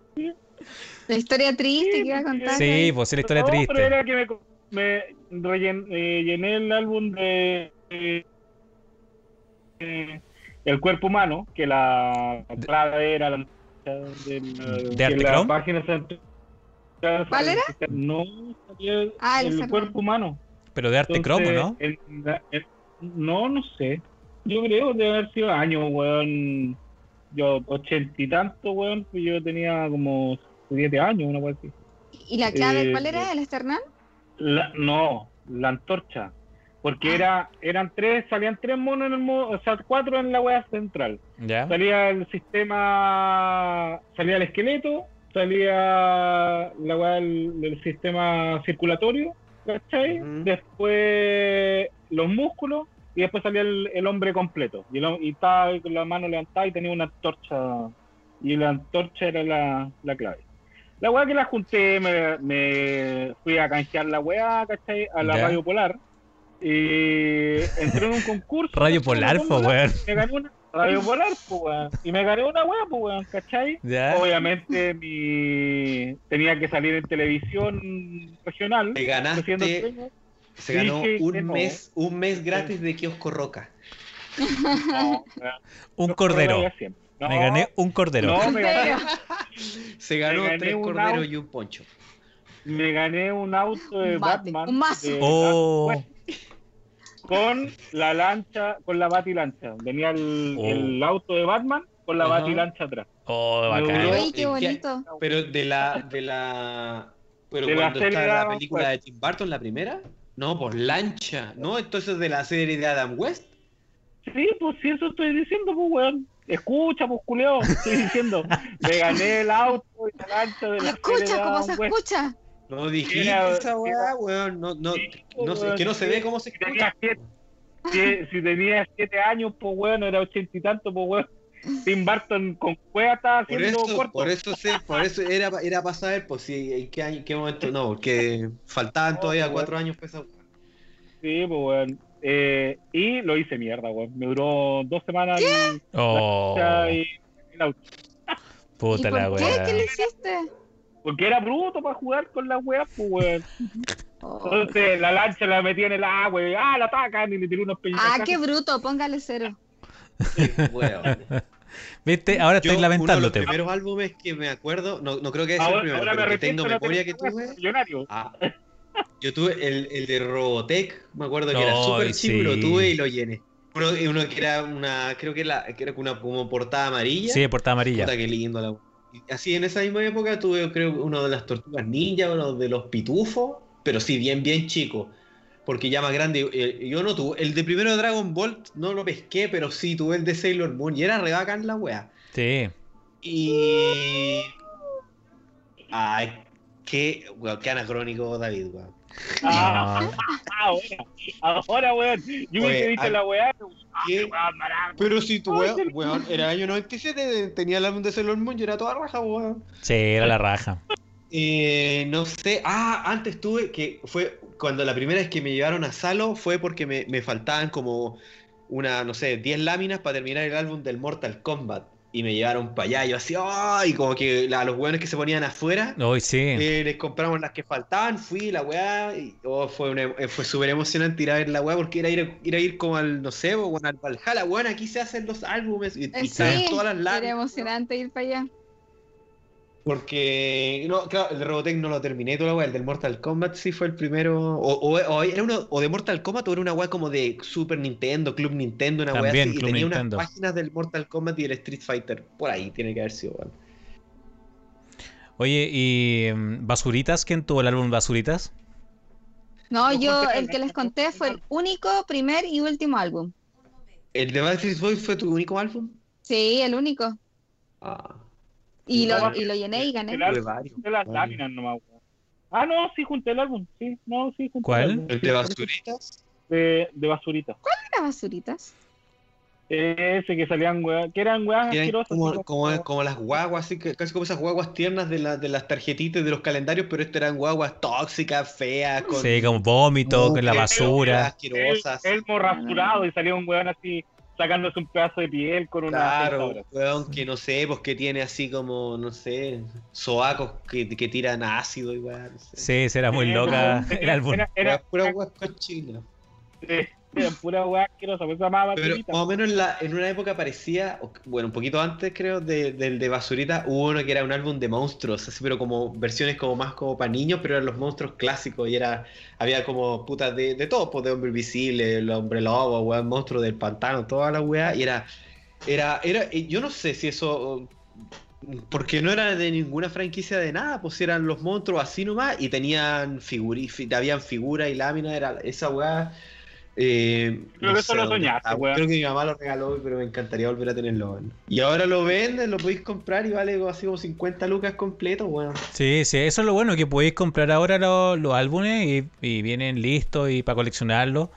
La historia triste que iba a contar. Sí, pues sí, la historia No, triste. pero era que me, me rellen- eh, llené el álbum de eh, eh, El cuerpo humano, que la clave era la de, ¿De Arte la página central. ¿Cuál era? No, salía Ah, el cuerpo humano. Pero de arte Entonces, cromo, ¿no? en la- en- no, no sé. Yo creo que debe haber sido años, weón. Yo, ochenta y tanto, weón, pues yo tenía como siete años, una weón así. ¿Y la clave Eh, cuál era? ¿El external? La- no, la antorcha. Porque Ah. era, eran tres, salían tres monos en el modo, o sea, cuatro en la wea central. Ya. Salía el sistema, salía el esqueleto, salía la wea del, del sistema circulatorio, ¿cachai? Después los músculos y después salía el, el hombre completo. Y, el y estaba con la mano levantada y tenía una antorcha. Y la antorcha era la, la clave. La weá que la junté, me, me fui a canjear la weá, ¿cachai? A la. Radio Polar. Y entré en un concurso. [laughs] Radio. Polar, po, weón. Me gané una Radio Polar, po, weón. Y me gané una weá, po, weón, ¿cachai? Ya. Obviamente mi... tenía que salir en televisión regional. Te ganaste-. Se ganó Dije un no. mes, un mes gratis de kiosco Roca. No, Un no, cordero. no, Me gané un cordero. No, me gané, Se ganó Me gané tres un corderos auto. y un poncho. me gané un auto de Batman. un mazo. de Oh. Con la lancha, con la batilancha. Venía el, Oh. el auto de Batman con la Ajá. batilancha atrás. Oh, bacán. Uy, qué ¿en bonito. Pero de la, de la, pero De la cuando serie está la Adam película West. de Tim Burton, la primera, no, por lancha, no, entonces de la serie de Adam West. Sí, pues sí, eso estoy diciendo, pues, weón. Escucha, pues, culiao, estoy diciendo. Me gané el auto y la lancha de la [laughs] serie de Escucha, ¿cómo se Adam West. escucha? No dijiste Era- esa weá, weón, no, no, Sí, no sé, weón, que no se sí. ve cómo se Si tenía escucha. siete, si, si tenía siete años, pues, weón, era ochenta y tanto, pues, weón. Tim Burton con cueva estaba Por haciendo eso, corto. por eso sé, por eso era, era para saber, pues si en qué año, qué momento no, porque faltaban No, todavía weón. cuatro años para esa weá. Sí, pues, weón. Eh, y lo hice mierda, weón. Me duró dos semanas Oh, la- y el auto. ¿Y puta la por qué? ¿Qué le weá. hiciste? Porque era bruto para jugar con la weá, pues, weón. Oh. Entonces la lancha la metí en el agua y ah, la atacan y le tiré unos peñitos. Ah, qué bruto, póngale cero. Weón. [laughs] ¿Viste? Ahora estoy uno de los lamentándote. primeros álbumes que me acuerdo, no, no creo que sea el primero, ahora me pero que tengo memoria que película, tuve. Millonario. Ah, yo tuve el, el de Robotech, me acuerdo que era súper chivo, lo sí. tuve y lo llené. Uno, uno que era una, creo que, la, que era una como portada amarilla. Sí, de portada amarilla. Puta, qué lindo la Así en esa misma época tuve, creo, uno de las tortugas ninja, uno de los pitufos, pero sí, bien, bien chico. Porque ya más grande, eh, yo no tuve. El de primero de Dragon Ball no lo pesqué, pero sí tuve el de Sailor Moon y era re bacán la wea. Sí. Y. Ay, qué, weón, qué anacrónico, David, weón. Ah, No. ahora, ahora, weón. Yo Oye, hubiese dicho ah, la weá. Pero si tu weón, weón, era año 97, tenía el álbum de Sailor Moon y era toda raja, weón. Sí, era la raja. Eh, no sé. Ah, antes tuve que fue cuando la primera vez que me llevaron a Salo fue porque me, me faltaban como una, no sé, 10 láminas para terminar el álbum del Mortal Kombat. Y me llevaron para allá. Y yo así, ¡ay! Como que la- a los weones que se ponían afuera. Hoy sí. eh, les compramos las que faltaban, fui la weá, y oh, fue, una- eh, fue súper emocionante ir a ver la weá porque era ir, ir a ir como al, no sé, o al Valhalla, weón, aquí se hacen los álbumes y, y Eh, sí, todas las era láminas. emocionante ir para allá. Porque, no, claro, el de Robotech no lo terminé toda la weá, el del Mortal Kombat sí fue el primero. O, o- o era uno, o de Mortal Kombat o era una weá como de Super Nintendo, Club Nintendo, una weá así. Y Club tenía Nintendo. unas páginas del Mortal Kombat y el Street Fighter. Por ahí tiene que haber sido, weón. Oye, ¿y mm, Basuritas? ¿Quién tuvo el álbum Basuritas? No, No, yo el que les conté fue el único, primer y último álbum. ¿El de Backstreet Boys fue tu único álbum? Sí, el único. Ah, Y lo, y lo llené y gané. el de las láminas nomás. Ah, no, sí junté el álbum. Sí, no, sí junté ¿Cuál? el álbum. ¿El de Basuritas? De, de basurita. Era basuritas. Ese que salían weas, que eran weas Que eran asquerosas. como, como, como las guaguas, así que casi como esas guaguas tiernas de, la, de las tarjetitas de los calendarios, pero estas eran guaguas tóxicas, feas, con Sí, como vómito, con la basura. asquerosas. El, elmo rasurado y salía un weón así sacándose un pedazo de piel con una Claro, weón, que no sé, pues que tiene así como, no sé, soacos que, que tiran ácido y weón. No sé. Sí, ese era muy loca era- el álbum. Era, era, cochinas. eh, pura wea asquerosa, pues llamaba Pero basurita. más o menos en, la, en una época parecía, bueno, un poquito antes creo, de- del de Basurita, hubo uno que era un álbum de monstruos, así, pero como versiones como más como para niños, pero eran los monstruos clásicos y era, había como putas de, de todo, pues de hombre invisible, el hombre lobo, weón, monstruo del pantano, toda la weá, y era, era, era, yo no sé si eso, porque no era de ninguna franquicia de nada, pues eran los monstruos así nomás, y tenían figuri, fi- habían figuras y láminas, era esa weá. Eh, Creo que eso lo soñaste, weón. Creo que mi mamá lo regaló, pero me encantaría volver a tenerlo. weón. Y ahora lo venden, lo podéis comprar y vale así como 50 lucas completo, weón. Sí, sí, eso es lo bueno, que podéis comprar ahora los, los álbumes y, y vienen listos y para coleccionarlos.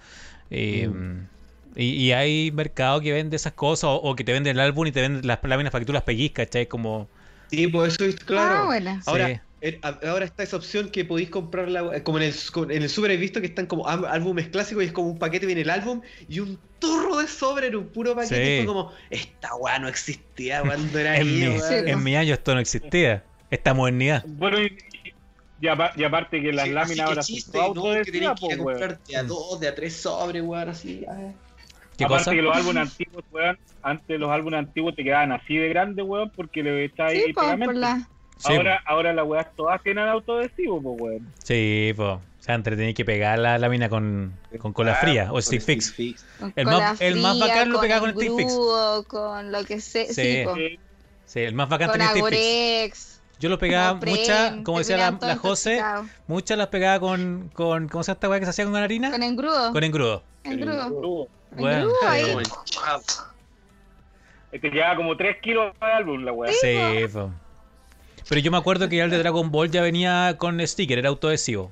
Y, Mm. y, y hay mercado que vende esas cosas o, o que te venden el álbum y te venden las láminas para que tú las pellizcas, ¿cachai? Como... Sí, pues eso es claro. Ah, bueno. Ahora, Sí. Eh, ahora está esa opción que podéis comprarla, eh, como en el, en el Super he visto que están como álbumes clásicos y es como un paquete, viene el álbum y un turro de sobre en un puro paquete. Sí. Y fue como, esta weá no existía cuando era [laughs] En niño, mi, en mi año esto no existía, esta modernidad. Bueno, y, y apa- y aparte que las Sí, láminas ahora que son chiste, todas no, que tenéis autoadhesivas, que ir a pues, weón. comprar de a dos, de a tres sobres, weón, así. ay. ¿Qué Aparte cosa? que los álbumes antiguos, weón, antes los álbumes antiguos te quedaban así de grandes, weón, porque le Sí, ahí pues, pegamento. por la... Sí, ahora, ahora las weas todas tienen autoadhesivo, pues, weón. Sí, pues. O sea, antes que pegar la lámina con, con cola fría o Con stick fix. con El cola más- el más fría, bacán lo pegaba con engrudo, stick fix. Con lo que sea. Sí. Sí, Sí, el más bacán con tenía stick fix. Yo lo pegaba muchas, como decía la, la José, muchas las pegaba con, con, ¿cómo se llama esta weá que se hacía con harina? Con engrudo. Con engrudo. engrudo. crudo. Bueno, Engrudo ahí. Es que lleva como 3 kilos de álbum la wea. Sí, po. Pero yo me acuerdo que ya el de Dragon Ball ya venía con sticker, era autoadhesivo.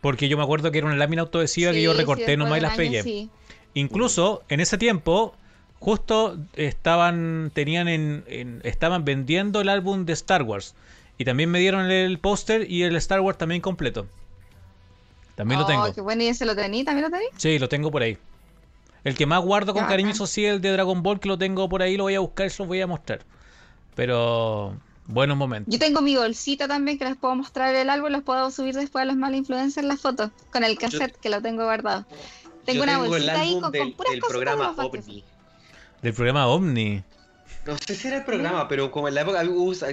Porque yo me acuerdo que era una lámina autoadhesiva que Sí, yo sí, recorté después nomás y las pegué. sí. Incluso en ese tiempo, justo estaban, tenían en, en- estaban vendiendo el álbum de Star Wars. Y también me dieron el póster y el Star Wars también completo. También lo Oh, tengo. qué bueno, ¿y ese lo tení? ¿También lo tení? Sí, lo tengo por ahí. El que más guardo con cariño, eso sí, el de Dragon Ball, que lo tengo por ahí, lo voy a buscar y se lo voy a mostrar. Pero, buenos momentos. Yo tengo mi bolsita también que les puedo mostrar el álbum, los puedo subir después a los mal influencers las fotos, con el cassette que lo tengo guardado. Tengo Yo una tengo bolsita ahí con, del, con puras del cosas programa. OVNI. Del programa Omni. No sé si era el programa, pero como en la época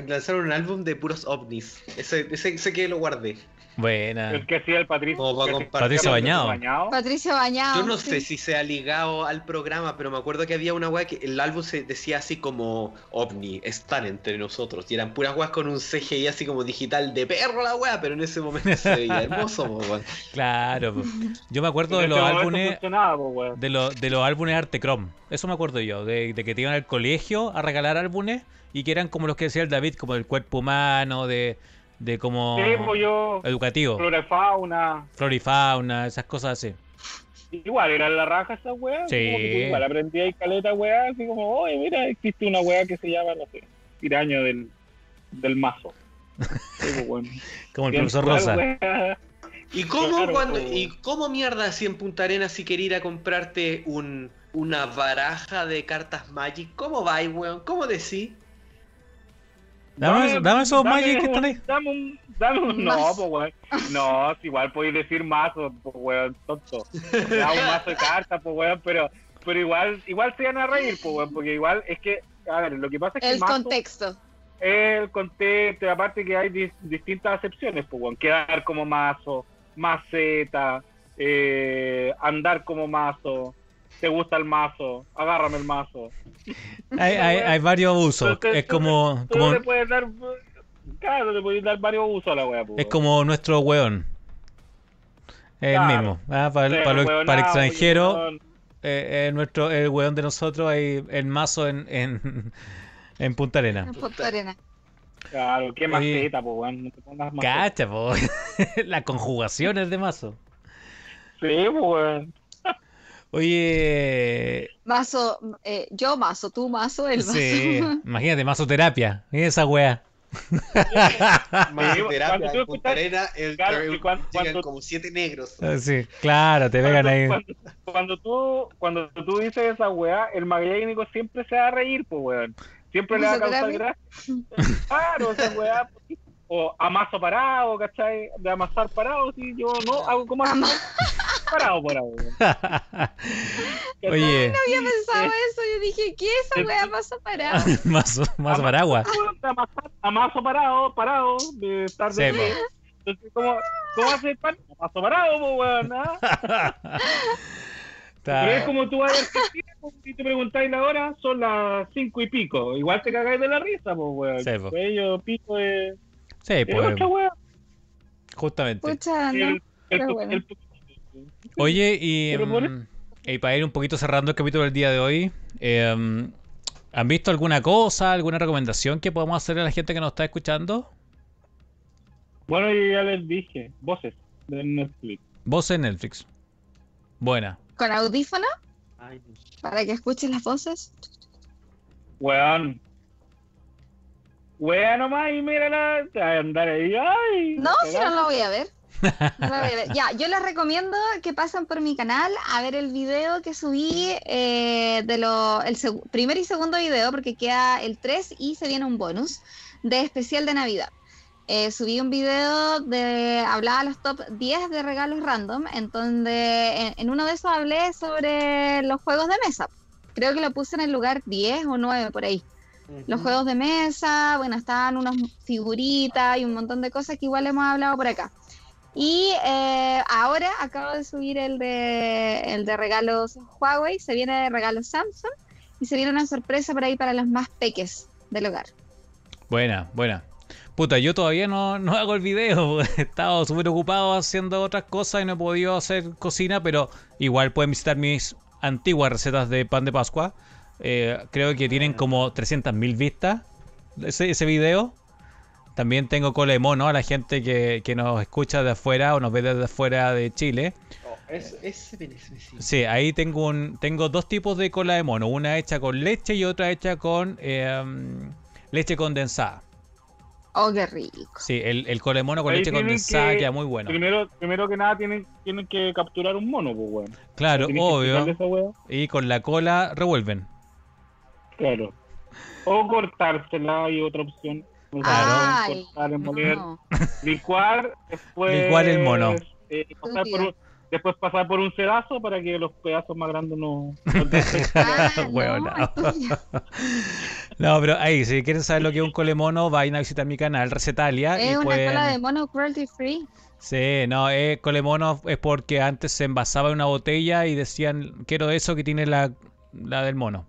lanzaron un álbum de puros ovnis. Ese, ese, ese que lo guardé. Buena. El que hacía el Patricio. Patricio Bañado. Patricio Bañado. Yo no sí. sé si se ha ligado al programa, pero me acuerdo que había una weá que el álbum se decía así como OVNI, están entre nosotros. Y eran puras weas con un CGI así como digital de perro la weá, pero en ese momento se veía [laughs] hermoso, po, weón. Claro. po. Yo me acuerdo de los álbumes. Funcionaba, weón. De, los de los álbumes Arte Chrome. Eso me acuerdo yo. De, de que te iban al colegio a regalar álbumes y que eran como los que decía el David, como del cuerpo humano, de, de como Sí, pues yo. educativo. Flora y fauna. Flora y fauna, esas cosas así. Igual, era la raja esa weá. Sí. Como que tú igual aprendí ahí caleta weá, así como, oye, mira, existe una weá que se llama, no sé, tiraño del, del mazo. [laughs] Sí, pues, bueno. Como el Bien, profesor Rosa. weá. ¿Y cómo, Claro, cuando, po. ¿Y cómo mierda así en Punta Arenas si quería ir a comprarte un, una baraja de cartas Magic? ¿Cómo vais, weón? ¿Cómo decís? Dame, dame esos dame Magic que están ahí. Dame un, dame un, no, pues weón. No, igual podéis decir mazo, pues weón, tonto. Da un mazo de cartas, pues weón, pero, pero igual, igual se van a reír, pues weón, porque igual es que, a ver, lo que pasa es que El mazo contexto. el contexto, y aparte que hay dis- distintas acepciones, pues weón, quedar como mazo, maceta, eh, andar como mazo, te gusta el mazo, agárrame el mazo. Hay, hay, hay varios usos. Entonces, Es como, Tú como, le puedes dar, claro, le puedes dar varios usos a la wea, pues. es como nuestro weón. Es el mismo. Ah, para, Pero, para, lo- weón, para ah, extranjero, eh, eh, nuestro, el weón de nosotros, hay el mazo en, en, [laughs] en Punta Arena. En Punta Arena. Claro, qué maceta, pues, weón. No te pongas. Cacha, po. [laughs] Las conjugaciones de mazo. Sí, pues, weón. Oye, Mazo, eh, yo mazo, tú mazo, él mazo. sí, [laughs] imagínate, mazoterapia. Mira esa wea. Más Sí, [laughs] terapia cuando tú en Punta escuchas- Arena, el, claro, el- cuando- cuando- como siete negros. Ah, Sí, claro, te pegan ahí. Cuando, cuando tú, cuando tú dices esa weá, el magallánico siempre se va a reír, pues, weón. Siempre le va a causar gracia. [laughs] Claro, esa weá. O amaso parado, ¿cachai? De amasar parado, sí, yo no hago como Ama- parado, parado. weón. [laughs] Oye, No había pensado eso, yo dije, ¿qué es esa wea [laughs] mazo parado? mazo, mazo paraguas. Amaso parado, parado, de estar de Sí, pie. Entonces, ¿cómo, ¿cómo hace el pan? Amaso parado, pues, weón. ¿ah? [laughs] Pero es como tú vas a Argentina pues, y te preguntáis la hora, son las cinco y pico. Igual te cagáis de la risa, pues, weón. Sí, po. Cuello, pico, es, Sí, es pues, justamente. Pucha, El- no. el- pero bueno. Oye, [laughs] y, mm, y para ir un poquito cerrando el capítulo del día de hoy, eh, ¿han visto alguna cosa, alguna recomendación que podamos hacer a la gente que nos está escuchando? Bueno, yo ya les dije, voces de Netflix. Voz en Netflix. Buena. ¿Con audífono? Para que escuchen las voces. Weón. Weón nomás y mírala, te vas a andar ahí, ay. No, si no lo voy a ver. Ya, yo les recomiendo que pasen por mi canal a ver el video que subí eh, de lo, el primer y segundo video, porque queda el 3 y se viene un bonus de especial de Navidad. Eh, subí un video de hablaba los top 10 de regalos random, en donde en, en uno de esos hablé sobre los juegos de mesa. Creo que lo puse en el lugar 10 o 9 por ahí los juegos de mesa, bueno, estaban unas figuritas y un montón de cosas que igual hemos hablado por acá. Y eh, ahora acabo de subir el de, el de regalos Huawei, se viene de regalos Samsung y se viene una sorpresa por ahí para los más peques del hogar. Buena, buena. Puta, yo todavía no, no hago el video. [laughs] He estado súper ocupado haciendo otras cosas y no he podido hacer cocina, pero igual pueden visitar mis antiguas recetas de pan de Pascua. Eh, creo que tienen como 300.000 vistas ese, ese video. También tengo cola de mono a la gente que, que nos escucha de afuera o nos ve desde afuera de Chile. Oh, es- beneficio. Sí, ahí tengo un tengo dos tipos de cola de mono, una hecha con leche y otra hecha con eh, leche condensada. Oh, qué rico. Sí, el, el cola de mono con Ahí leche condensada que- queda muy bueno. Primero, primero que nada tienen, tienen que capturar un mono, pues, weón. Claro, obvio. Y con la cola revuelven. Claro. O cortársela, hay otra opción. O sea, Ay, cortar, moler, no. licuar, después. Licuar el mono. eh, pasar por un- después pasar por un sedazo para que los pedazos más grandes no. no [laughs] Ah, no, [laughs] pero ahí, si quieren saber lo que es un cole mono, vayan a visitar mi canal, Recetalia. es y una pueden... cola de mono cruelty free. Sí, no, eh, cole mono es porque antes se envasaba en una botella y decían, quiero eso que tiene la, la del mono.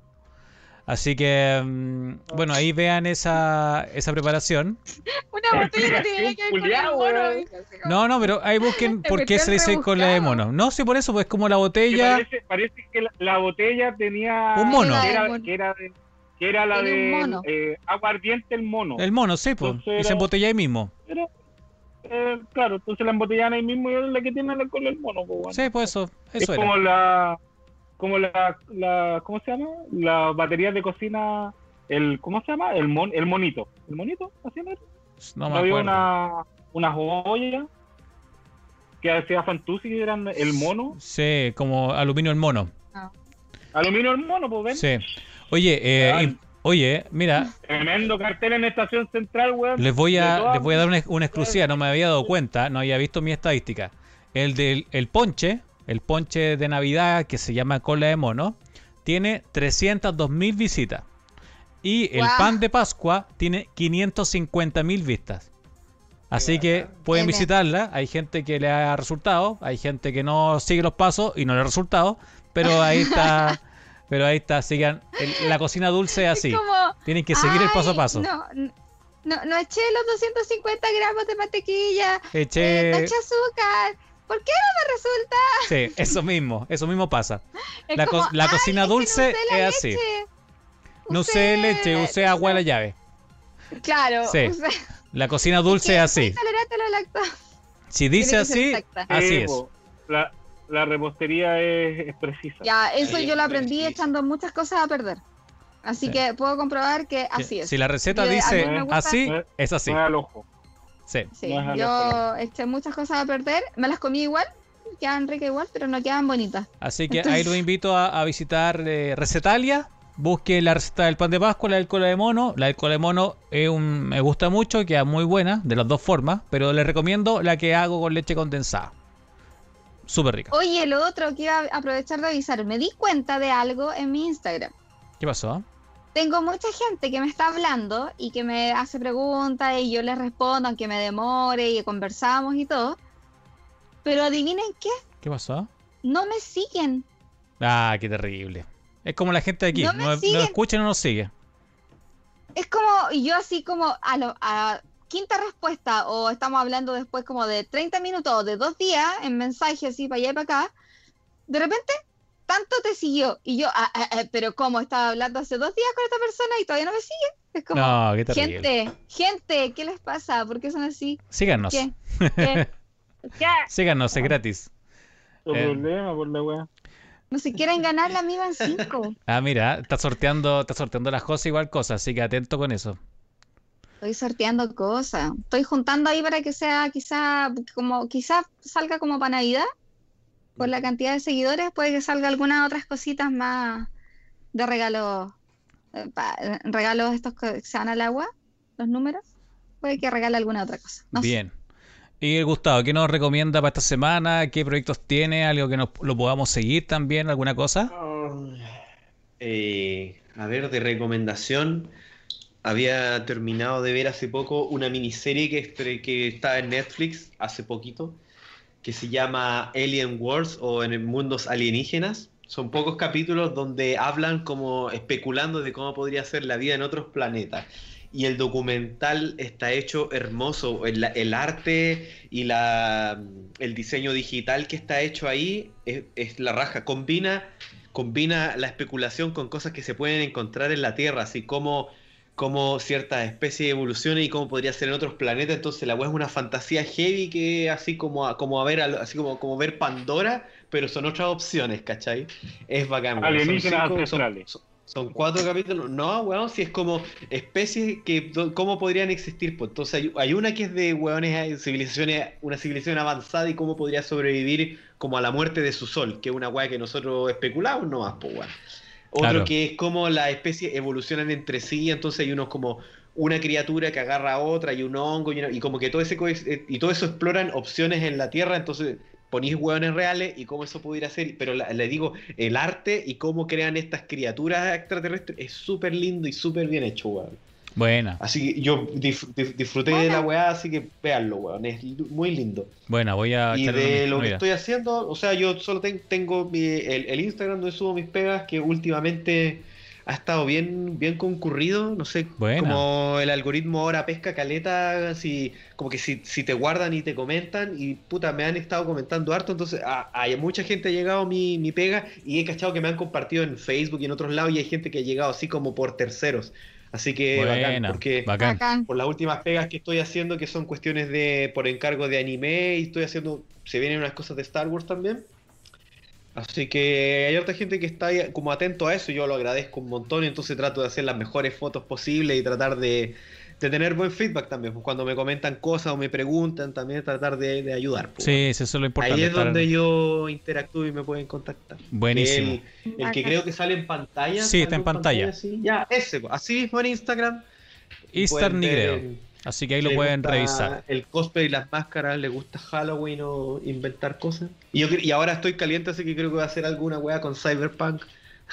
Así que, mm, bueno, ahí vean esa, esa preparación. [laughs] Una botella que tiene con el como- No, no, pero ahí busquen [laughs] por qué se le dice cola de rebuscado. mono. No, sí, por eso, pues como la botella... Parece, parece que la, la botella tenía. Un mono. Que era, Era de que era, de- que era la de mono. eh, aguardiente el mono. El mono, sí, pues. Y se era- embotella ahí mismo. Pero, eh, claro, entonces la embotellaban ahí mismo y es la que tiene la cola del mono. Pues, bueno. Sí, pues eso, es eso como era. la. Como la, la. ¿Cómo se llama? La batería de cocina. El, ¿Cómo se llama? El, mon, el monito. ¿El monito? ¿Así no era? No me había acuerdo. una, una joya que hacía Fantusi que eran el mono. Sí, como aluminio el mono. Aluminio el mono, pues ven. Sí. Oye, eh, y- oye, mira, Tremendo cartel en Estación Central, weón. les voy a, les voy a dar una, una exclusiva, no me había dado cuenta, no había visto mi estadística. El del el ponche, el ponche de Navidad que se llama cola de mono, tiene 302 mil visitas. Y el pan de Pascua tiene 550 mil vistas. Así que pueden visitarla. Hay gente que le ha resultado, hay gente que no sigue los pasos y no le ha resultado. pero ahí está. [laughs] Pero ahí está, sigan. el- la cocina dulce es así. Como, Tienen que seguir el "Ay, paso a paso. No, no, no eché los 250 gramos de mantequilla. Eh, Eche- no eché azúcar. ¿Por qué no me resulta? Sí, eso mismo, eso mismo pasa. Es La co- como, la "Ay, cocina es que no dulce es así. leche. No usé leche, usé agua de la llave. Claro, Sí. usé- La cocina dulce es así. La. Si dice así, así Sí, es. La, la repostería es, es precisa. Ya, eso Sí, yo lo aprendí precisa. echando muchas cosas a perder. Así Sí. que puedo comprobar que así es. Si la receta Yo- dice así, es así. Al ojo. Sí. Sí, no yo eché muchas cosas a perder. Me las comí igual, quedan ricas igual, pero no quedan bonitas. Así que ahí Entonces- los invito a, a visitar eh, Recetalia. Busque la receta del pan de Pascua, la del cola de mono. La del cola de mono es un- me gusta mucho, queda muy buena, de las dos formas. Pero les recomiendo la que hago con leche condensada. Súper rica. Oye, lo otro que iba a aprovechar de avisar, me di cuenta de algo en mi Instagram. ¿Qué pasó? Tengo mucha gente que me está hablando y que me hace preguntas y yo les respondo, aunque me demore y conversamos y todo. Pero adivinen qué, ¿Qué pasó? no me siguen. Ah, qué terrible. Es como la gente de aquí. No No, me no siguen. escucha y no nos sigue. Es como, yo así como a, lo- a quinta respuesta, o estamos hablando después como de 30 minutos o de dos días en mensaje así para allá y para acá, de repente, tanto te siguió. Y yo, ah, ah, ah, pero ¿cómo? Estaba hablando hace dos días con esta persona y todavía no me sigue. Es como, No, qué gente, gente, ¿qué les pasa? ¿Por qué son así? Síganos. ¿Qué? [laughs] ¿Qué? ¿Qué? Síganos, es gratis. Tu Eh. problema por la weá. No se quieren ganar la misma en cinco. Ah, mira, está sorteando, está sorteando las cosas igual cosas, así que atento con eso. Estoy sorteando cosas. Estoy juntando ahí para que sea quizá como quizá salga como para Navidad. Por la cantidad de seguidores puede que salga algunas otras cositas más de regalos eh, eh, regalos estos que se van al agua, los números. Puede que regale alguna otra cosa. No sé. Bien. Y Gustavo, ¿qué nos recomienda para esta semana? ¿Qué proyectos tiene? ¿Algo que nos, lo podamos seguir también? ¿Alguna cosa? Eh, a ver, de recomendación, había terminado de ver hace poco una miniserie que, estre- que está en Netflix hace poquito, que se llama Alien Wars o en mundos alienígenas. Son pocos capítulos donde hablan como especulando de cómo podría ser la vida en otros planetas. Y el documental está hecho hermoso. El, arte y la, el diseño digital que está hecho ahí es, es la raja. Combina combina la especulación con cosas que se pueden encontrar en la Tierra, así como, como ciertas especies evolucionan y cómo podría ser en otros planetas. Entonces la web es una fantasía heavy que así como como a ver así como, como ver Pandora, pero son otras opciones, ¿cachai? Es bacán. Alienígenas son- ancestrales. son- son cuatro capítulos. No, weón, si es como especies que cómo podrían existir. Pues entonces hay, hay una que es de weones, civilizaciones, una civilización avanzada y cómo podría sobrevivir como a la muerte de su sol, que es una weá que nosotros especulamos nomás, pues weón. Otro Claro. que es como las especies evolucionan entre sí, entonces hay unos como una criatura que agarra a otra y un hongo y, una- y como que todo ese eh, y todo eso exploran opciones en la Tierra, entonces ponís hueones reales y cómo eso pudiera ser, pero la- le digo, el arte y cómo crean estas criaturas extraterrestres es súper lindo y súper bien hecho, weón. Buena, Así que yo dif- dif- disfruté de la weá, así que véanlo, weón, es muy lindo. buena, voy a Y de lo que estoy haciendo, o sea, yo solo ten- tengo mi- el, el Instagram donde subo mis pegas, que últimamente ha estado bien, bien concurrido, no sé, Buena. como el algoritmo ahora pesca caleta, así, como que si, si te guardan y te comentan, y puta, me han estado comentando harto, entonces a, hay mucha gente ha llegado mi, mi pega, y he cachado que me han compartido en Facebook y en otros lados, y hay gente que ha llegado así como por terceros. Así que bacán, Buena, porque bacán. Bacán. por las últimas pegas que estoy haciendo, que son cuestiones de por encargo de anime, y estoy haciendo, se vienen unas cosas de Star Wars también. Así que hay otra gente que está como atento a eso, y yo lo agradezco un montón, y entonces trato de hacer las mejores fotos posibles y tratar de, de tener buen feedback también. pues, cuando me comentan cosas o me preguntan, también tratar de, de ayudar. pues, Sí, eso es lo importante. Ahí es estar- donde yo interactúo y me pueden contactar. Buenísimo. El, el que creo que sale en pantalla. Sí, está en ¿sale pantalla. sí. Ya, ese, pues, así mismo en Instagram. Ver Nigreo. Así que ahí lo pueden revisar. El cosplay y las máscaras, le gusta Halloween o inventar cosas. Y, yo, y ahora estoy caliente, así que creo que voy a hacer alguna wea con Cyberpunk.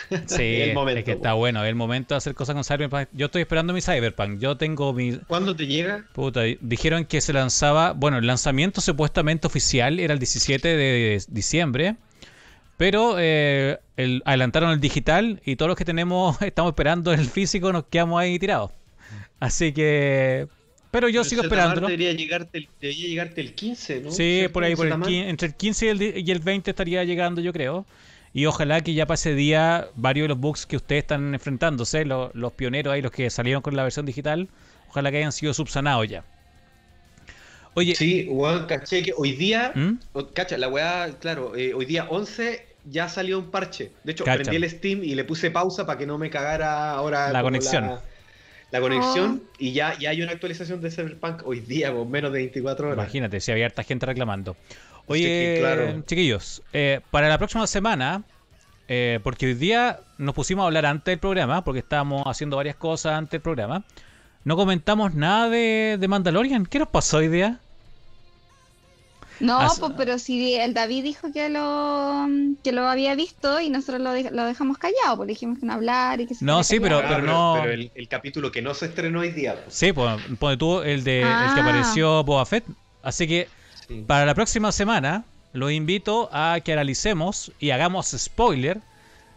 [laughs] Sí, el momento, es que está bueno, el momento de hacer cosas con Cyberpunk. Yo estoy esperando mi Cyberpunk. Yo tengo mi. ¿Cuándo te llega? Puta, dijeron que se lanzaba. Bueno, el lanzamiento supuestamente oficial era el 17 de diciembre. Pero eh, el- adelantaron el digital y todos los que tenemos, [laughs] estamos esperando el físico, nos quedamos ahí tirados. Así que... Pero yo sigo Zetabar esperándolo. Debería llegarte, el, debería llegarte el 15, ¿no? Sí, por ahí, por el Zetaman. 15 entre el 15 y el, y el 20 estaría llegando, yo creo. Y ojalá que ya para ese día varios de los bugs que ustedes están enfrentándose, lo- los pioneros ahí, los que salieron con la versión digital, ojalá que hayan sido subsanados ya. Oye, Sí, weón, caché que hoy día, ¿Mm? cacha, la weá, claro, eh, hoy día 11 ya salió un parche. De hecho, Cacha. prendí el Steam y le puse pausa para que no me cagara ahora La conexión. La, la conexión Oh. y ya, ya hay una actualización de Cyberpunk hoy día, con menos de 24 horas. imagínate, si había harta gente reclamando. Oye, que, claro. chiquillos, eh, para la próxima semana, eh, porque hoy día nos pusimos a hablar antes del programa, porque estábamos haciendo varias cosas antes del programa, no comentamos nada de, de Mandalorian. ¿Qué nos pasó hoy día? No, As- pues, pero si el David dijo que lo, que lo había visto y nosotros lo, de- lo dejamos callado, porque dijimos que no hablar y que se No, sí, pero-. Ah, no- pero el, el capítulo que no se estrenó hoy día. pues. Sí, pues pone tú el, de, el que Ah. apareció Boba Fett. Así que Sí. para la próxima semana los invito a que analicemos y hagamos spoiler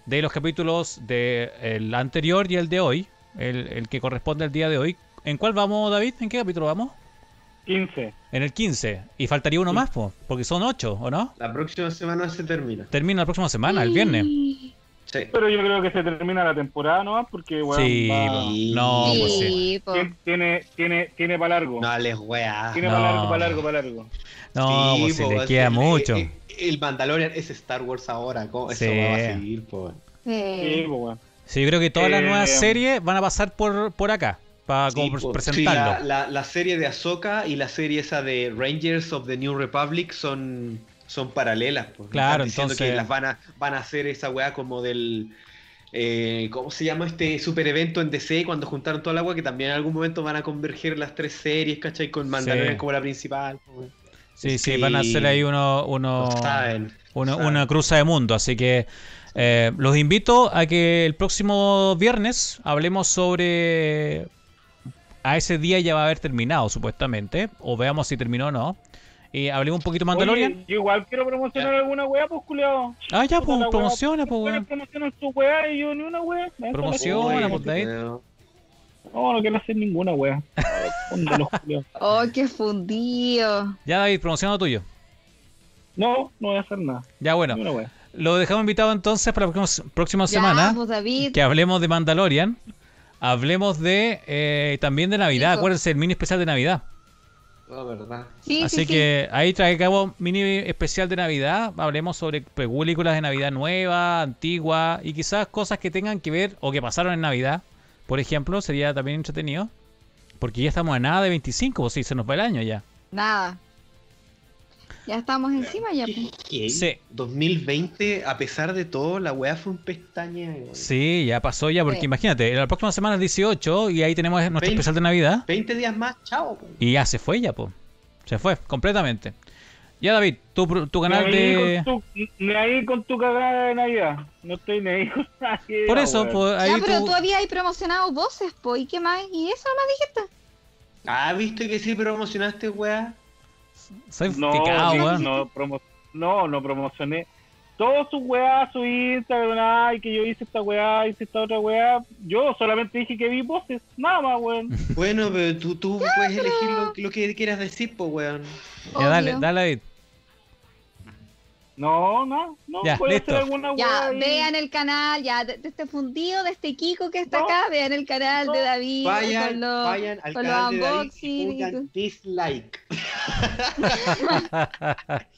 de los capítulos del anterior y el de hoy, el, el que corresponde al día de hoy. ¿En cuál vamos, David? ¿En qué capítulo vamos? 15. En el 15. Y faltaría uno más, po, porque son 8, ¿o no? La próxima semana se termina. Termina la próxima semana, el viernes. Sí. Pero yo creo que se termina la temporada nomás porque, weón, Sí, va- no, pues sí. Tiene, tiene, tiene, tiene para largo. No les weá. tiene No. para largo, para largo, para largo. No, Sí, pues se le queda el- mucho. El, el Mandalorian es Star Wars ahora. ¿cómo? Eso va a seguir, po. Sí, Sí. pues, weón. Sí, yo creo que todas las Eh, nuevas series van a pasar por, por acá, para Sí, presentarlo. Sí, la, la- la serie de Ahsoka y la serie esa de Rangers of the New Republic son, son paralelas. po. Claro, Están diciendo entonces- que las van a, van a hacer esa weá como del. eh, ¿Cómo se llama este super evento en DC cuando juntaron toda la weá? Que también en algún momento van a converger las tres series, ¿cachai? Con Mandalorian Sí. como la principal. po. Sí, sí, Sí. van a hacer ahí uno, uno, saben. una, saben. una cruza de mundo. Así que eh, los invito a que el próximo viernes hablemos sobre... A ese día ya va a haber terminado, supuestamente. O veamos si terminó o no. Y hablemos un poquito de Mandalorian. Oye, yo igual quiero promocionar alguna weá, pues, culiao. ah, ya, pues, promociona, pues, weón. promocionan su weá y yo ni una weá. Promociona, pues. David. No, no quiero hacer ninguna weá. [laughs] Oh, qué fundido. Ya, David, promociona lo tuyo. No, no voy a hacer nada. Ya, bueno. Lo dejamos invitado entonces para la próxima- próxima Ya, semana. pues, David. que hablemos de Mandalorian, hablemos de eh, también de Navidad, Sí, po. acuérdense el mini especial de Navidad. No, verdad. Sí, Así sí, sí. que ahí traigamos mini especial de Navidad, hablemos sobre películas de Navidad nuevas, antiguas y quizás cosas que tengan que ver o que pasaron en Navidad, por ejemplo, sería también entretenido. Porque ya estamos a nada de 25, pues sí, se nos va el año ya. Nada. Ya estamos encima ya. ¿Qué- pues. qué? Sí. 2020, a pesar de todo, la weá fue un pestaña. weón. Sí, ya pasó ya, porque Sí. imagínate, la próxima semana es 18 y ahí tenemos nuestro especial de Navidad 20 días más, chao. po. y ya se fue ya, pues. Se fue completamente. Ya David, tu, tu canal ahí de... con tu- Ni ahí con tu cagada de Navidad. No estoy ni ahí con [laughs] nadie. Por eso, weón. pues ahí Ya, pero tú- tú habías promocionado voces, po, ¿y qué más? ¿Y eso nomás dijiste? Ah, ¿viste que sí promocionaste, weá? Soy No, picado, no, promo- no, no promocioné. Todos sus weá, su Instagram, ay, que yo hice esta weá, hice esta otra weá. Yo solamente dije que vi voces, nada más, weón. Bueno, pero tú, tú puedes elegir lo, lo que quieras decir, pues, weón. Ya, dale, dale David. No, no, no, Ya, a listo. hacer alguna. Ya, ahí. vean el canal, ya, de, de este fundido, de este Kiko que está No. acá, vean el canal de No. David con Vayan, los, vayan al con los canal de David y unboxing y dislike. [laughs]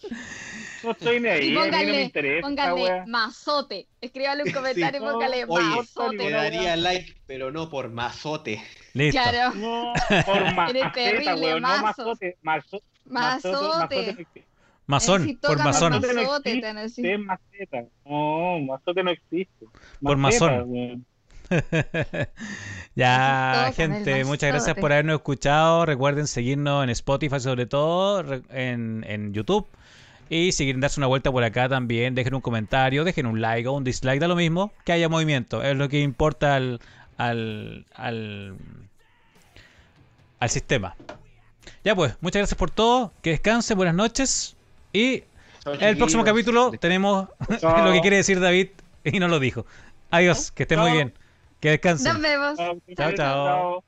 No estoy ni ahí, Y a mí no me pónganle, interesa weá. mazote. Escríbanle un comentario y no, póngale Oye, mazote. Le Oye, daría like, pero no por mazote. Listo. Claro, No, por [laughs] maceta, weón, no mazo. mazote. Mazo, mazote. mazote. mazote no. Masón, por masón. Mazote no existe, maceta. No, mazote no existe. Por Maceta, masón. weón. [laughs] ya, gente, muchas gracias por habernos escuchado. Recuerden seguirnos en Spotify, sobre todo, en, en YouTube. Y si quieren darse una vuelta por acá también, dejen un comentario, dejen un like o un dislike, da lo mismo, que haya movimiento. Es lo que importa al, al, al, al sistema. Ya pues, muchas gracias por todo. Que descansen, buenas noches. Y En el próximo capítulo tenemos [laughs] lo que quiere decir David y no lo dijo. Adiós, que estén muy bien. Que descansen. Nos vemos. Chao, chao.